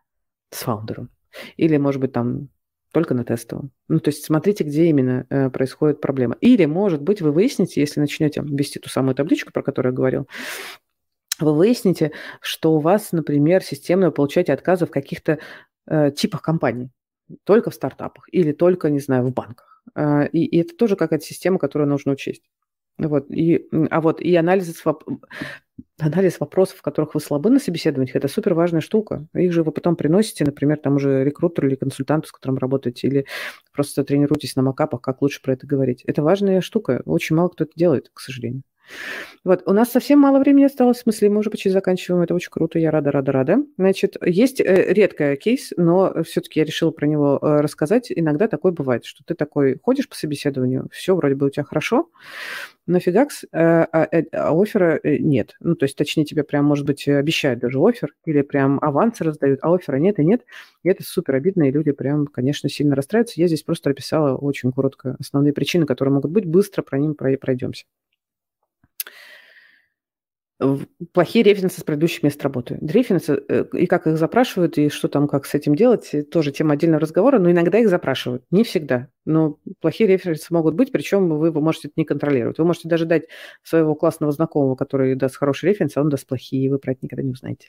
с фаундером. Или, может быть, там только на тестовом. Ну, то есть смотрите, где именно э, происходит проблема. Или, может быть, вы выясните, если начнете вести ту самую табличку, про которую я говорил, вы выясните, что у вас, например, системно вы получаете отказы в каких-то э, типах компаний. Только в стартапах или только, не знаю, в банках. А, и, и это тоже какая-то система, которую нужно учесть. Вот, и, а вот и анализ, анализ вопросов, в которых вы слабы на собеседованиях, это супер важная штука. Их же вы потом приносите, например, тому же рекрутеру или консультанту, с которым работаете, или просто тренируетесь на макапах, как лучше про это говорить. Это важная штука. Очень мало кто это делает, к сожалению. Вот, у нас совсем мало времени осталось, в смысле, мы уже почти заканчиваем, это очень круто, я рада, рада, рада. Значит, есть э, редкая кейс, но все-таки я решила про него э, рассказать. Иногда такое бывает, что ты такой ходишь по собеседованию, все вроде бы у тебя хорошо, но фигакс, э, а, э, а оффера э, нет. Ну, то есть, точнее, тебе прям, может быть, обещают даже офер, или прям авансы раздают, а оффера нет и нет. И это супер обидно, и люди прям, конечно, сильно расстраиваются. Я здесь просто описала очень коротко основные причины, которые могут быть, быстро про ним пройдемся плохие референсы с предыдущих мест работы. Референсы, э, и как их запрашивают, и что там, как с этим делать, тоже тема отдельного разговора, но иногда их запрашивают, не всегда. Но плохие референсы могут быть, причем вы, вы можете это не контролировать. Вы можете даже дать своего классного знакомого, который даст хороший референс, а он даст плохие, и вы про это никогда не узнаете.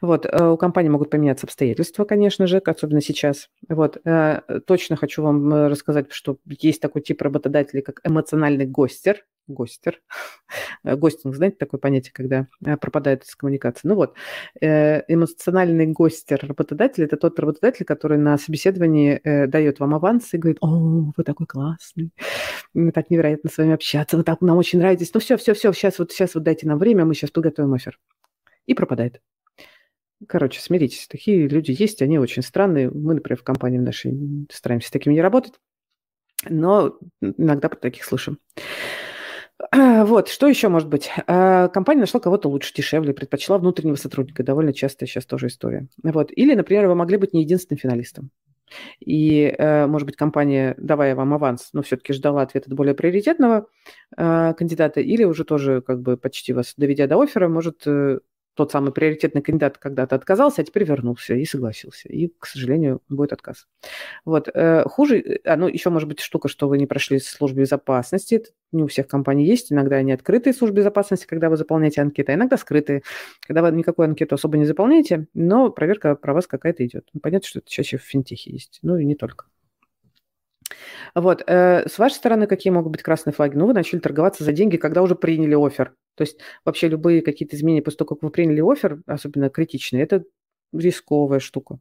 Вот, э, у компании могут поменяться обстоятельства, конечно же, особенно сейчас. Вот, э, точно хочу вам рассказать, что есть такой тип работодателей, как эмоциональный гостер, гостер. [LAUGHS] Гостинг, знаете, такое понятие, когда пропадает из коммуникации. Ну вот, эмоциональный гостер работодатель – это тот работодатель, который на собеседовании дает вам аванс и говорит, о, вы такой классный, мне так невероятно с вами общаться, вы так нам очень нравитесь, ну все, все, все, сейчас вот, сейчас вот дайте нам время, мы сейчас подготовим офер. И пропадает. Короче, смиритесь, такие люди есть, они очень странные. Мы, например, в компании нашей стараемся с такими не работать, но иногда про таких слышим. [CLEARS THROAT] Вот, что еще может быть? А, компания нашла кого-то лучше, дешевле, предпочла внутреннего сотрудника. Довольно частая сейчас тоже история. Вот. Или, например, вы могли быть не единственным финалистом. И, э, может быть, компания, давая вам аванс, но все-таки ждала ответа более приоритетного э, кандидата, или уже тоже как бы почти вас доведя до оффера, может э, тот самый приоритетный кандидат когда-то отказался, а теперь вернулся и согласился. И, к сожалению, будет отказ. Вот. Э, хуже, а, ну, еще может быть штука, что вы не прошли службу безопасности. Это не у всех компаний есть. Иногда они открытые службы безопасности, когда вы заполняете анкеты, а иногда скрытые, когда вы никакую анкету особо не заполняете, но проверка про вас какая-то идет. Ну, понятно, что это чаще в финтехе есть. Ну и не только. Вот. Э, с вашей стороны какие могут быть красные флаги? Ну, вы начали торговаться за деньги, когда уже приняли офер. То есть вообще любые какие-то изменения после того, как вы приняли офер, особенно критичные, это рисковая штука.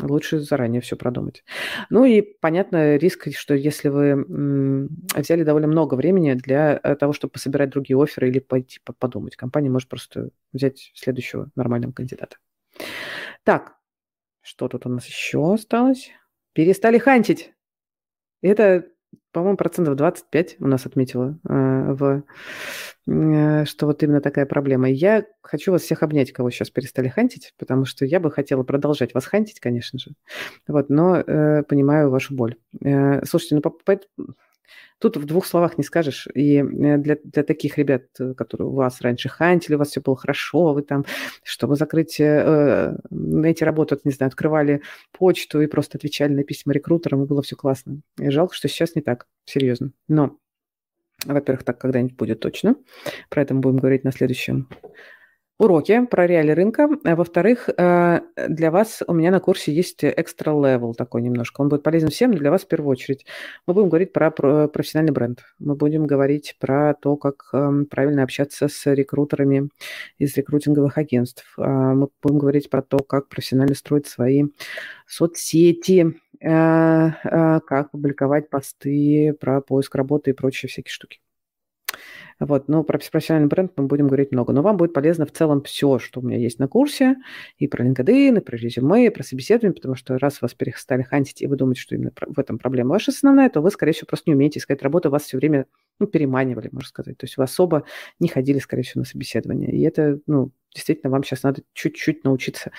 Лучше заранее все продумать. Ну и, понятно, риск, что если вы взяли довольно много времени для э, того, чтобы пособирать другие оферы или пойти подумать, компания может просто взять следующего нормального кандидата. Так, что тут у нас еще осталось? Перестали хантить. Это, по-моему, процентов 25 у нас отметила, э, в, э, что вот именно такая проблема. Я хочу вас всех обнять, кого сейчас перестали хантить, потому что я бы хотела продолжать вас хантить, конечно же, вот, но э, понимаю вашу боль. Слушайте, ну, по, по, Тут в двух словах не скажешь. И э, для, для таких ребят, э, которые у вас раньше хантили, у вас все было хорошо, вы там, чтобы закрыть э, эти работы, не знаю, открывали почту и просто отвечали на письма рекрутерам, и было все классно. И жалко, что сейчас не так, серьезно. Но, во-первых, так когда-нибудь будет точно. Про это мы будем говорить на следующем уроке про реалии рынка. А во-вторых, э, для вас у меня на курсе есть extra level такой немножко. Он будет полезен всем, но для вас в первую очередь. Мы будем говорить про профессиональный бренд. Мы будем говорить про то, как эм, правильно общаться с рекрутерами из рекрутинговых агентств. А, мы будем говорить про то, как профессионально строить свои соцсети, э, э, как публиковать посты про поиск работы и прочие всякие штуки. Вот, но про профессиональный бренд мы будем говорить много. Но вам будет полезно в целом все, что у меня есть на курсе, и про LinkedIn, и про резюме, и про собеседование, потому что раз вас перестали хантить, и вы думаете, что именно в этом проблема ваша основная, то вы, скорее всего, просто не умеете искать работу, вас все время ну, переманивали, можно сказать. То есть вы особо не ходили, скорее всего, на собеседование. И это, ну, действительно, вам сейчас надо чуть-чуть научиться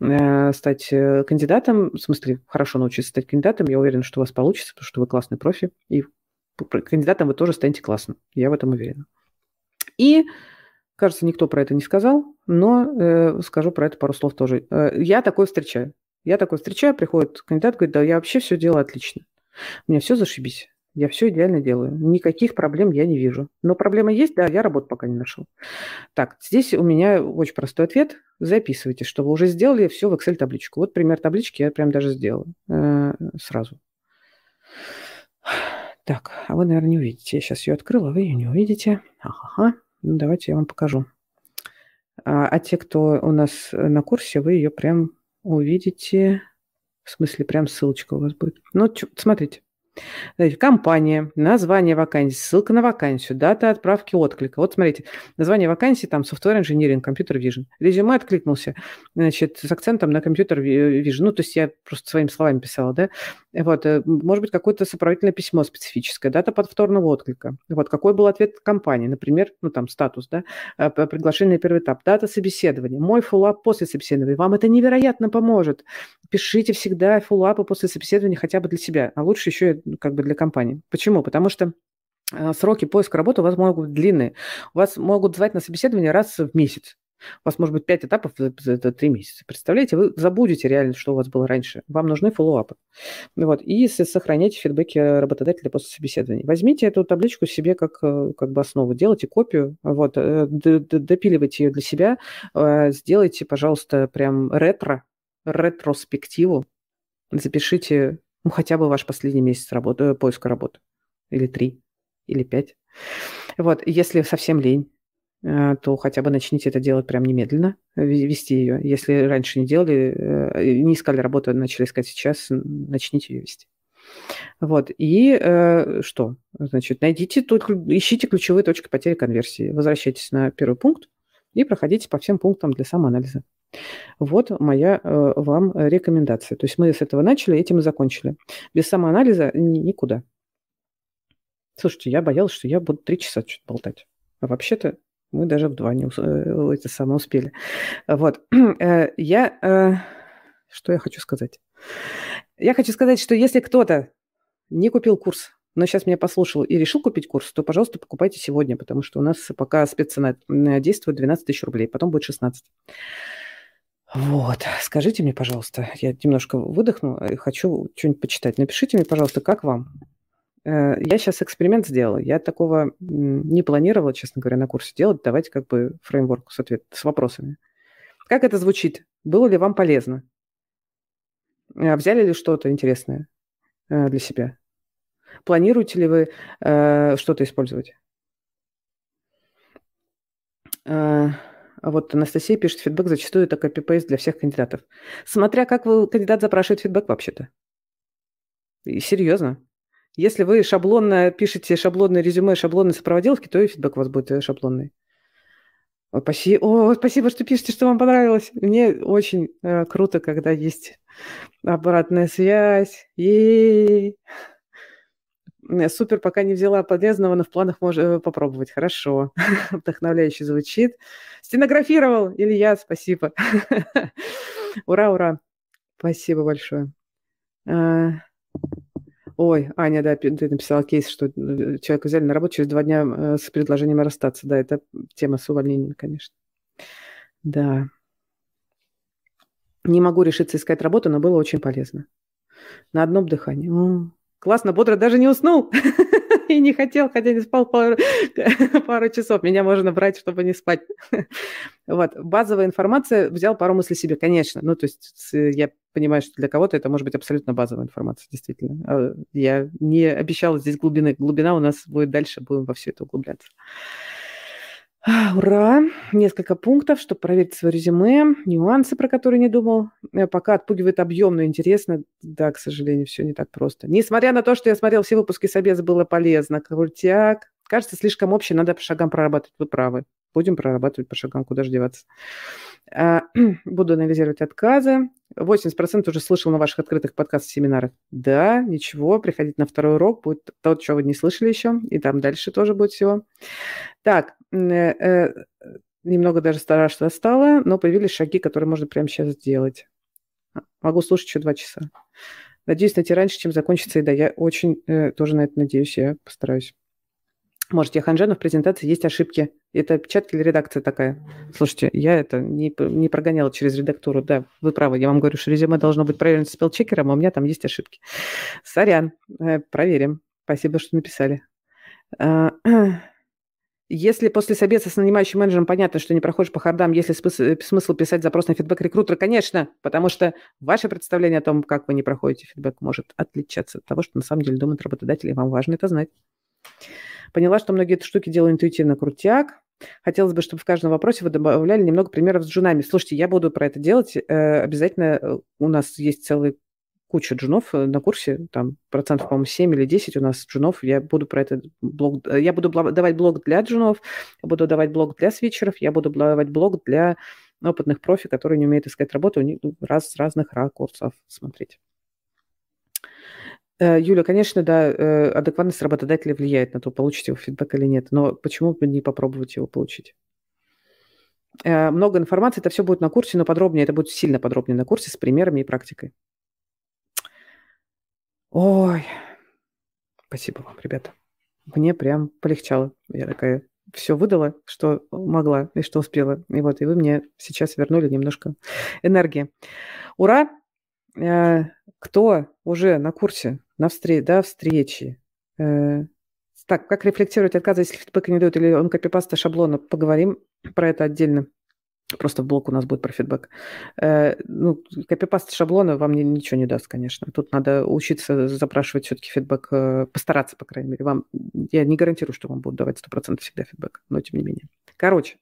э, стать э, кандидатом, в смысле, хорошо научиться стать кандидатом. Я уверен, что у вас получится, потому что вы классный профи, и кандидатом вы тоже станете классным. Я в этом уверена. И, кажется, никто про это не сказал, но э, скажу про это пару слов тоже. Э, я такое встречаю. Я такое встречаю, приходит кандидат, говорит, да, я вообще все делаю отлично. У меня все зашибись. Я все идеально делаю. Никаких проблем я не вижу. Но проблема есть, да, я работу пока не нашел. Так, здесь у меня очень простой ответ. Записывайте, что вы уже сделали все в Excel-табличку. Вот пример таблички я прям даже сделала э, сразу. Так, а вы, наверное, не увидите. Я сейчас ее открыла, вы ее не увидите. Ага, ну давайте я вам покажу. А, а те, кто у нас на курсе, вы ее прям увидите. В смысле, прям ссылочка у вас будет. Ну, смотрите. Знаете, компания, название вакансии, ссылка на вакансию, дата отправки отклика. Вот смотрите, название вакансии там Software Engineering, Computer Vision. Резюме откликнулся, значит, с акцентом на Computer Vision. Ну, то есть я просто своими словами писала, да. Вот, э, может быть, какое-то сопроводительное письмо специфическое, дата повторного отклика. Вот, какой был ответ компании, например, ну, там, статус, да, э, приглашение на первый этап, дата собеседования, мой фуллап после собеседования. Вам это невероятно поможет. Пишите всегда фуллапы после собеседования хотя бы для себя, а лучше еще как бы для компании. Почему? Потому что э, сроки поиска работы у вас могут быть длинные. Вас могут звать на собеседование раз в месяц. У вас может быть 5 этапов за 3 месяца. Представляете, вы забудете реально, что у вас было раньше. Вам нужны фоллоуапы. Вот. И сохраняйте фидбэки работодателя после собеседования. Возьмите эту табличку себе как, э, как бы основу, делайте копию, вот, э, допиливайте ее для себя, сделайте, пожалуйста, прям ретро, ретроспективу, запишите ну, хотя бы ваш последний месяц работы, э, поиска работы. Или три, или пять. Вот, если совсем лень, э, то хотя бы начните это делать прям немедленно, вести ее. Если раньше не делали, э, не искали работу, начали искать сейчас, начните ее вести. Вот. И э, что? Значит, найдите тут, ищите ключевые точки потери конверсии. Возвращайтесь на первый пункт и проходите по всем пунктам для самоанализа. Вот моя э, вам рекомендация. То есть мы с этого начали, этим и закончили. Без самоанализа никуда. Слушайте, я боялась, что я буду три часа что-то болтать. А вообще-то мы даже в два не э, это самое успели. Вот. [CLEARS THROAT] Э, я... Э, что я хочу сказать? Я хочу сказать, что если кто-то не купил курс, но сейчас меня послушал и решил купить курс, то, пожалуйста, покупайте сегодня, потому что у нас пока спеццена действует 12 тысяч рублей, потом будет 16. Вот, скажите мне, пожалуйста, я немножко выдохну, хочу что-нибудь почитать. Напишите мне, пожалуйста, как вам? Э, я сейчас эксперимент сделала. Я такого не планировала, честно говоря, на курсе делать. Давайте как бы фреймворк с, ответ, с вопросами. Как это звучит? Было ли вам полезно? А взяли ли что-то интересное э, для себя? Планируете ли вы э, что-то использовать? Э, вот Анастасия пишет, фидбэк зачастую это копипейст для всех кандидатов. Смотря как вы, кандидат запрашивает фидбэк вообще-то. И серьезно. Если вы шаблонно пишете шаблонное резюме, шаблонные сопроводиловки, то и фидбэк у вас будет шаблонный. О, спасибо, о, спасибо, что пишете, что вам понравилось. Мне очень э, круто, когда есть обратная связь. Е-е-е. Супер, пока не взяла полезного, но в планах можно попробовать. Хорошо. [LAUGHS] Вдохновляюще звучит. Стенографировал Илья, спасибо. [LAUGHS] ура, ура. Спасибо большое. Ой, Аня, да, ты написала кейс, что э, человека взяли на работу через два дня э, с предложением расстаться. Да, это тема с увольнением, конечно. Да. Не могу решиться искать работу, но было очень полезно. На одном дыхании. О, классно, бодро, даже не уснул. [LAUGHS] [LAUGHS] И не хотел, хотя не спал пару, [LAUGHS] пару часов. Меня можно брать, чтобы не спать. [LAUGHS] Вот. Базовая информация. Взял пару мыслей себе, конечно. Ну, то есть я понимаю, что для кого-то это может быть абсолютно базовая информация, действительно. А я не обещала здесь глубины. Глубина у нас будет дальше, будем во все это углубляться. Ура! Несколько пунктов, чтобы проверить свое резюме, нюансы, про которые не думал. Э, пока отпугивает объем, но интересно. Да, к сожалению, все не так просто. Несмотря на то, что я смотрел все выпуски Собес, было полезно. Крутяк. Кажется, слишком общее, надо по шагам прорабатывать. Вы правы. Будем прорабатывать по шагам, куда же деваться. А, [CLEARS THROAT] буду анализировать отказы. 80% уже слышал на ваших открытых подкастах, семинарах. Да, ничего, приходите на второй урок, будет то, что вы не слышали еще, и там дальше тоже будет всего. Так, немного даже страшно стало, но появились шаги, которые можно прямо сейчас сделать. Могу слушать еще два часа. Надеюсь найти раньше, чем закончится еда. Я очень э, тоже на это надеюсь, я постараюсь. Может, я ханжа, но в презентации есть ошибки. Это опечатка или редакция такая? Слушайте, я это не, не прогоняла через редактуру. Да, вы правы. Я вам говорю, что резюме должно быть проверено спелчекером, а у меня там есть ошибки. Сорян. Э, проверим. Спасибо, что написали. [CLEARS THROAT] Если после собеса с нанимающим менеджером понятно, что не проходишь по хардам, есть ли смысл, смысл писать запрос на фидбэк рекрутера? Конечно, потому что ваше представление о том, как вы не проходите фидбэк, может отличаться от того, что на самом деле думают работодатели, и вам важно это знать. Поняла, что многие эти штуки делаю интуитивно крутяк. Хотелось бы, чтобы в каждом вопросе вы добавляли немного примеров с джунами. Слушайте, я буду про это делать. Э, обязательно э, у нас есть целый куча джунов э, на курсе, там процентов, по-моему, 7 или 10 у нас джунов. Я буду про это блог... Я буду давать блог для джунов, я буду давать блог для свитчеров, я буду давать блог для опытных профи, которые не умеют искать работу, у них раз с разных ракурсов смотреть. Э, Юля, конечно, да, э, адекватность работодателя влияет на то, получите вы фидбэк или нет, но почему бы не попробовать его получить? Э, много информации, это все будет на курсе, но подробнее, это будет сильно подробнее на курсе с примерами и практикой. Ой, спасибо вам, ребята. Мне прям полегчало. Я такая все выдала, что могла и что успела. И вот, и вы мне сейчас вернули немножко энергии. Ура! Кто уже на курсе на встреч, да, встречи. Э, так, как рефлектировать отказы, если фидбэка не дают, или он копипаста шаблона? Поговорим про это отдельно. Просто в блок у нас будет про фидбэк. Э, ну, копипаст шаблона вам ничего не даст, конечно. Тут надо учиться запрашивать все-таки фидбэк, э, постараться, по крайней мере. Вам, я не гарантирую, что вам будут давать 100% всегда фидбэк, но тем не менее. Короче,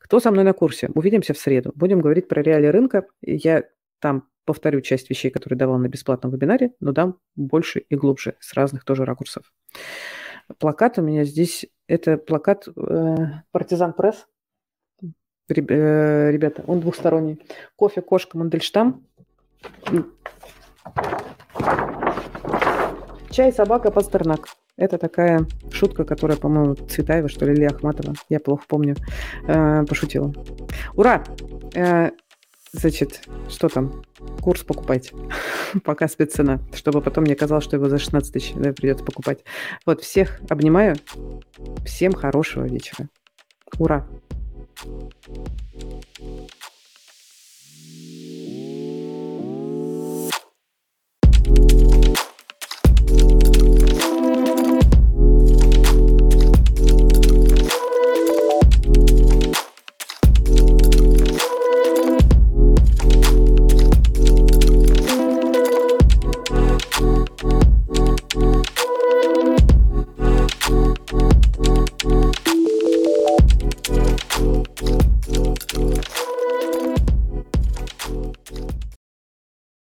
кто со мной на курсе? Увидимся в среду. Будем говорить про реалии рынка. Я там повторю часть вещей, которые давал на бесплатном вебинаре, но дам больше и глубже, с разных тоже ракурсов. Плакат у меня здесь, это плакат э, «Партизан пресс», ребята, он двухсторонний. Кофе, кошка, Мандельштам. Чай, собака, пастернак. Это такая шутка, которая, по-моему, Цветаева, что ли, или Ахматова, я плохо помню, э, пошутила. Ура! Э, значит, что там? Курс покупайте. [LAUGHS] Пока спеццена, чтобы потом не казалось, что его за 16 тысяч да, придется покупать. Вот, всех обнимаю. Всем хорошего вечера. Ура! Thank you.